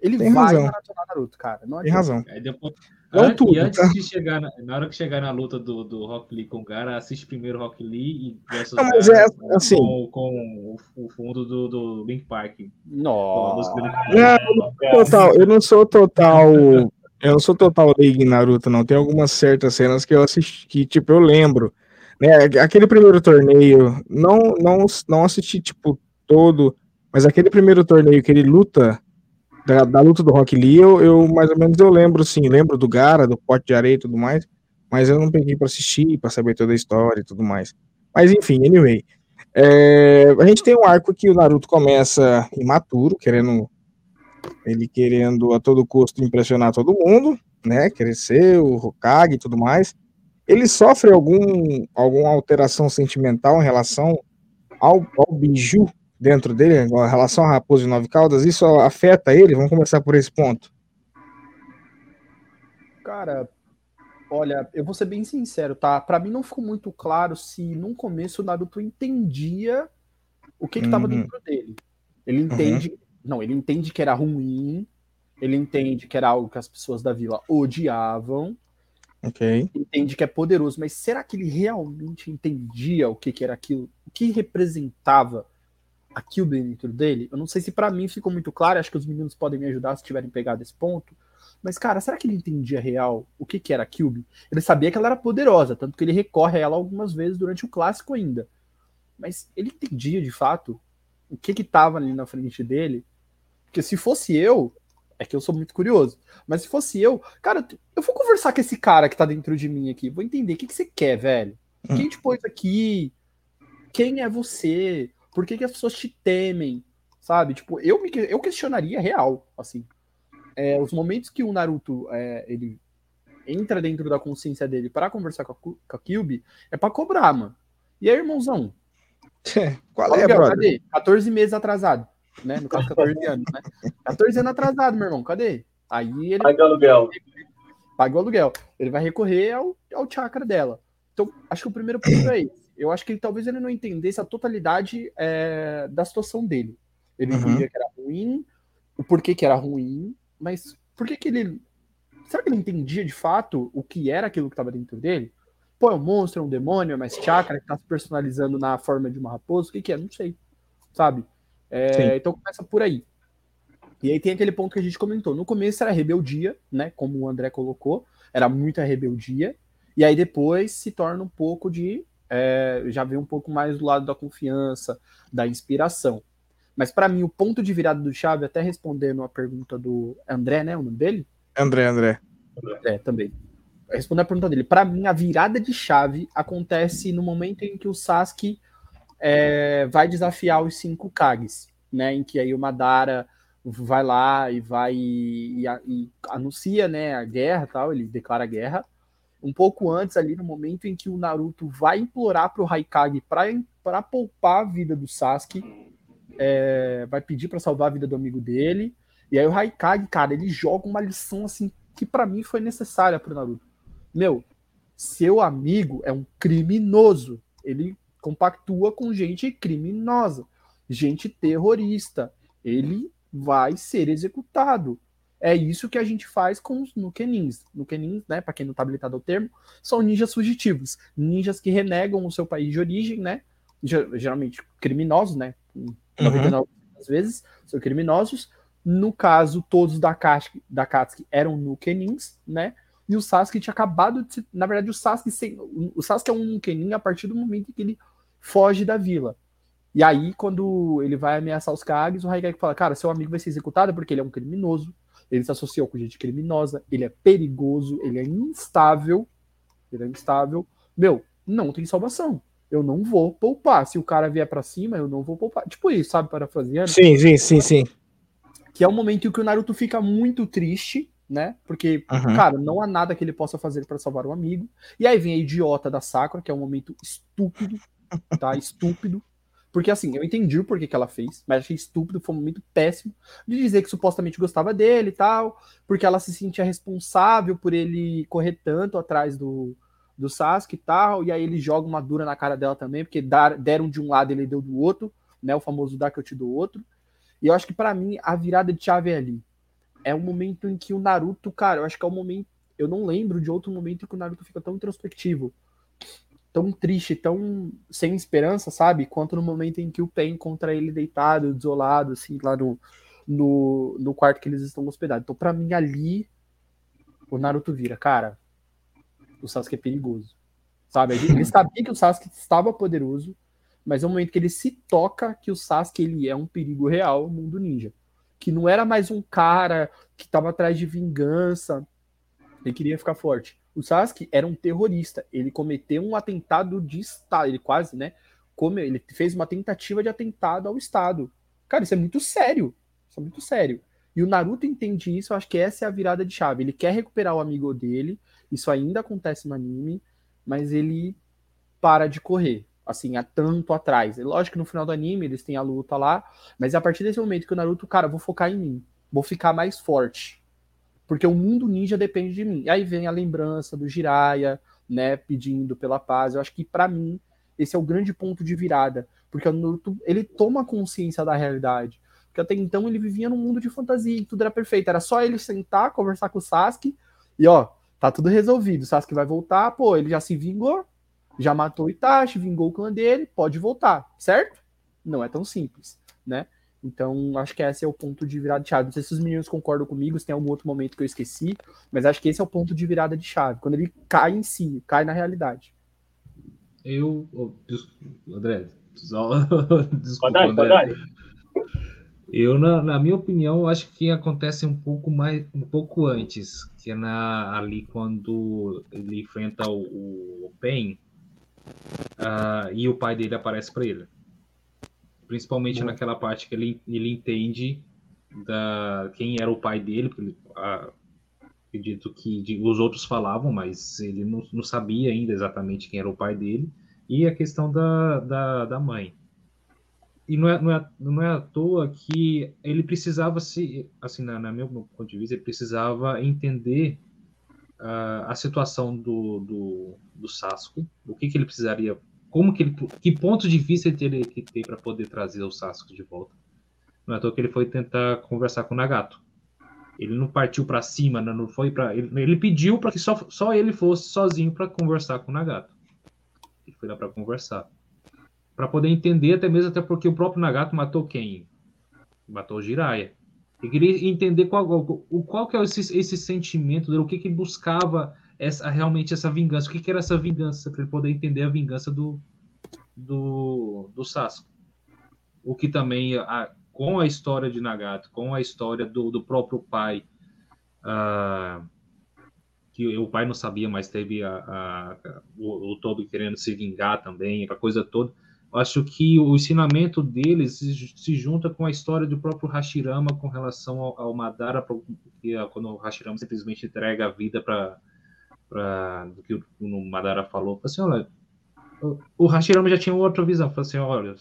Ele Tem vai razão. maratonar Naruto, cara. Não Tem razão. Aí depois, não antes, tudo, antes tá? de chegar na, na, hora que chegar na luta do, do Rock Lee com o cara, assiste primeiro Rock Lee e versus não, mas é, assim, com, com o, o, fundo do, do Link Park. Nossa. Não, total, eu não sou total. Eu não sou total league em Naruto, não. Tem algumas certas cenas que eu assisti, que, tipo, eu lembro. Né? Aquele primeiro torneio, não, não, não assisti, tipo, todo, mas aquele primeiro torneio que ele luta da, da, luta do Rock Lee, eu, eu, mais ou menos eu lembro, sim, lembro do Gara, do pote de areia e tudo mais, mas eu não peguei para assistir, para saber toda a história e tudo mais. Mas enfim, anyway. É, a gente tem um arco que o Naruto começa imaturo, querendo ele querendo a todo custo impressionar todo mundo, né? Crescer, o Hokage e tudo mais. Ele sofre algum alguma alteração sentimental em relação ao, ao biju dentro dele, em relação à raposa de nove caudas, isso afeta ele? Vamos começar por esse ponto. Cara, olha, eu vou ser bem sincero, tá? Para mim não ficou muito claro se no começo o Naruto entendia o que estava uhum. dentro dele. Ele entende, uhum. Não, ele entende que era ruim, ele entende que era algo que as pessoas da vila odiavam. Ok. Entende que é poderoso, mas será que ele realmente entendia o que, que era aquilo? O que representava aquilo dentro dele. Eu não sei se para mim ficou muito claro, acho que os meninos podem me ajudar se tiverem pegado esse ponto. Mas, cara, será que ele entendia real o que, que era a Cube? Ele sabia que ela era poderosa, tanto que ele recorre a ela algumas vezes durante o clássico ainda. Mas ele entendia de fato o que que tava ali na frente dele? Porque se fosse eu, é que eu sou muito curioso, mas se fosse eu, cara, eu vou conversar com esse cara que tá dentro de mim aqui, vou entender o que, que você quer, velho. Quem te pôs aqui? Quem é você? Por que, que as pessoas te temem? Sabe? Tipo, eu, me, eu questionaria real, assim. É, os momentos que o Naruto é, ele entra dentro da consciência dele para conversar com a, com a Kyubi é para cobrar, mano. E aí, irmãozão? Qual é, brother? Cadê? 14 meses atrasado, né? No caso, 14 anos, né? 14 anos atrasado, meu irmão, cadê? Aí ele. Paga o aluguel. Paga o aluguel. Ele vai recorrer ao, ao chakra dela. Então, acho que o primeiro ponto é esse eu acho que ele, talvez ele não entendesse a totalidade é, da situação dele. Ele uhum. entendia que era ruim, o porquê que era ruim, mas por que que ele... Será que ele entendia de fato o que era aquilo que estava dentro dele? Pô, é um monstro, é um demônio, é mais chakra que tá se personalizando na forma de uma raposa, o que que é? Não sei, sabe? É, então começa por aí. E aí tem aquele ponto que a gente comentou. No começo era rebeldia, né? Como o André colocou, era muita rebeldia. E aí depois se torna um pouco de. É, já vem um pouco mais do lado da confiança, da inspiração. Mas para mim, o ponto de virada do Chave, até respondendo a pergunta do André, né? O nome dele? André, André. É, também. Respondendo a pergunta dele. Para mim, a virada de chave acontece no momento em que o Sasuke é, vai desafiar os cinco Kages, né? Em que aí o Madara vai lá e vai e, e, anuncia, né, a guerra, tal. Ele declara guerra um pouco antes ali no momento em que o Naruto vai implorar para o Haikage para poupar a vida do Sasuke, é, vai pedir para salvar a vida do amigo dele, e aí o Haikage, cara, ele joga uma lição assim que para mim foi necessária para o Naruto. Meu, seu amigo é um criminoso, ele compactua com gente criminosa, gente terrorista, ele vai ser executado. É isso que a gente faz com os Nukenins. Nukenins, né, para quem não está habilitado ao termo, são ninjas fugitivos. Ninjas que renegam o seu país de origem, né? Geralmente criminosos, né? 99% uhum. vezes são criminosos. No caso, todos da, Katsuki, da Katsuki eram Nukenins, né? E o Sasuke tinha acabado de se... Na verdade, o Sasuke, o Sasuke é um Nukenin a partir do momento em que ele foge da vila. E aí, quando ele vai ameaçar os Kages, o Raigeki fala, cara, seu amigo vai ser executado porque ele é um criminoso ele se associou com gente criminosa, ele é perigoso, ele é instável, ele é instável. Meu, não tem salvação. Eu não vou poupar. Se o cara vier para cima, eu não vou poupar. Tipo isso, sabe, parafraseando? Sim, sim, sim, sim. Que é o momento em que o Naruto fica muito triste, né? Porque, uhum. cara, não há nada que ele possa fazer para salvar um amigo. E aí vem a idiota da Sakura, que é um momento estúpido, tá? Estúpido. Porque assim, eu entendi o porquê que ela fez, mas achei estúpido, foi um momento péssimo de dizer que supostamente gostava dele e tal, porque ela se sentia responsável por ele correr tanto atrás do, do Sasuke e tal, e aí ele joga uma dura na cara dela também, porque dar, deram de um lado e ele deu do outro, né? O famoso dar que eu te dou outro. E eu acho que para mim a virada de chave é ali. É o momento em que o Naruto, cara, eu acho que é o momento. Eu não lembro de outro momento em que o Naruto fica tão introspectivo tão triste, tão sem esperança, sabe? Quanto no momento em que o Pen encontra ele deitado, desolado, assim, lá no, no, no quarto que eles estão hospedados. Então, para mim, ali, o Naruto vira, cara, o Sasuke é perigoso. Sabe? Ele sabia que o Sasuke estava poderoso, mas é o momento que ele se toca que o Sasuke ele é um perigo real no mundo ninja. Que não era mais um cara que estava atrás de vingança, ele queria ficar forte. O Sasuke era um terrorista. Ele cometeu um atentado de Estado. Ele quase, né? Como ele fez uma tentativa de atentado ao Estado. Cara, isso é muito sério. Isso é muito sério. E o Naruto entende isso, eu acho que essa é a virada de chave. Ele quer recuperar o amigo dele, isso ainda acontece no anime, mas ele para de correr, assim, há tanto atrás. Lógico que no final do anime eles têm a luta lá, mas é a partir desse momento que o Naruto, cara, vou focar em mim, vou ficar mais forte porque o mundo ninja depende de mim. E aí vem a lembrança do Jiraiya, né, pedindo pela paz. Eu acho que para mim esse é o grande ponto de virada, porque o Naruto, ele toma consciência da realidade. Porque até então ele vivia num mundo de fantasia e tudo era perfeito. Era só ele sentar, conversar com o Sasuke e ó, tá tudo resolvido. O Sasuke vai voltar, pô, ele já se vingou, já matou o Itachi, vingou o clã dele, pode voltar, certo? Não é tão simples, né? Então, acho que esse é o ponto de virada de chave. Não sei se os meninos concordam comigo, se tem algum outro momento que eu esqueci, mas acho que esse é o ponto de virada de chave, quando ele cai em si, cai na realidade. Eu. Oh, André, só, desculpa, André. Eu, na, na, minha opinião, acho que acontece um pouco mais, um pouco antes, que é na, ali quando ele enfrenta o, o Pen uh, e o pai dele aparece para ele. Principalmente naquela parte que ele, ele entende da quem era o pai dele, porque ele, a, acredito que de, os outros falavam, mas ele não, não, sabia ainda exatamente quem era o pai dele, e a questão da, da, da mãe. E não é, não, é, não é à toa que ele precisava se, assim, na, na meu ponto de vista, ele precisava entender uh, a situação do, do, do Sasuke, o que, que ele precisaria como que ele, que ponto de vista ele que ter para poder trazer o Sasuke de volta. Não é à toa que ele foi tentar conversar com o Nagato. Ele não partiu para cima, não foi para ele, ele, pediu para que só, só ele fosse sozinho para conversar com o Nagato. Ele foi lá para conversar, para poder entender até mesmo até porque o próprio Nagato matou quem? Matou o Jiraiya. Ele queria entender qual, qual, qual que é esse, esse sentimento dele, o que, que buscava essa, realmente essa vingança. O que, que era essa vingança? Para ele poder entender a vingança do, do, do Sasuke. O que também, a, com a história de Nagato, com a história do, do próprio pai, uh, que o pai não sabia, mas teve a, a, o, o Tobi querendo se vingar também, a coisa toda. Acho que o ensinamento deles se, se, junta com a história do próprio Hashirama com relação ao, ao Madara, porque quando o Hashirama simplesmente entrega a vida para do que o, Madara falou, assim, olha, o, Hashirama já tinha outra visão, falou assim, olha,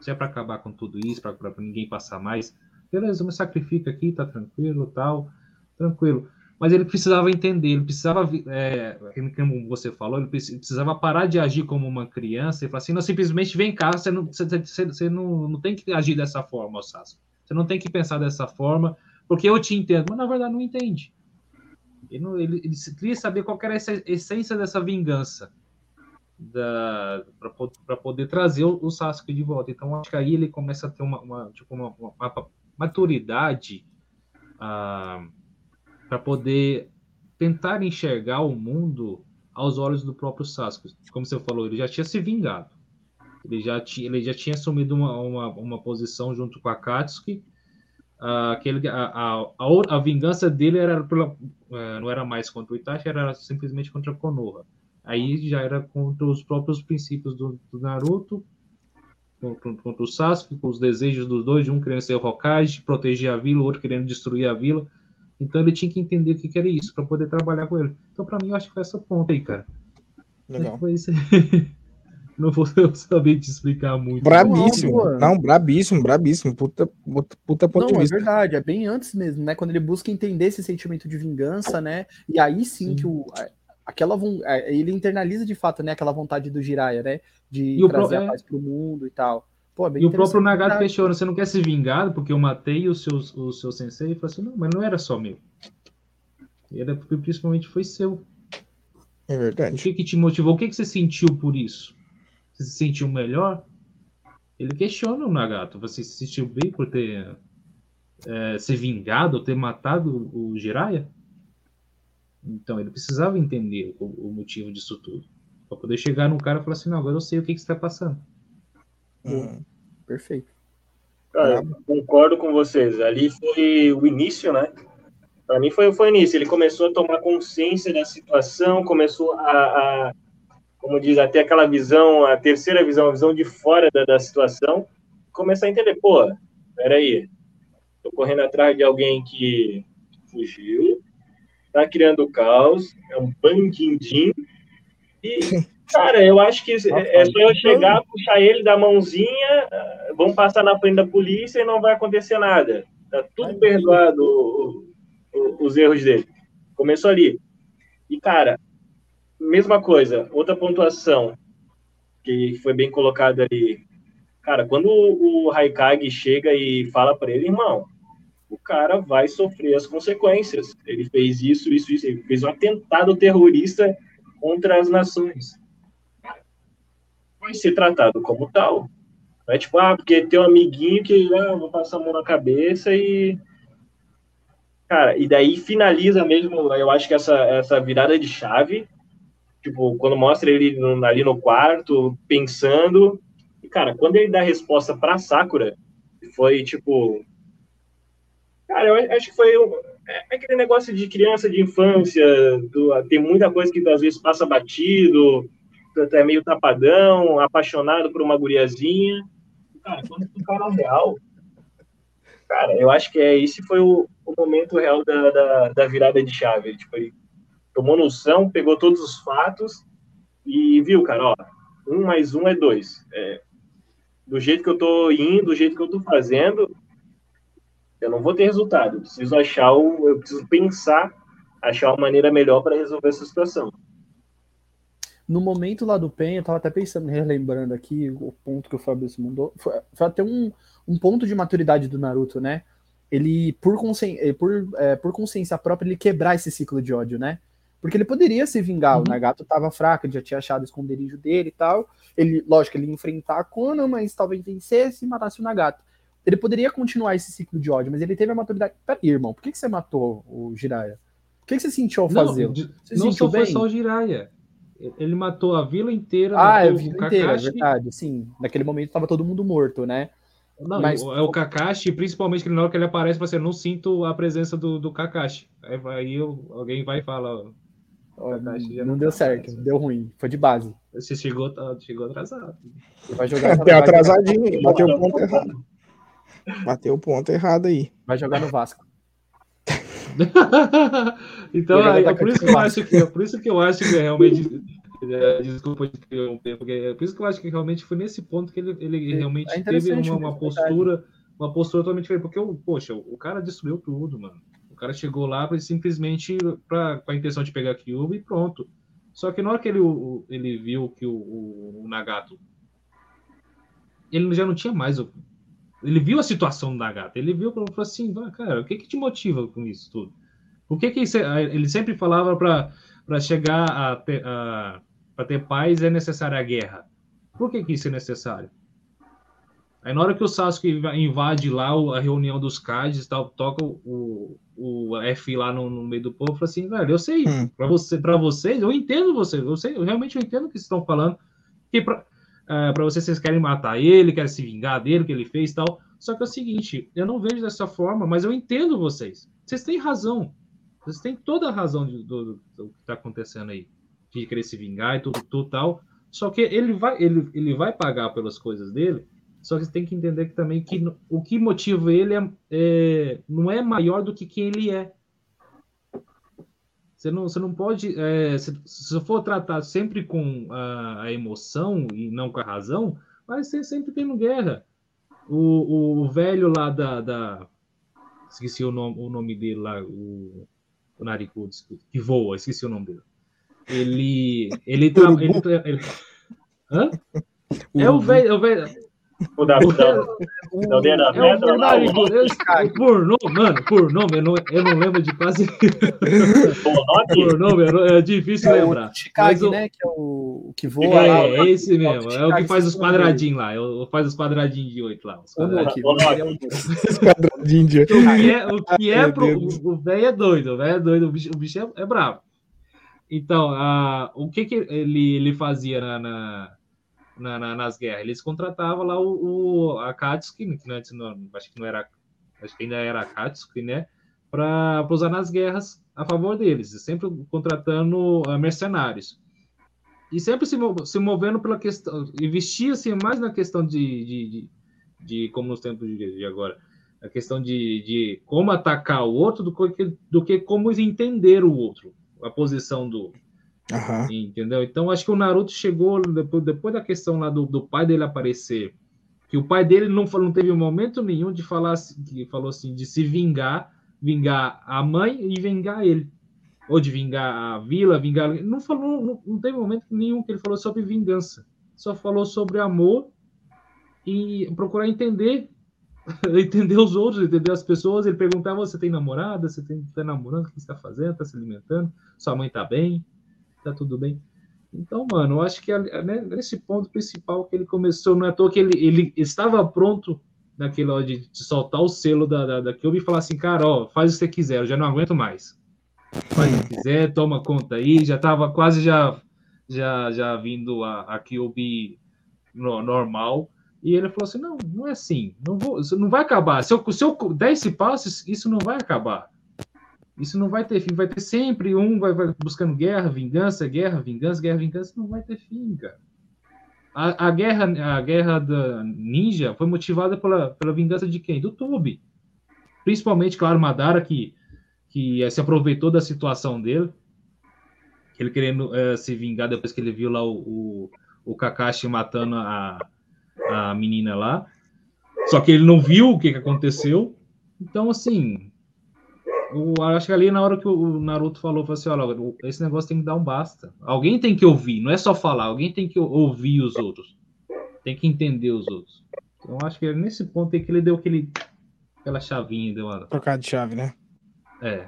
se é para acabar com tudo isso, para ninguém passar mais, beleza, me sacrifica aqui, tá tranquilo, tal, tranquilo. Mas ele precisava entender, ele precisava, é, como você falou, ele precisava parar de agir como uma criança e falar assim, não, simplesmente vem cá, você não, você, você não, não tem que agir dessa forma, Sassi. Você não tem que pensar dessa forma, porque eu te entendo, mas na verdade não entende. Ele, ele, ele queria saber qual era a essência dessa vingança para poder trazer o, o, Sasuke de volta. Então acho que aí ele começa a ter uma, uma tipo uma, uma, uma maturidade ah, para poder tentar enxergar o mundo aos olhos do próprio Sasuke. Como você falou, ele já tinha se vingado. Ele já tinha, ele já tinha assumido uma, uma, uma posição junto com a Katsuki. Uh, que ele, a, a, a, vingança dele era pela, uh, não era mais contra o Itachi, era simplesmente contra a Konoha. Aí já era contra os próprios princípios do, do Naruto, contra, contra, o Sasuke, com os desejos dos dois, de um querendo ser o Hokage, proteger a vila, o outro querendo destruir a vila. Então ele tinha que entender o que, que era isso, para poder trabalhar com ele. Então, para mim, eu acho que foi essa ponta aí, cara. Legal. Não vou saber te explicar muito. Brabíssimo. Não, não, brabíssimo, brabíssimo. Puta, puta, puta ponto não, de é vista. É verdade, é bem antes mesmo, né? Quando ele busca entender esse sentimento de vingança, né? E aí sim, sim. que o, aquela é, ele internaliza de fato, né, aquela vontade do Jiraiya, né, de e trazer pro, a paz pro mundo e tal. Pô, é e o próprio Nagato questiona, você não quer ser vingado porque eu matei o seu, o seu sensei? E fala assim, não, mas não era só meu. Era porque principalmente foi seu. É verdade. O que, que te motivou? O que, que você sentiu por isso? Você se sentiu melhor? Ele questiona o Nagato. Você se sentiu bem por ter é, se vingado, ter matado o Jiraiya? Então ele precisava entender o, o motivo disso tudo. Para poder chegar num cara e falar assim: não, agora eu sei o que, que está passando. Hum, perfeito. Cara, concordo com vocês. Ali foi o início, né? Para mim foi, foi o início. Ele começou a tomar consciência da situação, começou a, a como diz, até aquela visão, a terceira visão, a visão de fora da, da situação, começar a entender, pô, peraí, tô correndo atrás de alguém que fugiu, tá criando caos, é um bandindim. E, cara, eu acho que é só eu chegar, puxar ele da mãozinha, vão passar na frente da polícia e não vai acontecer nada. Tá tudo perdoado os erros dele. Começou ali. E, cara, mesma coisa, outra pontuação que foi bem colocada ali. Cara, quando o, Haikage chega e fala para ele, irmão, o cara vai sofrer as consequências. Ele fez isso, isso, isso. Ele fez um atentado terrorista contra as nações. Vai ser tratado como tal. Não é tipo, ah, porque tem um amiguinho que ah, vou passar a mão na cabeça e. Cara, e daí finaliza mesmo, eu acho que essa, essa virada de chave, tipo, quando mostra ele ali no quarto, pensando. E, cara, quando ele dá a resposta pra Sakura, foi tipo, Cara, eu acho que foi é, aquele negócio de criança, de infância, do, tem muita coisa que às vezes passa batido, é meio tapadão, apaixonado por uma guriazinha. Cara, quando tu cara real, cara, eu acho que é esse foi o, o momento real da, da, da, virada de chave. Tipo, ele tomou noção, pegou todos os fatos e viu, cara, ó, um mais um é dois. É, do jeito que eu tô indo, do jeito que eu tô fazendo, eu não vou ter resultado. Eu preciso achar o, eu preciso pensar, achar uma maneira melhor para resolver essa situação. No momento lá do PEN, eu tava até pensando, relembrando aqui o ponto que o Fabrício mandou, foi, foi até um, um ponto de maturidade do Naruto, né? Ele, por, consci, eh, por, é, por consciência própria, ele quebrar esse ciclo de ódio, né? Porque ele poderia se vingar, uhum. o Nagato tava fraco, ele já tinha achado o esconderijo dele e tal. Ele, lógico, ele ia enfrentar a Kono, mas talvez vencesse e matasse o Nagato. Ele poderia continuar esse ciclo de ódio, mas ele teve a maturidade. Peraí, irmão, por que, que você matou o Jiraiya? O que, que você sentiu ao Não, fazê-lo? não sentiu só foi bem? só o Jiraiya. Ele matou a vila inteira, Ah, é a o inteira, é verdade. Sim, naquele momento tava todo mundo morto, né? Não, Mas- é o Kakashi, principalmente que na hora que ele aparece, você não sinto a presença do, do Kakashi. Aí, aí eu- alguém vai e fala, ó, Ó, Kakashi já não não deu tá certo, mais. deu ruim, foi de base. você chegou, tá- chegou atrasado. Ele vai jogar, vai, atrasadinho, bateu o ponto errado. Bateu o ponto errado aí. vai jogar no Vasco. então, aí, vai é por atacar isso que eu acho que é por isso que eu acho que realmente é, desculpa de interromper, porque é por isso que eu acho que realmente foi nesse ponto que ele, ele É, realmente é teve uma, uma é postura, uma postura totalmente diferente, porque o poxa, o cara destruiu tudo, mano. O cara chegou lá simplesmente pra, com a intenção de pegar a Kyuubi e pronto. Só que na hora que ele, o- ele viu que o, o, o Nagato ele já não tinha mais o, ele viu a situação do Nagato, ele viu e falou assim, "Ah, cara, o que que te motiva com isso tudo? Por que que isso é- ele sempre falava para chegar a ter, a, pra ter paz é necessária a guerra? Por que que isso é necessário? Aí na hora que o Sasuke invade lá a reunião dos Kages, tal, toca o, o F lá no, no meio do povo, fala assim, velho, eu sei, Hum. para você, para vocês, eu entendo vocês, eu, sei, eu realmente eu entendo o que vocês estão falando, que para para vocês vocês querem matar ele, querem se vingar dele, o que ele fez e tal. Só que é o seguinte, eu não vejo dessa forma, mas eu entendo vocês. Vocês têm razão. Vocês têm toda a razão do, do- do que está acontecendo aí. De querer se vingar e tudo, tudo tal. Só que ele vai, ele, ele vai pagar pelas coisas dele. Só que você tem que entender que também que o que motiva ele é, é- não é maior do que quem ele é. Você não, você não pode. é, se, se for tratar sempre com a, a emoção e não com a razão, vai ser sempre tendo guerra. O, o, o velho lá da, da- Esqueci o nome, o nome dele lá, o, o Narikudo, que voa, esqueci o nome dele. Ele. Ele. Tra, ele, tra- ele Hã? É o velho. É o velho O da, da, da aldeia da é pedra lá. Eu- Por nome, mano, por nome, eu não, eu não lembro de quase. Por nome, eu não- é difícil É o lembrar. Chicago, o- né? Que é o, o que voa lá. É, o- é esse mesmo. É o que faz os Chicago, quadradinhos lá. é o- Faz os quadradinhos de oito lá. os O quadradinhos. É de- O que é, o que é pro, o velho é doido, o velho é doido, o bicho, o bicho é, é bravo. Então, a, o que, que ele, ele fazia na, na, na- na- nas guerras? Eles contratavam lá o, o Akatsuki, que antes não, acho que não era, acho que ainda era Akatsuki, né? Para usar nas guerras a favor deles, sempre contratando ah, mercenários. E sempre se, se movendo pela questão, investia-se mais na questão de, de, de, de- como nos tempos de, de agora, a questão de, de como atacar o outro do que, do que como entender o outro, a posição do outro, Aham. entendeu? Então acho que o Naruto chegou depois, depois da questão lá do, do pai dele aparecer, que o pai dele não, não teve momento nenhum de falar que falou assim de se vingar, vingar a mãe e vingar ele, ou de vingar a vila, vingar, não falou, não, não teve momento nenhum que ele falou sobre vingança, só falou sobre amor e procurar entender entender os outros, entender as pessoas. Ele perguntava: você tem namorada? Você tem tá namorando? O que está fazendo? Está se alimentando? Sua mãe está bem? Tá tudo bem? Então, mano, eu acho que né, nesse ponto principal que ele começou, não é à toa que ele, ele estava pronto naquele hora de, de soltar o selo da, da, da Kyuubi e falar assim, cara, ó, faz o que você quiser, eu já não aguento mais. Faz o que quiser, toma conta aí, já estava quase já, já, já vindo a, a Kyuubi no, normal, e ele falou assim: não, não é assim, não, vou, não vai acabar. Se eu, se eu der esse passo, isso não vai acabar. Isso não vai ter fim, vai ter sempre um vai, vai buscando guerra, vingança, guerra, vingança, guerra, vingança, não vai ter fim, cara. A, a guerra, a guerra da ninja foi motivada pela, pela vingança de quem? Do Tobi. Principalmente, claro, Madara, que, que eh, se aproveitou da situação dele, ele querendo eh, se vingar depois que ele viu lá o, o, o Kakashi matando a, a menina lá. Só que ele não viu o que, que aconteceu. Então, assim, eu acho que ali na hora que o Naruto falou, falou assim, olha, esse negócio tem que dar um basta. Alguém tem que ouvir, não é só falar, alguém tem que ouvir os outros. Tem que entender os outros. Então, acho que é nesse ponto aí que ele deu aquele, aquela chavinha, deu uma, Trocar de chave, né? é.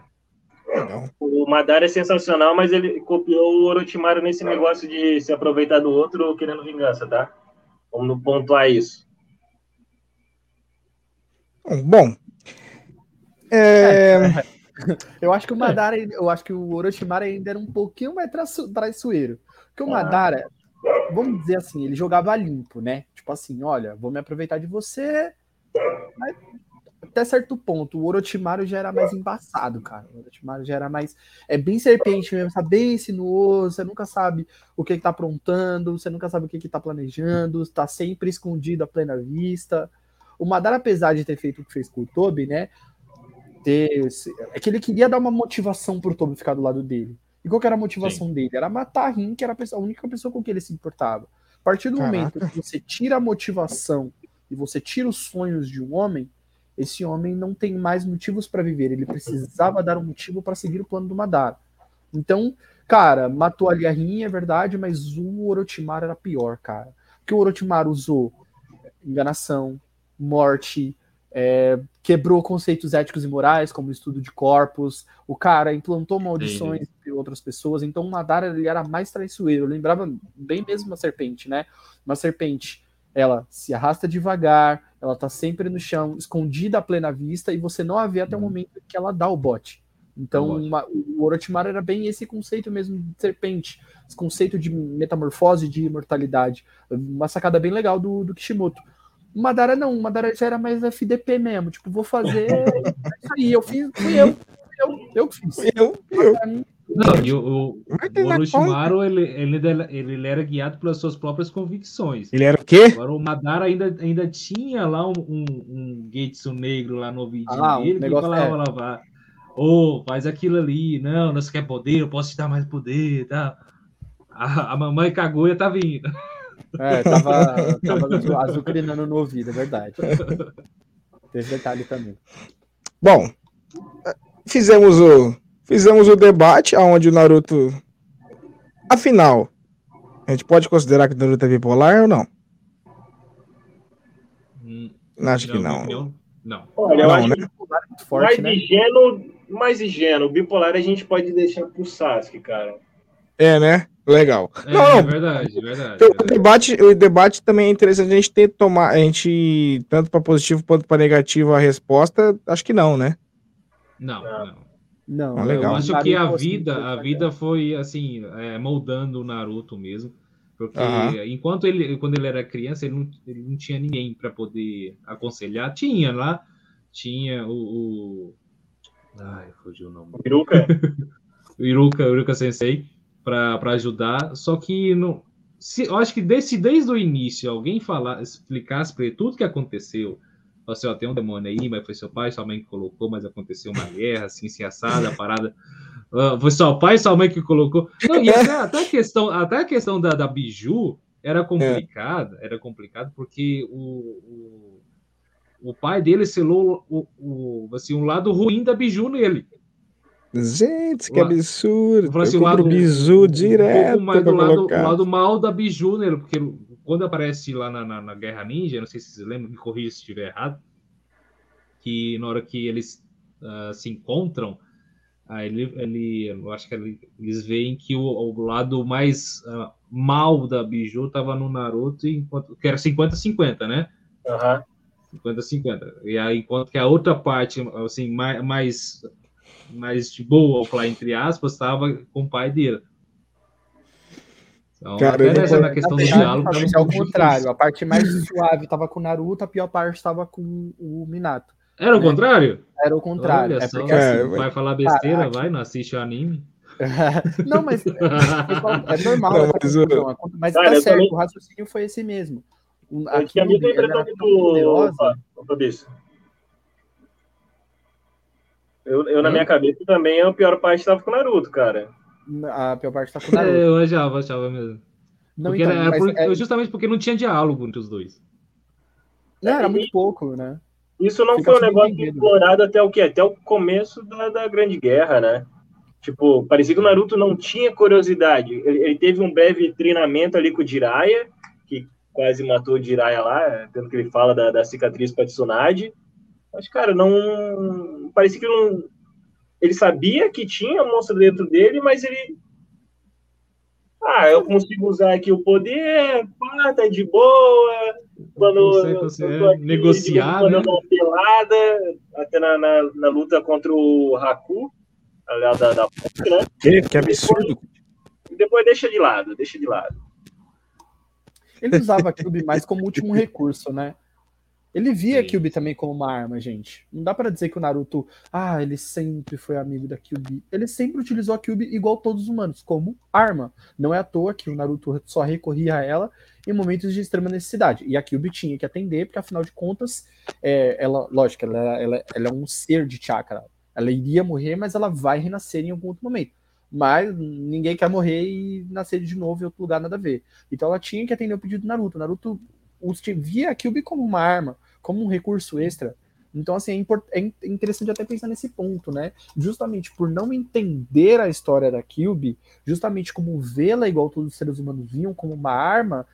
Legal. O Madara é sensacional, mas ele copiou o Orochimaru nesse negócio de se aproveitar do outro querendo vingança, tá? Vamos pontuar isso. Bom, é, Eu acho que o Madara, eu acho que o Orochimaru ainda era um pouquinho mais traiço- traiçoeiro. Porque o Madara, vamos dizer assim, ele jogava limpo, né? Tipo assim, olha, vou me aproveitar de você. Mas até certo ponto, o Orochimaru já era mais embaçado, cara. O Orochimaru já era mais. É bem serpente mesmo, sabe? Bem sinuoso, você nunca sabe o que, que tá aprontando, você nunca sabe o que, que tá planejando, tá sempre escondido à plena vista. O Madara, apesar de ter feito o que fez com o Tobi, né? Ter- é que ele queria dar uma motivação pro Tobi ficar do lado dele. E qual que era a motivação dele? Era matar a Rin, que era a única pessoa com quem ele se importava. A partir do Caraca. momento que você tira a motivação e você tira os sonhos de um homem, esse homem não tem mais motivos para viver. Ele precisava dar um motivo para seguir o plano do Madara. Então, cara, matou ali a Rin, é verdade, mas o Orochimaru era pior, cara. Porque o Orochimaru usou enganação, morte, é, quebrou conceitos éticos e morais, como o estudo de corpos. O cara implantou maldições em outras pessoas. Então, o Madara ele era mais traiçoeiro. Lembrava bem mesmo uma serpente, né? Uma serpente, ela se arrasta devagar, ela tá sempre no chão, escondida à plena vista, e você não a vê até o momento que ela dá o bote. Então, uma- o Orochimaru era bem esse conceito mesmo de serpente, esse conceito de metamorfose, de imortalidade. Uma sacada bem legal do, do Kishimoto. O Madara não, o Madara já era mais FDP mesmo, tipo, vou fazer é isso aí, eu fiz, fui eu, fui eu, eu que fiz. Eu, eu. Pra mim, Não, e o, o, Orochimaru, ele, ele, ele era guiado pelas suas próprias convicções. Ele era o quê? Agora o Madara ainda, ainda tinha lá um, um, um Getsu negro lá no ouvidinho Ah, um dele que negócio- falava lá, vá, ô, faz aquilo ali, não, não você quer poder, eu posso te dar mais poder, tá? A, a mamãe Kaguya tá vindo. É, tava, tava azu- azucrinando no ouvido, é verdade. Teve detalhe também. Bom, fizemos o fizemos o debate aonde o Naruto afinal a gente pode considerar que o Naruto é bipolar ou não? Hum, Acho que não. opinião, Não. Olha, eu Não, acho né? que Muito forte, mais né? ingênuo, mais ingênuo. Bipolar a gente pode deixar pro Sasuke, cara. É, né? Legal. É, Não, é verdade, é verdade. O verdade. debate, o debate também é interessante a gente ter tomar, a gente tanto para positivo quanto para negativo a resposta, acho que não, né? Não, não. Não, Ah, legal. Eu acho que a vida, foi a vida foi assim, é, moldando o Naruto mesmo. Porque Aham. enquanto ele, quando ele era criança, ele não, ele não tinha ninguém para poder aconselhar. Tinha lá, tinha o, o- Ai, fugiu o nome. Peruca? O Iruka, o Iruka Sensei, para ajudar. Só que não. Se, eu acho que desse, desde o início alguém falar, explicasse para ele tudo que aconteceu. Assim, ó, tem um demônio aí, mas foi seu pai, sua mãe que colocou, mas aconteceu uma guerra, assim, se assada, a parada. Ah, foi seu pai, sua mãe que colocou. Não, e até, até a questão, até a questão da, da Biju era complicada, era complicado porque o, o, o pai dele selou o, o, assim, um lado ruim da Biju nele. Gente, que absurdo. Eu assim, lado, compro bizu um direto pouco mais pra do lado, lado mal da Biju nele, porque quando aparece lá na, na, na Guerra Ninja, não sei se vocês lembram, me corrija se estiver errado, que na hora que eles ah, se encontram, aí ele, ele, eu acho que ele- eles veem que o, o lado mais ah, mal da Biju estava no Naruto, enquanto, que era 50-50, né? Aham. 50-50. E aí, enquanto que a outra parte, assim, mais, mais, mais de boa, vou falar entre aspas, estava com o pai dele. Então, Cara, até eu nessa não- na questão do diálogo, é ao pouco contrário. A parte mais suave tava com o Naruto, a pior parte tava com o Minato. Era o né? contrário? Era o contrário. Olha é só, porque É, assim, vai falar besteira, Caraca. vai, não assiste o anime. Não, mas é normal Não, mas o- confusão. Mas Cara, tá eu certo, também- o raciocínio foi esse mesmo. O- Eu tinha a mesma impressão que tu, Fabrício. Eu, eu na minha cabeça também a pior parte estava com o Naruto, cara. a pior parte tá com o Naruto. É, eu achava, achava mesmo. Não, Porque então, era, mas por- é- justamente porque não tinha diálogo entre os dois. não, era muito pouco, né? Isso não Fica foi um negócio explorado até o quê? Até o começo da, da Grande Guerra, né? Tipo, parecia que o Naruto não tinha curiosidade. Ele, ele teve um breve treinamento ali com o Jiraiya, que quase matou o Jiraiya lá, tanto que ele fala da, da cicatriz para Tsunade. Mas, cara, não. Parecia que não. Ele sabia que tinha monstro dentro dele, mas ele. Ah, eu consigo usar aqui o poder, pá, tá de boa. Quando Você eu consegue tô aqui, negociar, quando eu né? dou uma pelada, até na, na, na luta contra o Haku, aliás, da, da né? Que, que absurdo. E depois deixa de lado, deixa de lado. Ele usava a Cube mais como último recurso, né? Ele via Sim. a Kyubi também como uma arma, gente. Não dá pra dizer que o Naruto, ah, ele sempre foi amigo da Kyubi. Ele sempre utilizou a Kyubi igual todos os humanos, como arma. Não é à toa que o Naruto só recorria a ela em momentos de extrema necessidade. E a Kyubi tinha que atender, porque afinal de contas, é, ela, lógico, ela, ela, ela é um ser de chakra. Ela iria morrer, mas ela vai renascer em algum outro momento. Mas ninguém quer morrer e nascer de novo em outro lugar, nada a ver. Então ela tinha que atender o pedido do Naruto. O Naruto via a Kyubi como uma arma, como um recurso extra. Então, assim, é, é é interessante até pensar nesse ponto, né? Justamente por não entender a história da Kyubi, justamente como vê-la igual todos os seres humanos viam, como uma arma,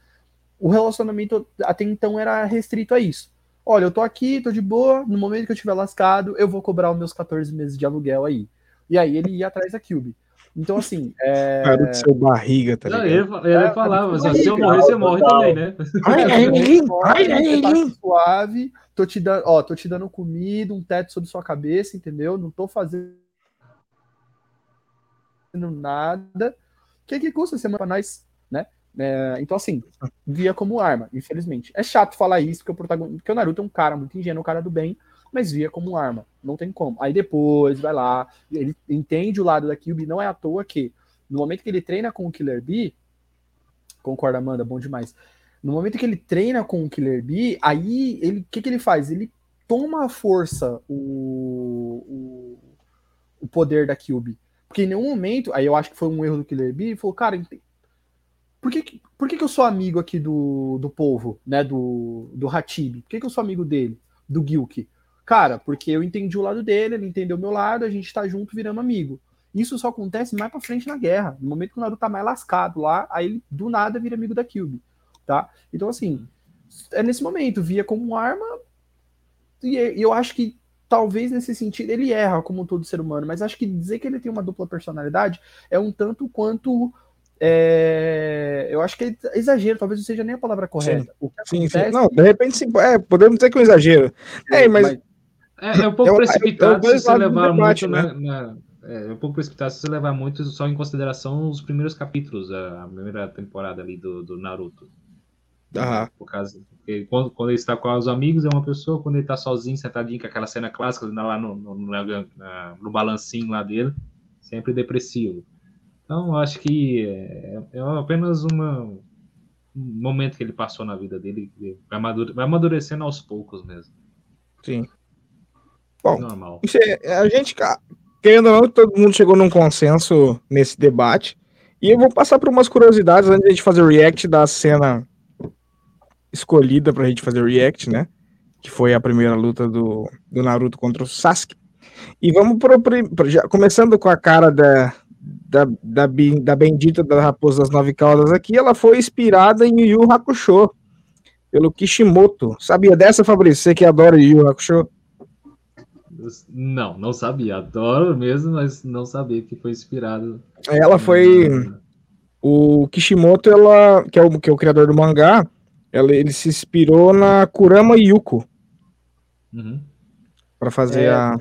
o relacionamento até então era restrito a isso. Olha, eu tô aqui, tô de boa, no momento que eu tiver lascado, eu vou cobrar os meus 14 meses de aluguel aí. E aí ele ia atrás da Kyubi. Então, assim, é... Naruto seu barriga, tá Não, ligado? ele, fa- ele É, falava, mas se eu morrer, você morre também, né? Ai, ai, ai, ai. suave, tô te dando, ó, tô te dando comida, um teto sobre sua cabeça, entendeu? Não tô fazendo nada. O que que custa semana pra nós, né? É, então, assim, via como arma, infelizmente. É chato falar isso, porque o, protagonista, porque o Naruto é um cara muito ingênuo, um cara do bem, mas via como arma. Não tem como. Aí depois, vai lá, ele entende o lado da Kyubi, não é à toa que, no momento que ele treina com o Killer Bee, concorda, Amanda, bom demais. No momento que ele treina com o Killer Bee, aí ele, o que, que ele faz? Ele toma a força o, o, o poder da Kyubi. Porque em nenhum momento, aí eu acho que foi um erro do Killer Bee, ele falou, cara, por que, por que, que eu sou amigo aqui do, do povo, né, do, do Hatibi? Por que, que eu sou amigo dele, do Gilk? Cara, porque eu entendi o lado dele, ele entendeu o meu lado, a gente tá junto virando amigo. Isso só acontece mais pra frente na guerra. No momento que o Naruto tá mais lascado lá, aí ele do nada vira amigo da Kyubi, tá? Então, assim, é nesse momento, via como arma, e eu acho que talvez nesse sentido ele erra como todo ser humano, mas acho que dizer que ele tem uma dupla personalidade é um tanto quanto. é, eu acho que é exagero, talvez não seja nem a palavra correta. O que Sim, sim. acontece- Não, de repente sim. É, podemos dizer que é um exagero. É, mas É, é um pouco Eu- eu- precipitado se você levar debate, muito né? na, na- é, é um pouco precipitado se você levar muito só em consideração os primeiros capítulos, a, a primeira temporada ali do, do Naruto. Aham. Por causa, quando, quando ele está com os amigos é uma pessoa, quando ele está sozinho, sentadinho, com aquela cena clássica lá no, no, no, na- no balancinho lá dele, sempre depressivo. Então, acho que é, é apenas uma, um momento que ele passou na vida dele, vai amadurecendo aos poucos mesmo. sim. Bom, Normal. Isso é- a gente, querendo ou não, todo mundo chegou num consenso nesse debate. E eu vou passar por umas curiosidades antes de a gente fazer o react da cena escolhida pra gente fazer o react, né? Que foi a primeira luta do, do Naruto contra o Sasuke. E vamos pro, pro- já, começando com a cara da, da, da, da bendita da Raposa das Nove Caudas aqui, ela foi inspirada em Yu Hakusho, pelo Kishimoto. Sabia dessa, Fabrício? Você que adora Yu Hakusho? Não, não sabia. Adoro mesmo, mas não sabia que foi inspirado. Ela foi. O Kishimoto, ela, que, é o, que é o criador do mangá, ela, ele se inspirou na Kurama Yuko Uhum. para fazer É. a.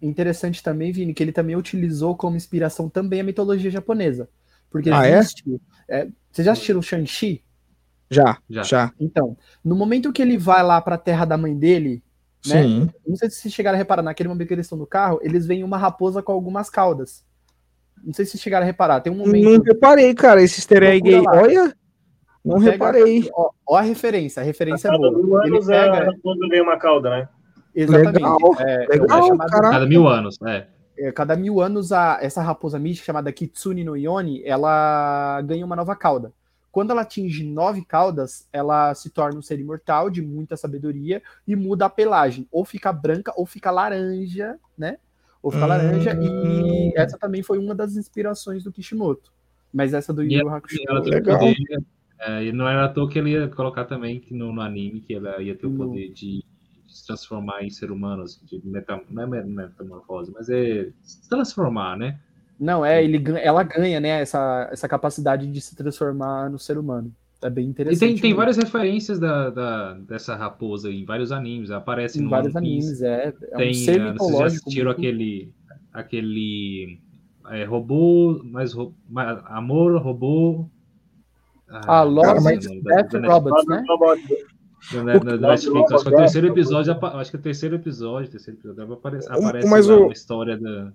Interessante também, Vini, que ele também utilizou como inspiração também a mitologia japonesa. Porque Ah, é? existe. é, vocês já assistiram Shang-Chi? Já, Já. já. Então, no momento que ele vai lá pra terra da mãe dele, né? Sim. Não sei se vocês chegaram a reparar, naquele momento que eles estão no carro, eles veem uma raposa com algumas caudas. Não sei se vocês chegaram a reparar. Tem um momento. Não reparei, cara, esse easter egg aí. Olha, não Pega- reparei. Ó, ó a referência, a referência é Cada boa. mil Ele anos a pega. raposa ganha uma cauda, né? Exatamente. Legal, é, é legal, chamado- caraca. Cada mil anos, é. é, cada mil anos a, essa raposa mística chamada Kitsune no Yoni, ela ganha uma nova cauda. Quando ela atinge nove caudas, ela se torna um ser imortal de muita sabedoria e muda a pelagem. Ou fica branca ou fica laranja, né? Ou fica Hum. laranja. E essa também foi uma das inspirações do Kishimoto. Mas essa do Yu Hakusho. Ela Legal. poder, é, e não era à toa que ele ia colocar também que no, no anime que ela ia ter o poder de, de se transformar em ser humano, assim, de metam, não é me- metamorfose, mas é se transformar, né? Não, é, ele, ela ganha, né, essa, essa capacidade de se transformar no ser humano. É bem E interessante. tem, tem mesmo. várias referências da, da- dessa raposa em vários animes. Aparece Em no vários animes, é. É Tem, um ser ah, vocês já assistiram muito- aquele, aquele é, robô, mais ro- amor, robô. Ah, Love, Cara, mas- Death Robots, né? da- da Netflix. Acho que o terceiro episódio, apa- acho que o terceiro episódio, terceiro episódio aparece, aparece mas lá o- uma história da.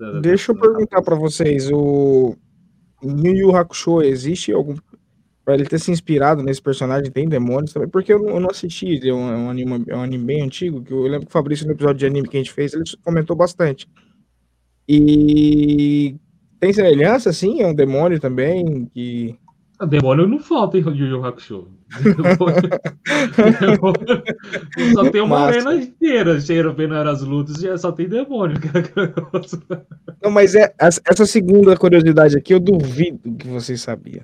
Da- da- Deixa eu perguntar pra vocês, o Yu Yu Hakusho existe algum para ele ter se inspirado nesse personagem tem demônios também? Porque eu não, eu não assisti, é um, é um anime, é um anime bem antigo, que eu lembro que o Fabrício no episódio de anime que a gente fez, ele comentou bastante. E tem semelhança assim, é um demônio também que Ah, Demônio não falta em Yu Yu Hakusho. Só tem uma Massa. arena inteira cheira vendo as lutas, já só tem demônio. Não, mas é essa segunda curiosidade aqui, eu duvido que vocês sabiam.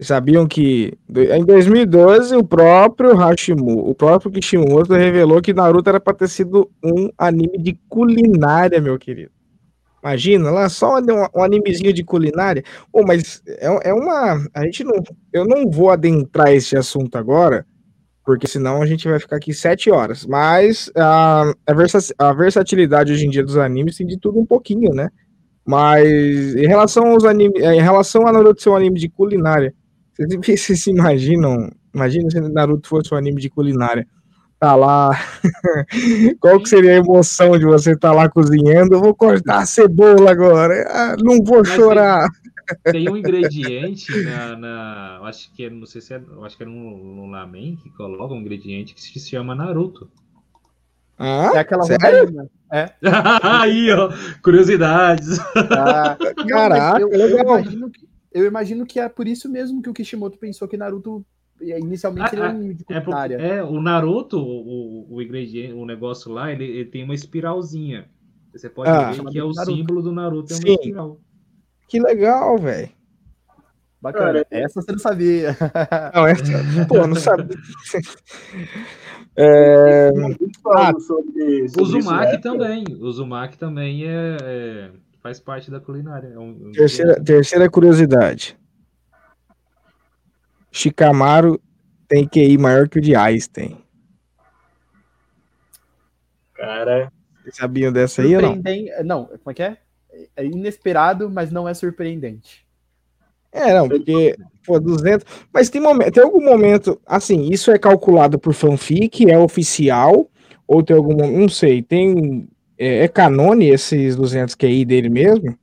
Sabiam que em 2012 o próprio Hashimoto, o próprio Kishimoto revelou que Naruto era para ter sido um anime de culinária, meu querido. Imagina lá só um, um animezinho de culinária. Pô, mas é, é uma a gente não, eu não vou adentrar esse assunto agora, porque senão a gente vai ficar aqui sete horas. Mas a, a, versa- a versatilidade hoje em dia dos animes tem de tudo um pouquinho, né? Mas em relação aos animes, em relação a Naruto ser um anime de culinária, vocês, vocês se imaginam? Imagina se Naruto fosse um anime de culinária. Tá lá. Qual que seria a emoção de você estar lá cozinhando? Eu vou cortar a cebola agora. Ah, não vou Mas chorar. Tem um ingrediente na, na- acho que é, não sei se é, acho que é no, no lamen que coloca um ingrediente que se chama Naruto. Ah, É aquela sério? É. Aí, ó, curiosidades. Ah, Caraca, eu, eu imagino que, eu imagino que é por isso mesmo que o Kishimoto pensou que Naruto inicialmente seria Ah, um anime de É, porque, é o Naruto, o, o ingrediente, o negócio lá, ele, ele tem uma espiralzinha. Você pode Ah. ver que é o Naruto. símbolo do Naruto, é uma Sim. espiral. que legal, velho. Bacana. Cara, Essa você não sabia. Não, essa, pô, não sabia. É, Falando sobre, O sobre isso, né? também. O Uzumaki também é, é- faz parte da culinária. É um- um terceira, terceira curiosidade. Shikamaru tem QI maior que o de Einstein. Cara, Vocês sabiam dessa aí ou não? Não, como é que é? É inesperado, mas não é surpreendente. É, não, porque, pô, 200. Mas tem, momento, tem algum momento, assim, isso é calculado por fanfic, é oficial, ou tem algum não sei, tem. É, é canone esses 200 QI dele mesmo?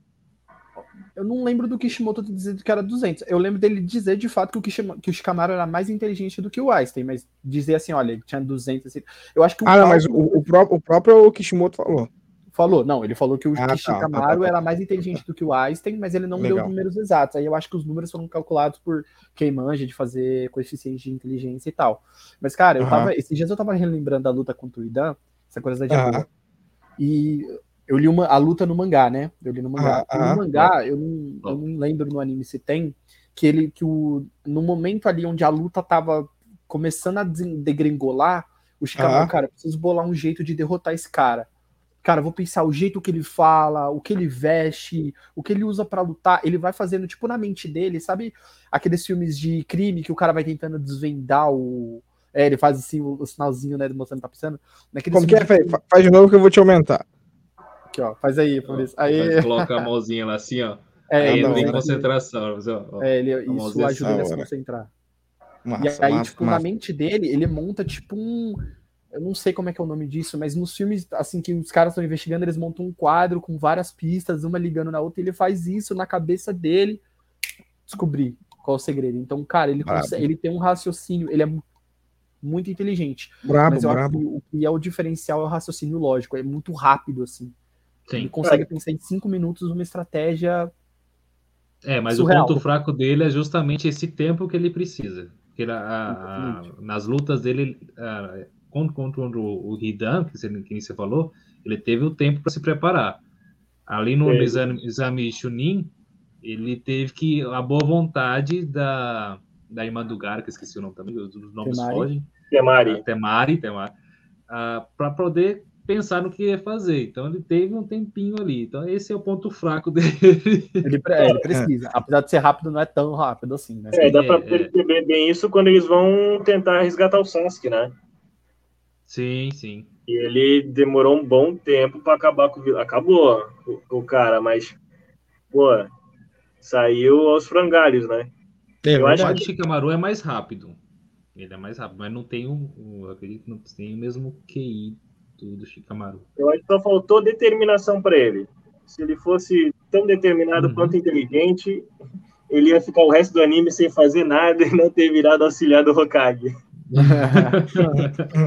Eu não lembro do Kishimoto ter dizendo que era 200. Eu lembro dele dizer de fato que o, Kishima, que o Shikamaru era mais inteligente do que o Einstein, mas dizer assim, olha, ele tinha 200. Assim, eu acho que o Ah, não, mas o, o, pró- o próprio Kishimoto falou. Falou, não, ele falou que o Ah, tá, Shikamaru tá, tá, tá. era mais inteligente do que o Einstein, mas ele não deu Legal. números exatos. Aí eu acho que os números foram calculados por quem manja de fazer coeficiente de inteligência e tal. Mas, cara, eu Aham. tava, esses dias eu tava relembrando a luta contra o Idan, essa curiosidade boa. E eu li uma, a luta no mangá, né? Eu li no mangá. Aham. no mangá, eu não, eu não lembro no anime se tem, que ele, que o, no momento ali onde a luta tava começando a degringolar, o Shikamaru, Aham. cara, eu preciso bolar um jeito de derrotar esse cara. Cara, vou pensar o jeito que ele fala, o que ele veste, o que ele usa pra lutar. Ele vai fazendo, tipo, na mente dele, sabe? Aqueles filmes de crime que o cara vai tentando desvendar o. É, ele faz assim o, o sinalzinho, né? Mostrando que tá pensando. Naqueles Como que é, de Faz de novo que eu vou te aumentar. Aqui, ó. Faz aí, por isso. Aí, Vai colocar a mãozinha lá assim, ó. é, aí não, tem né? concentração. mas, ó, é, ele, A isso ajuda ele a se concentrar. Massa, E aí, massa, tipo, na massa. mente dele, ele monta, tipo, um. Eu não sei como é que é o nome disso, mas nos filmes, assim, que os caras estão investigando, eles montam um quadro com várias pistas, uma ligando na outra, e ele faz isso na cabeça dele. Descobrir qual é o segredo. Então, cara, ele, consegue, ele tem um raciocínio, ele é mu- muito inteligente. Brabo, mas eu acho brabo. que o que é o diferencial é o raciocínio lógico, é muito rápido, assim. Ele Sim. consegue pensar em cinco minutos uma estratégia. É, mas Surreal. o ponto fraco dele é justamente esse tempo que ele precisa. Porque ele- a- a- nas lutas dele, a- contra, contra o, o Hidan, que você, que você falou, ele teve o tempo para se preparar. Ali no Teve. exame, exame Chunin, ele teve que a boa vontade da, da irmã do Gara, que esqueci o nome também, os nomes Temari. fogem, Temari. a Temari, Temari para poder pensar no que ia fazer. Então ele teve um tempinho ali. Então esse é o ponto fraco dele. Ele, é, ele precisa. Apesar de ser rápido, não é tão rápido assim, né? É, dá pra É, é. perceber bem isso quando eles vão tentar resgatar o Sasuke, né? Sim, sim. E ele demorou um bom tempo pra acabar com o vilão. Acabou o, o cara, mas, pô, saiu aos frangalhos, né? É Eu acho O verdade. Shikamaru é mais rápido. Ele é mais rápido, mas não tem o. o- eu acredito que não tem o mesmo QI do, do Shikamaru. Eu acho que só faltou determinação pra ele. Se ele fosse tão determinado Uhum. quanto inteligente, ele ia ficar o resto do anime sem fazer nada e não ter virado auxiliar do Hokage.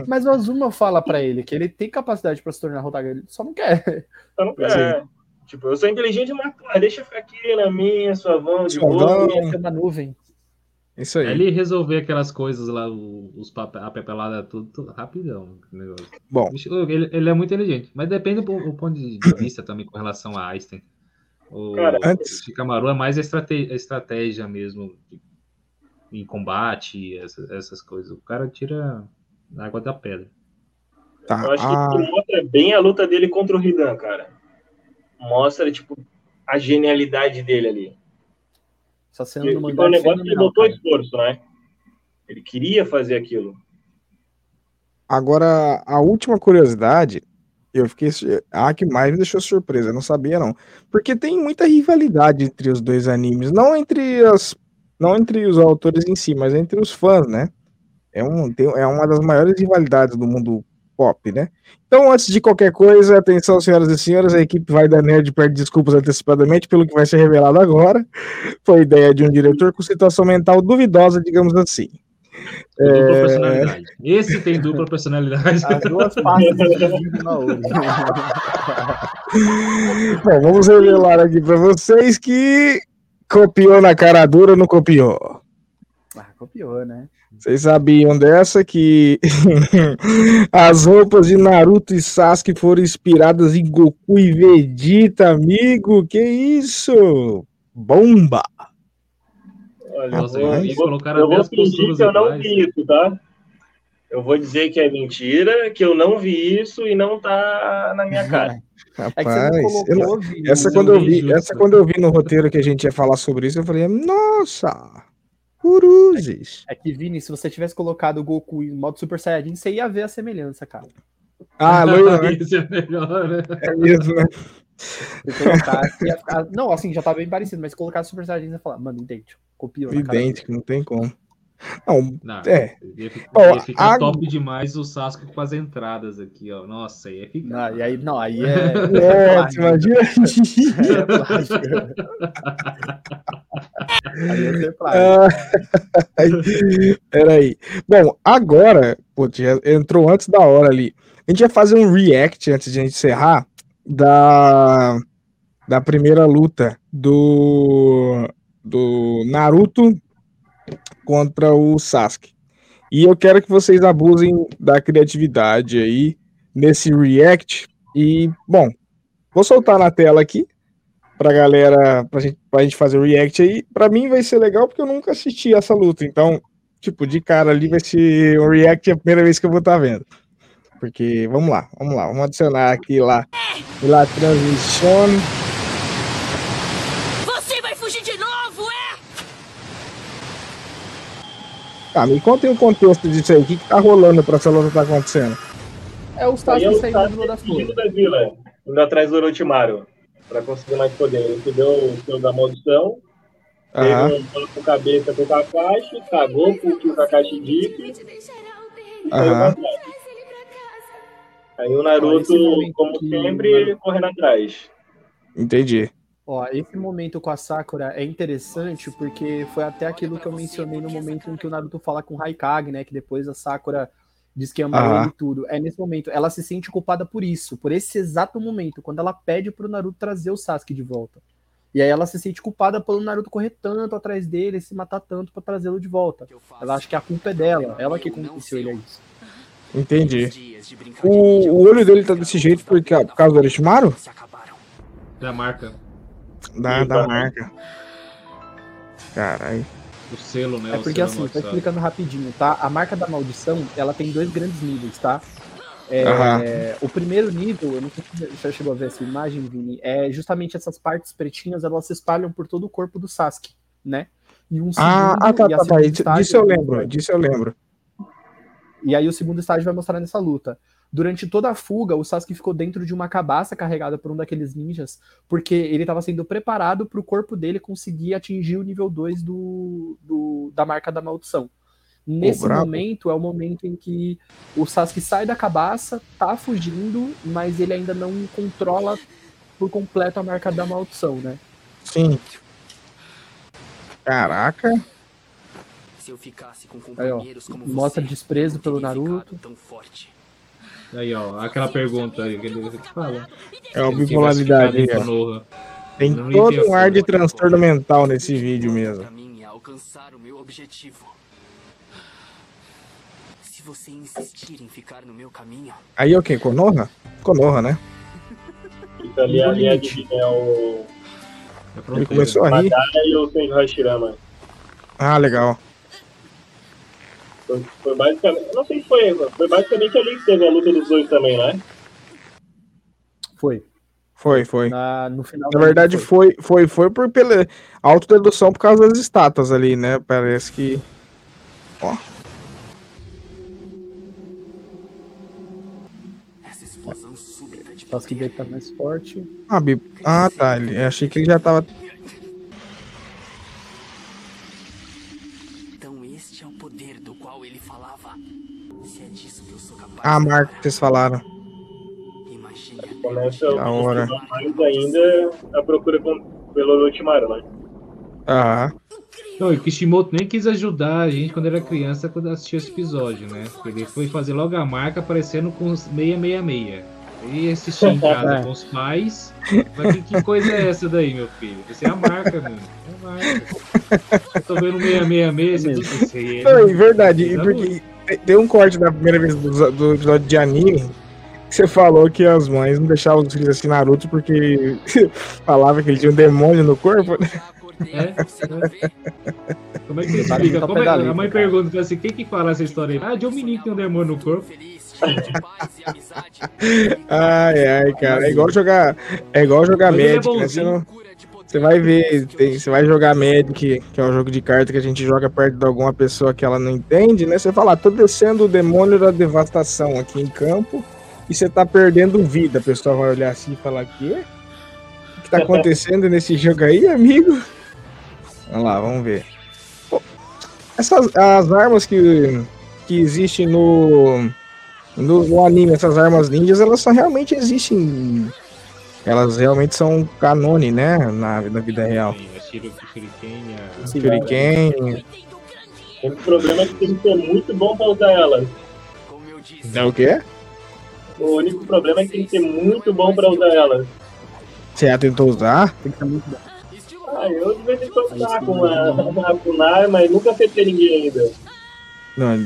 Mas o Azuma fala pra ele que ele tem capacidade pra se tornar Hokage, ele só não quer. Então, não é, tipo, eu sou inteligente, mas deixa eu ficar aqui na minha, suavão, de Suavão. boa. Ia ser uma nuvem. Isso É aí. ele resolver aquelas coisas lá, os pape- a papelada, tudo, tudo rapidão. negócio. Bom, Ele, ele é muito inteligente, mas depende do, do ponto de vista também com relação a Einstein. O, Cara, antes- Shikamaru é mais estrate- estratégia mesmo de- em combate, essa- essas coisas. O cara tira a água da pedra. tá. Eu acho que Ah, mostra bem a luta dele contra o Hidan, cara. Mostra, tipo, a genialidade dele ali. Só sendo E, foi um negócio que botou cara. esforço, né? Ele queria fazer aquilo. Agora, a última curiosidade, eu fiquei. su- A que mais me deixou surpresa, eu não sabia não. Porque tem muita rivalidade entre os dois animes, não entre as. Não entre os autores em si, mas entre os fãs, né? É, um, tem- é uma das maiores rivalidades do mundo pop, né? Então, antes de qualquer coisa, atenção, senhoras e senhores, a equipe vai da Nerd pede desculpas antecipadamente pelo que vai ser revelado agora. Foi ideia de um diretor com situação mental duvidosa, digamos assim. Dupla É. personalidade. Esse tem dupla personalidade. As duas partes do vídeo na outra. Bom, vamos revelar aqui pra vocês que copiou na cara dura ou não copiou. Ah, copiou, né? Vocês sabiam dessa que as roupas de Naruto e Sasuke foram inspiradas em Goku e Vegeta, amigo? Que isso? Bomba! Olha, Nossa, eu, vou, colocaram eu vou as fingir que eu não iguais. vi isso, tá? Eu vou dizer que é mentira, que eu não vi isso e não tá na minha cara. É que você Rapaz, não eu não- colocou, Vini. essa eu quando eu vi vi, essa quando eu vi no roteiro que a gente ia falar sobre isso, eu falei, nossa, cruzes. É que, Vini, se você tivesse colocado o Goku em modo Super Saiyajin, você ia ver a semelhança, cara. Ah, loiro, né? Isso é melhor, né? É mesmo, né? Colocasse, ficar... Não, assim, já tá bem parecido, mas se colocasse Super Saiyajin, você ia falar, mano, idêntico. Copiou. Idêntico, não tem como. Não, Não, É. Ia ficar, Ó, ia ficar a- top demais o Sasuke com as entradas aqui, ó. Nossa, ia ficar. Não, e aí, não, aí é. Imagina. É plástico. aí ia ser. Ah, Peraí. Bom, agora, putz, entrou antes da hora ali. A gente ia fazer um react antes de a gente encerrar da, da primeira luta do, do Naruto contra o Sasuke. E eu quero que vocês abusem da criatividade aí nesse react. E, bom, vou soltar na tela aqui pra galera, pra gente, pra gente fazer o react aí. Pra mim vai ser legal porque eu nunca assisti essa luta. Então, tipo, de cara ali vai ser um react a primeira vez que eu vou estar vendo. Porque, vamos lá, vamos lá, vamos adicionar aqui lá, lá transmissão. Você vai fugir de novo, é? Tá, me contem o contexto disso aí, o que, que tá rolando pra essa luta tá acontecendo. É eu Sasuke saindo tava do das flores. da vila, indo atrás do Orochimaru, pra conseguir mais poder. Ele deu o seu da maldição, Aham, teve um com cabeça com o Kakashi, cagou com o que o Kakashi disse e. Aí o Naruto, como sempre, o correndo atrás. entendi. Ó, esse momento com a Sakura é interessante porque foi até aquilo que eu mencionei no momento em que o Naruto fala com o Raikage, né? Que depois a Sakura diz que ama ele e tudo. É nesse momento. Ela se sente culpada por isso, por esse exato momento, quando ela pede pro Naruto trazer o Sasuke de volta. E aí ela se sente culpada pelo Naruto correr tanto atrás dele, se matar tanto pra trazê-lo de volta. Ela acha que a culpa é dela, ela que convenceu ele a isso. Entendi. O, o olho dele tá desse jeito por, ca- por causa do Orochimaru? Da marca, Da, da marca. Caralho. o selo, né? É porque assim, tô explicando rapidinho, tá? A marca da maldição, ela tem dois grandes níveis, tá? É, Aham. o primeiro nível, eu não sei se você chegou a ver essa imagem, Vini, é justamente essas partes pretinhas, elas se espalham por todo o corpo do Sasuke, né? E um Ah, segundo- ah, tá, tá, tá. Disso eu lembro, disso eu lembro. E aí o segundo estágio vai mostrar nessa luta. Durante toda a fuga, o Sasuke ficou dentro de uma cabaça carregada por um daqueles ninjas, porque ele estava sendo preparado para o corpo dele conseguir atingir o nível 2 do, do- da marca da maldição. Nesse brabo. momento é o momento em que o Sasuke sai da cabaça, tá fugindo, mas ele ainda não controla por completo a marca da maldição, né? Sim. Caraca. Se eu ficasse com Aí, ó, companheiros como mostra você, desprezo pelo Naruto. Tão forte. Aí, ó, aquela pergunta aí que ele fala. É uma bipolaridade. Tem Não todo um ar de transtorno mental nesse vídeo mesmo. É alcançar o meu objetivo. Se você insistir em ficar no meu caminho, Aí é o quê? Konoha? Konoha, né? Fica ali a linha de é o É Ele começou a rir. Ah, legal. Foi, foi basicamente. Não sei se foi. Foi basicamente ali que teve a luta dos dois também, né? Foi. Foi, foi. Na, no final Na da verdade, luta foi, foi, foi por pela autodedução por causa das estátuas ali, né? Parece que. essa explosão súbita de poder dele tá mais forte. Ah, bi- ah tá. Ele... Achei que ele já tava. Capaz. Ah, Marco, que vocês falaram. Começa Da hora. mais ainda a procura com- pelo Orochimaru, né? Ah, Não, e o Kishimoto nem quis ajudar a gente quando era criança, quando assistiu esse episódio, né? Ele foi fazer logo a marca aparecendo com os 666. E assistir em casa É. com os pais. Mas que, que coisa é essa daí, meu filho? Essa é a marca, mano. É a marca. Eu tô vendo 666, você tudo isso aí. Não, é verdade. e Porque tem um corte da primeira vez do, do episódio de anime que você falou que as mães não deixavam os filhos assistir Naruto porque falava que ele tinha um demônio no corpo. É, é. Como é que Tá explica? no Como é, a mãe pergunta assim: quem que fala essa história aí? Ah, de um menino que tem um demônio no corpo. Feliz, cheio de paz e amizade. Ai, ai, cara. É igual jogar. É igual jogar Mas ele é né? Você, não, você vai ver, tem- você vai jogar Magic, que é um jogo de carta que a gente joga perto de alguma pessoa que ela não entende, né? Você fala, ah, tô descendo o demônio da devastação aqui em campo e você tá perdendo vida. A pessoa vai olhar assim e falar, quê? O que tá acontecendo nesse jogo aí, amigo? Vamos lá, vamos ver. Essas as armas que, que existem no, no, no anime, essas armas ninjas, elas só realmente existem. Elas realmente são canone, né? Na, na vida real. Shiro- Shuriken, a- Sim, Shuriken. O problema é que tem que ser muito bom pra usar elas. Como eu disse, É o quê? O único problema é que tem que ser muito bom pra usar elas. Você já tentou usar? Tem que ser muito bom. Ah, eu de vez em quando tá com a Kunar, mas nunca acertei ninguém ainda. Não,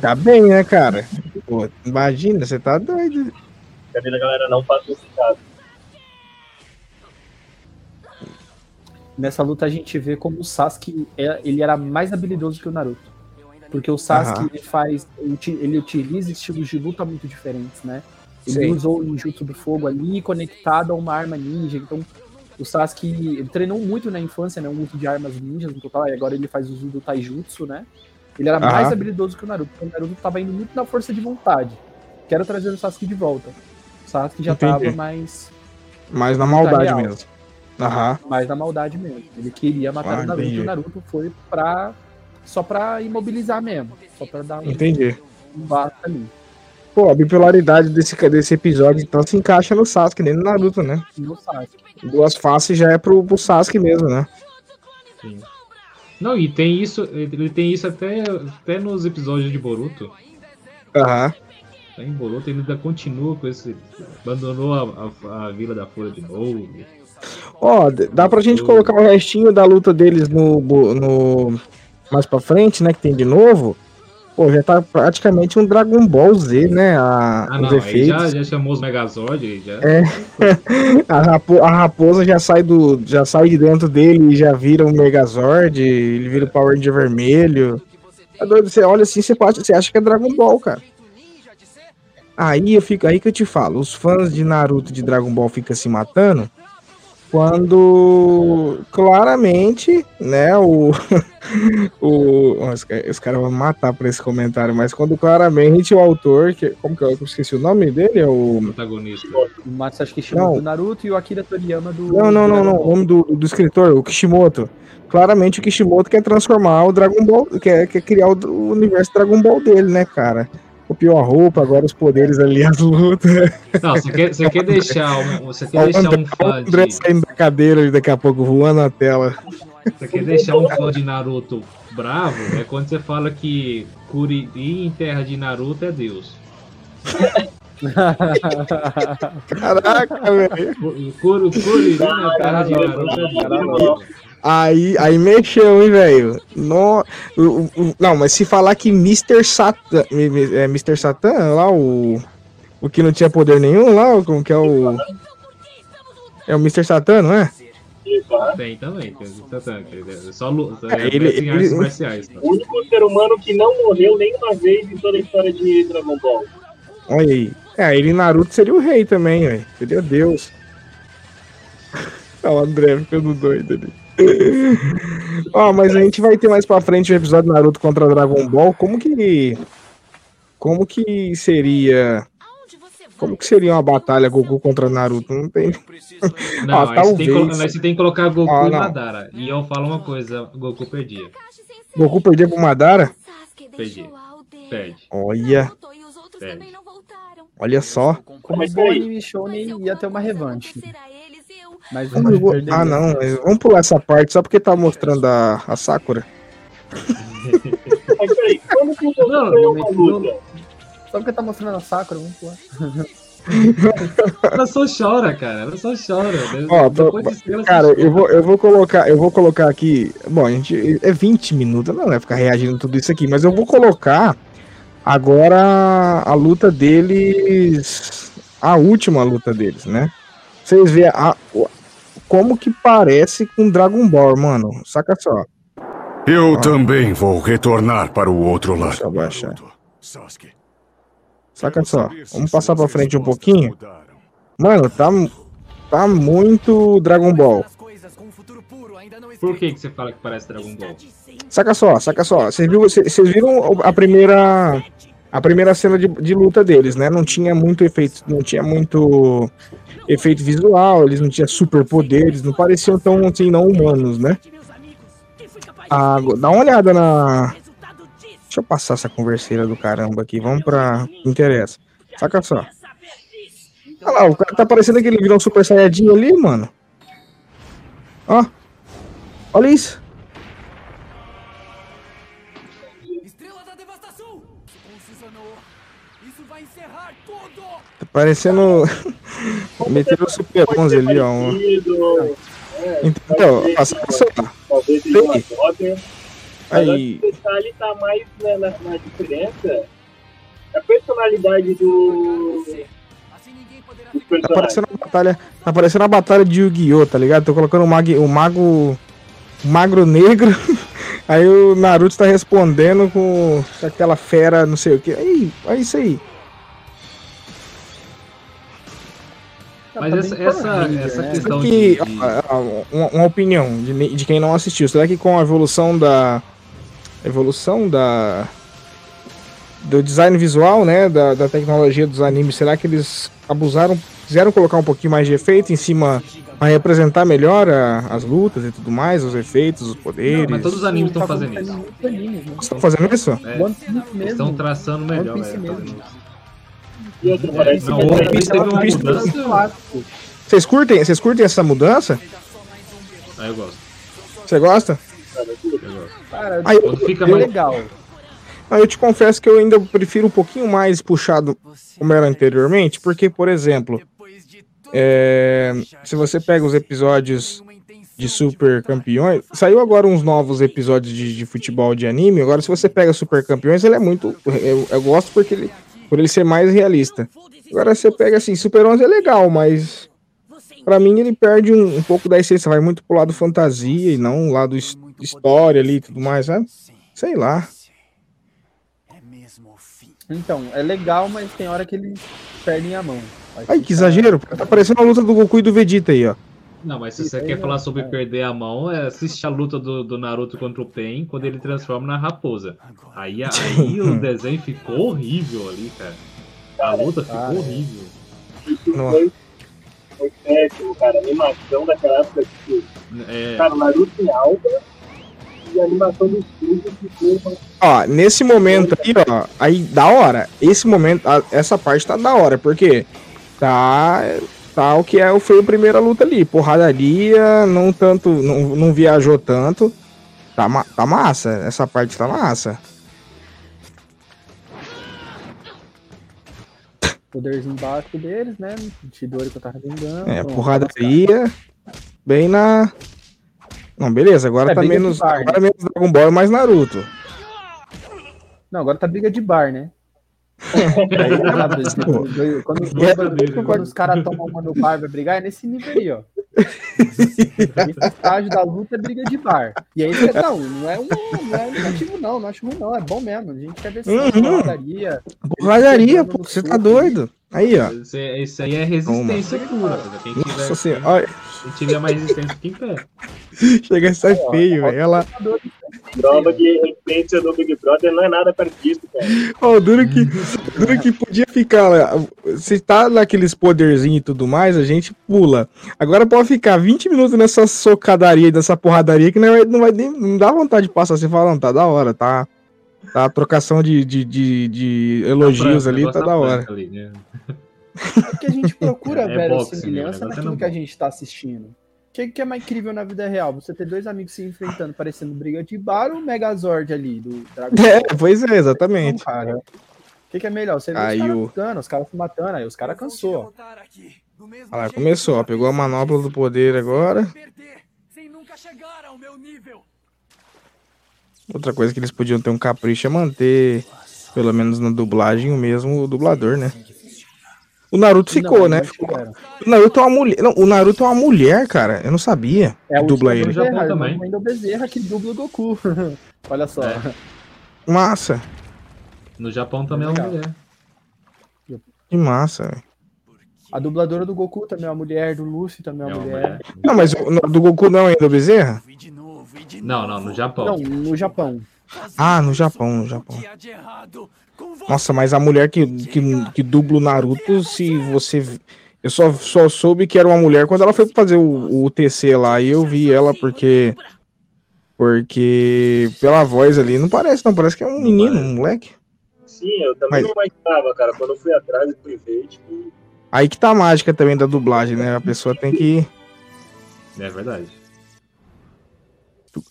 tá bem, né, cara? Pô, imagina, você tá doido. Cadê a galera não faça esse caso? Nessa luta a gente vê como o Sasuke é- ele era mais habilidoso que o Naruto. Porque o Sasuke Aham. ele faz. ele uti- Ele utiliza estilos de luta muito diferentes, né? Ele Sim. usou o ninjutsu do fogo ali conectado a uma arma ninja. Então, o Sasuke ele treinou muito na infância, né? O uso de armas ninjas no total. E agora ele faz uso do taijutsu, né? Ele era mais Aham. habilidoso que o Naruto. Porque o Naruto tava indo muito na força de vontade. Quero trazer o Sasuke de volta. O Sasuke já Entendi. tava mais, Mas na maldade real. mesmo. Aham. mais na maldade mesmo. Ele queria matar Ah, o Naruto entendi. e o Naruto foi pra. só pra imobilizar mesmo. Só pra dar um, Entendi. um basta ali. Pô, a bipolaridade desse, desse episódio então se encaixa no Sasuke, nem no Naruto, né? No Sasuke. Duas faces já é pro, pro Sasuke mesmo, né? Sim. Não, e tem isso, ele tem isso até, até nos episódios de Boruto. Aham. Tá em Boruto ele ainda continua com esse. Abandonou a, a, a Vila da Folha de novo. Ó, dá pra gente colocar o restinho da luta deles no, no. Mais pra frente, né? Que tem de novo. Pô, já tá praticamente um Dragon Ball Z, né? A, Ah, os não, aí efeitos. já, já chamou os Megazord, aí já. É. A, rapo- a raposa já sai do. já sai de dentro dele e já vira um Megazord, ele vira o Power Ranger vermelho. É doido, você olha assim, você, pode- você acha que é Dragon Ball, cara. Aí eu fico, aí que eu te falo, os fãs de Naruto de Dragon Ball ficam se matando quando claramente, né, o, o os, ca- os caras vão me matar por esse comentário, mas quando claramente o autor, que, como que eu, eu esqueci o nome dele, é o Protagonista. O Masashi Kishimoto Não. do Naruto e o Akira Toriyama do. Não, não, não, não. O nome do, do escritor, o Kishimoto. Claramente o Kishimoto quer transformar o Dragon Ball, quer, quer criar o, o universo Dragon Ball dele, né, cara? Copiou a roupa, agora os poderes ali, as lutas. Não, você quer, você quer deixar um, você quer deixar André, um fã André de, saindo da cadeira e daqui a pouco voando na tela. você quer deixar um fã de Naruto bravo, é quando você fala que Kuriri em terra de Naruto é Deus. Caraca, velho. Kuriri na terra de Naruto é Deus. Aí, aí mexeu, hein, velho? No, não, mas se falar que Mr. Satan. É Mr. Satan, lá o. O que não tinha poder nenhum lá, como que é o. É o Mr. Satan, não é? Tem também, tem o Satã, que é só luta, É, é, ele- ele, artes ele- marciais. tá? O único ser humano que não morreu nenhuma vez em toda a história de Dragon Ball. Olha aí. É, ele em Naruto seria o rei também, velho. Seria Deus. Olha o André ficando doido ali. Ó, mas a gente vai ter mais pra frente o episódio Naruto contra Dragon Ball. Como que. Como que seria. Como que seria uma batalha Goku contra Naruto? Não tem. Não, Ah, tem que, talvez. aí você tem que colocar Goku Ah, e. Madara. E eu falo uma coisa, Goku perdia. Goku perdia pro Madara? Perdi. Perde. Olha, Perde. olha só. Como Mas bom peraí. anime shonen ia ter uma revanche. Mas Ah, vou- perder Ah, não. mas Vamos pular essa parte só porque tá mostrando a, a Sakura. Mas peraí, como que Goku Não, ganhou uma luta? Só porque tá mostrando a Sakura, vamos lá. Ela só chora, cara. Ela só chora. Ó, Depois disso, ela só Cara, eu vou, eu vou colocar, eu vou colocar aqui. Bom, a gente é 20 minutos, não vai ficar reagindo tudo isso aqui, mas eu vou colocar agora a luta deles, a última luta deles, né? Vocês veem a, como que parece com Dragon Ball, mano. Saca só. Eu Ah. também vou retornar para o outro lado. Deixa eu. Sasuke. Saca só. Vamos passar pra frente um pouquinho. Mano, tá, tá muito Dragon Ball. Por que, que você fala que parece Dragon Ball? Saca só, saca só. Vocês viu- cê- vocês viram a primeira a primeira cena de, de luta deles, né? Não tinha muito efeito, não tinha muito efeito visual, eles não tinham superpoderes, não pareciam tão assim não humanos, né? Ah, dá uma olhada na Deixa eu passar essa converseira do caramba aqui, vamos pra interessa. Saca só. Olha lá, o cara tá parecendo que ele virou um super saiyajin ali, mano. Ó. Olha isso. Parecendo. Meteram o Super 11 ali, ó. Parecido, Então, ó, saca só. Talvez seja uma Aí. o detalhe tá mais né, na, na diferença da personalidade do. Tá parecendo uma batalha. Tá parecendo uma batalha de Yu-Gi-Oh! tá ligado? Tô colocando o, mag, o mago. O magro negro. Aí o Naruto tá respondendo com aquela fera, não sei o que. Aí, é isso aí. Mas Tá essa, bem essa, Ranger, essa né? questão que, de, uma, uma opinião de, de quem não assistiu. Será que com a evolução da. Evolução da. Do design visual, né? Da, da tecnologia dos animes, será que eles abusaram? Quiseram colocar um pouquinho mais de efeito em cima para representar melhor a- as lutas e tudo mais, os efeitos, os poderes? Não, mas todos os animes estão Tá fazendo isso. né? Estão fazendo isso? É, estão traçando melhor. É. E outra, parece Não, que One Piece teve uma One Piece- mudança. Vocês curtem, vocês curtem essa mudança? Aí eu gosto. Você gosta? Eu. Cara, Aí, Quando fica é mais. legal. Aí eu te confesso que eu ainda prefiro um pouquinho mais puxado como era anteriormente, porque, por exemplo, é, se você pega os episódios de Super Campeões, saiu agora uns novos episódios de, de futebol de anime. Agora, se você pega Super Campeões, ele é muito. Eu, eu gosto porque ele, por ele ser mais realista. Agora, você pega assim, Super 11 é legal, mas pra mim ele perde um, um pouco da essência, vai muito pro lado fantasia e não lado his- história ali e tudo mais, sabe? Sei lá. Então, é legal, mas tem hora que eles perdem a mão. Aí Ai, que exagero. Tá parecendo a luta do Goku e do Vegeta aí, ó. Não, mas se você quer não- falar sobre é. perder a mão, é assistir a luta do, do Naruto contra o Pen quando ele transforma na raposa. Aí, aí o desenho ficou horrível ali, cara. A luta ficou horrível. Foi, foi péssimo, cara. A animação daquela época, tipo, É, cara, o Naruto em alta e a animação do estúdio ficou Ó, nesse momento aí, ó, aí da hora. Esse momento, a- essa parte tá da hora, porque tá, tá o que é, foi a primeira luta ali. Porradaria, não tanto, não, não viajou tanto. Tá, ma- tá massa, essa parte tá massa. poderzinho básico deles, né? Chidori que eu tava vingando. É, porradaria, bem na. Não, beleza, agora É, tá menos. bar, né? Agora é menos Dragon Ball mais Naruto. Não, agora tá briga de bar, né? Aí, quando, os caras tomam uma no bar vai brigar, é nesse nível aí, ó. Esse estágio da luta é briga de bar. E aí, não, não é um não é negativo, não, não acho ruim, não. É bom mesmo. A gente quer ver Uhum. se porradaria. Porradaria, pô, você tá doido. Aí, ó. isso, é- isso aí é resistência pura. Quem tiver, Nossa senhora, quem tiver mais resistência fica em pé. chega a ser feio, velho. Ela. Prova de resistência do Big Brother, não é nada perto disso, cara. Ó, duro que, duro que podia ficar. lá. Se tá naqueles poderzinhos e tudo mais, a gente pula. Agora pode ficar 20 minutos nessa socadaria e dessa porradaria que não vai, não vai nem. Não dá vontade de passar. Você fala, não, tá da hora, tá. Tá a trocação de, de, de, de elogios Franca, ali, tá da hora. franca ali, né? É que a gente procura, É velho, boxe, né? semelhança O negócio é naquilo que a boxe. gente tá assistindo. O que, que é mais incrível na vida real? Você ter dois amigos se enfrentando, parecendo briga de bar ou Megazord ali do Dragon É, Ball? pois é, exatamente. cara. O que, que é melhor? Você vê Aí os caras o- lutando, os caras se matando, aí os caras cansou. Olha lá, começou, ó. Pegou a manopla do poder agora. Outra coisa que eles podiam ter um capricho é manter, pelo menos na dublagem, o mesmo dublador, né? O Naruto ficou, Não, né? não tiveram. O Naruto é uma mulher. Não, o Naruto é uma mulher, cara. Eu não sabia. É que o dubla ele. Japão Bezerra, também. o Wendel Bezerra que dubla o Goku. Olha só. É. Massa. No Japão também é uma mulher. Que massa, velho. A dubladora do Goku também é uma mulher, do Luffy também é É uma uma mulher. mulher. Não, mas o no- do Goku não é ainda o Bezerra? Novo, e de Não, não, no Japão. Não, no Japão. Ah, no Japão, no Japão. Nossa, mas a mulher que, que, que dubla o Naruto, se você. Eu só, só soube que era uma mulher quando ela foi fazer o, o TC lá e eu vi ela porque. Porque pela voz ali não parece, não. Parece que é um menino, um moleque. Sim, eu também Mas- não imaginava, cara. Quando eu fui atrás e fui ver, tipo, Aí que tá a mágica também da dublagem, né? A pessoa tem que. É verdade.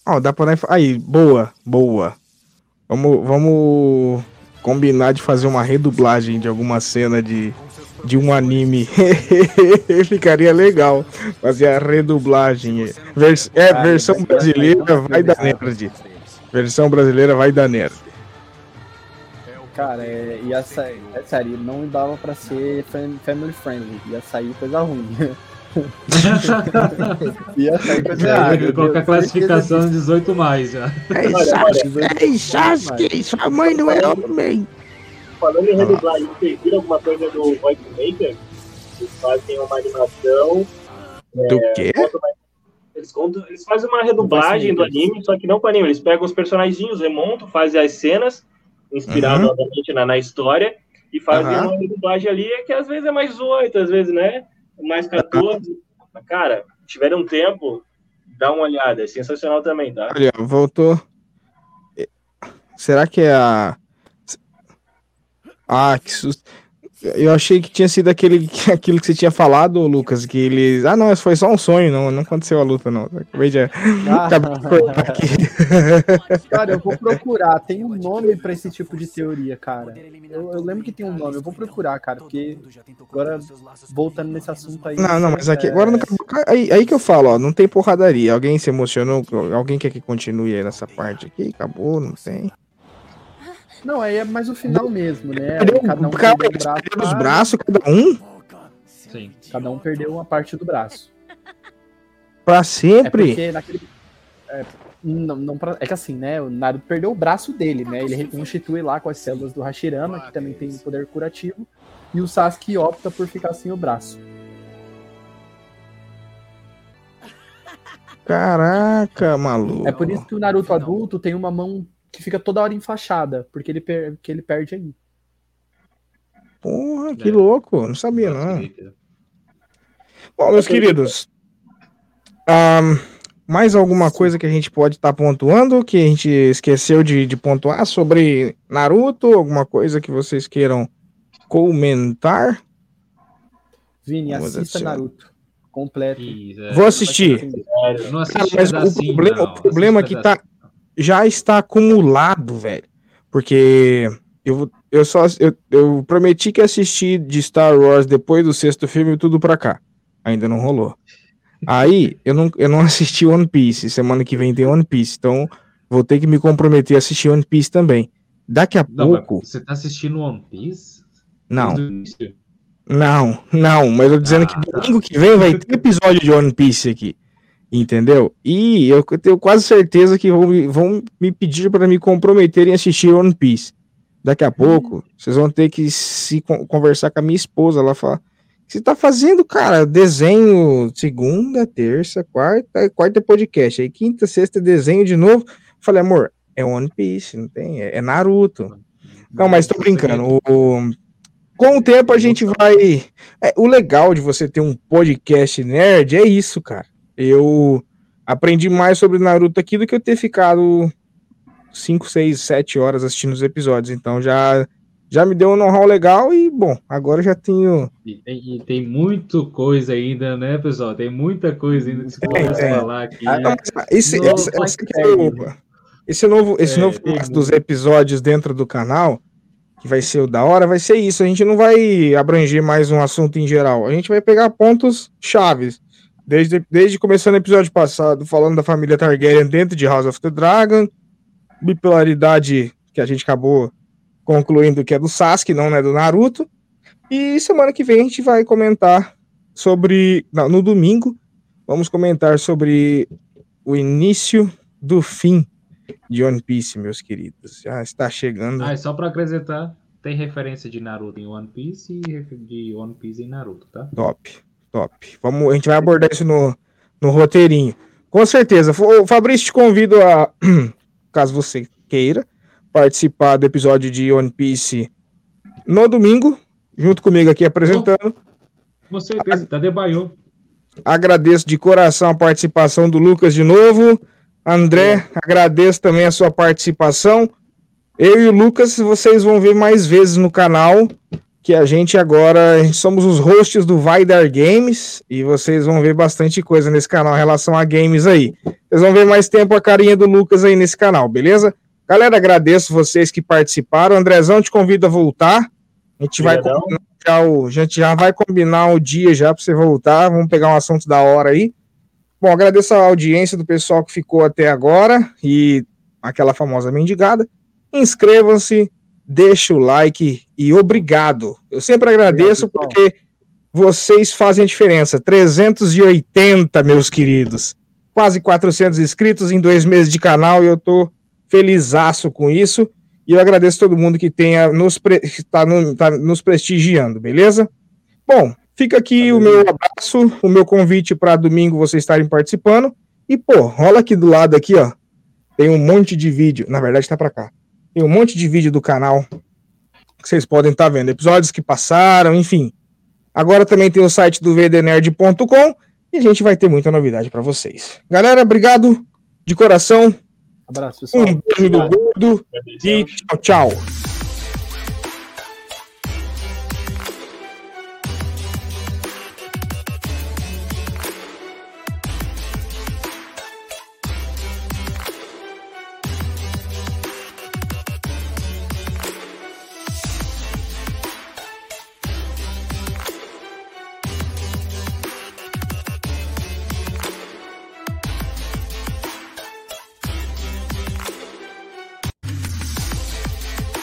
Ó, dá pra. Aí, boa, boa. Vamos, vamos combinar de fazer uma redublagem de alguma cena de, de um anime. Ficaria legal fazer a redublagem. Vers- é, Ah, versão mas- brasileira vai da nerd. Versão brasileira vai da nerd. Cara, é, ia sair, é sério, não dava pra ser fam- family friendly, ia sair coisa ruim. ia sair É, colocar eu tenho classificação certeza 18 mais já. Ei, Olha, Sasuke, ei, Sasuke, sua mãe não é homem. falando em redublagem, vocês viram alguma coisa do Voice Maker? Eles fazem uma animação. Do quê? contam uma- Eles, contam, eles fazem uma redublagem do anime, só que não com anime. Eles pegam os personagens, remontam, fazem as cenas, inspirado Uhum. obviamente na, na história, e fazem Aham. uma redublagem ali que às vezes é mais 8, às vezes, né? Mais 14. Mas, Cara, tiveram um tempo, dá uma olhada. É sensacional também, tá? Olha, voltou. Será que é a. Ah, que susto. Eu achei que tinha sido aquele, aquilo que você tinha falado, Lucas, que eles. Ah, não, isso foi só um sonho, não, não aconteceu a luta, não. Acabei de, Ah, acabei de aqui. cara, eu vou procurar, tem um nome pra esse tipo de teoria, cara. Eu, eu lembro que tem um nome, eu vou procurar, cara, porque agora, voltando nesse assunto aí. Não, não, mas aqui é, agora não acabou. Aí, aí que eu falo, ó, não tem porradaria. Alguém se emocionou? Alguém quer que continue aí nessa parte aqui? Acabou, não tem. Não, aí é mais o final mesmo, né? Perdeu, Cada um calma, perdeu um braço, os braços, cada um, Sim. cada um perdeu uma parte do braço. pra É sempre. porque naquele. é, Não, não pra- é que assim, né? O Naruto perdeu o braço dele, né? Ele reconstitui lá com as células do Hashirama, que também tem poder curativo. E o Sasuke opta por ficar sem o braço. Caraca, maluco. É por isso que o Naruto adulto tem uma mão que fica toda hora enfaixada, porque ele, per- que ele perde aí. Porra, que É. louco. Não sabia, não. Bom, meus queridos, ahn, mais alguma coisa que a gente pode estar pontuando que a gente esqueceu de, de pontuar sobre Naruto? Alguma coisa que vocês queiram comentar? Vini, Vamos assista. Naruto. Completo. É, Vou assistir. Não Cara, mas o pedacinho, problema, não. o problema é que tá, já está acumulado, velho. Porque eu, eu só eu, eu prometi que ia assistir de Star Wars depois do sexto filme e tudo pra cá. Ainda não rolou. Aí eu não, eu não assisti One Piece. Semana que vem tem One Piece. Então vou ter que me comprometer a assistir One Piece também. Daqui a Não, pouco. você tá assistindo One Piece? Não, não, não. Mas eu tô dizendo Ah, que tá. domingo que vem vai ter episódio de One Piece aqui. Entendeu? E eu tenho quase certeza que vão, me- vão me pedir para me comprometer em assistir One Piece. Daqui a pouco, vocês vão ter que se con- conversar com a minha esposa. Ela fala: "O que você tá fazendo, cara? Desenho segunda, terça, quarta, quarta é podcast. Aí quinta, sexta é desenho de novo. Falei, amor, é One Piece, não tem? É, é Naruto. Não, mas tô brincando. O- o- com o tempo a gente vai. é, o legal de você ter um podcast nerd é isso, cara. Eu aprendi mais sobre Naruto aqui do que eu ter ficado 5, 6, 7 horas assistindo os episódios. Então já, já me deu um know-how legal e, bom, agora já tenho. E tem, e tem muita coisa ainda, né, pessoal? Tem muita coisa ainda que se pode tem. falar aqui. Ah, né? não, mas esse, Não, esse, mas esse, novo, esse É, novo dos muito. episódios dentro do canal, que vai ser o da hora, vai ser isso. A gente não vai abranger mais um assunto em geral. A gente vai pegar pontos chaves. Desde, desde começando o episódio passado, falando da família Targaryen dentro de House of the Dragon, bipolaridade que a gente acabou concluindo que é do Sasuke, não é do Naruto. E semana que vem a gente vai comentar sobre. não, no domingo, vamos comentar sobre o início do fim de One Piece, meus queridos. Já está chegando. Ah, e só pra acrescentar, tem referência de Naruto em One Piece e de One Piece em Naruto, tá? Top, top. Vamos, a gente vai abordar isso no, no roteirinho. Com certeza. Ô, Fabrício, te convido a, caso você queira, participar do episódio de One Piece no domingo, junto comigo aqui apresentando. Com certeza, tá debanhou. Agradeço de coração a participação do Lucas de novo. André, agradeço também a sua participação. Eu e o Lucas, vocês vão ver mais vezes no canal, que a gente agora somos os hosts do Vai Dar Games, e vocês vão ver bastante coisa nesse canal em relação a games aí. Vocês vão ver mais tempo a carinha do Lucas aí nesse canal, beleza? Galera, agradeço vocês que participaram. Andrezão, te convido a voltar. A gente vai já o, a gente já vai combinar o dia já para você voltar. Vamos pegar um assunto da hora aí. Bom, agradeço a audiência do pessoal que ficou até agora e aquela famosa mendigada. Inscrevam-se, deixa o like e obrigado. Eu sempre agradeço Obrigado, porque vocês fazem a diferença. 380, meus queridos. Quase 400 inscritos em dois meses de canal e eu tô felizaço com isso. E eu agradeço todo mundo que tenha nos, pre... tá no- tá nos prestigiando, beleza? Bom, fica aqui o meu abraço, o meu convite para domingo vocês estarem participando. E, pô, rola aqui do lado aqui, ó. Tem um monte de vídeo. Na verdade, tá para cá. Tem um monte de vídeo do canal que vocês podem estar vendo. Episódios que passaram, enfim. Agora também tem o site do vdnerd.com e a gente vai ter muita novidade para vocês. Galera, obrigado de coração. Abraço, pessoal. Um beijo do gordo e tchau, tchau.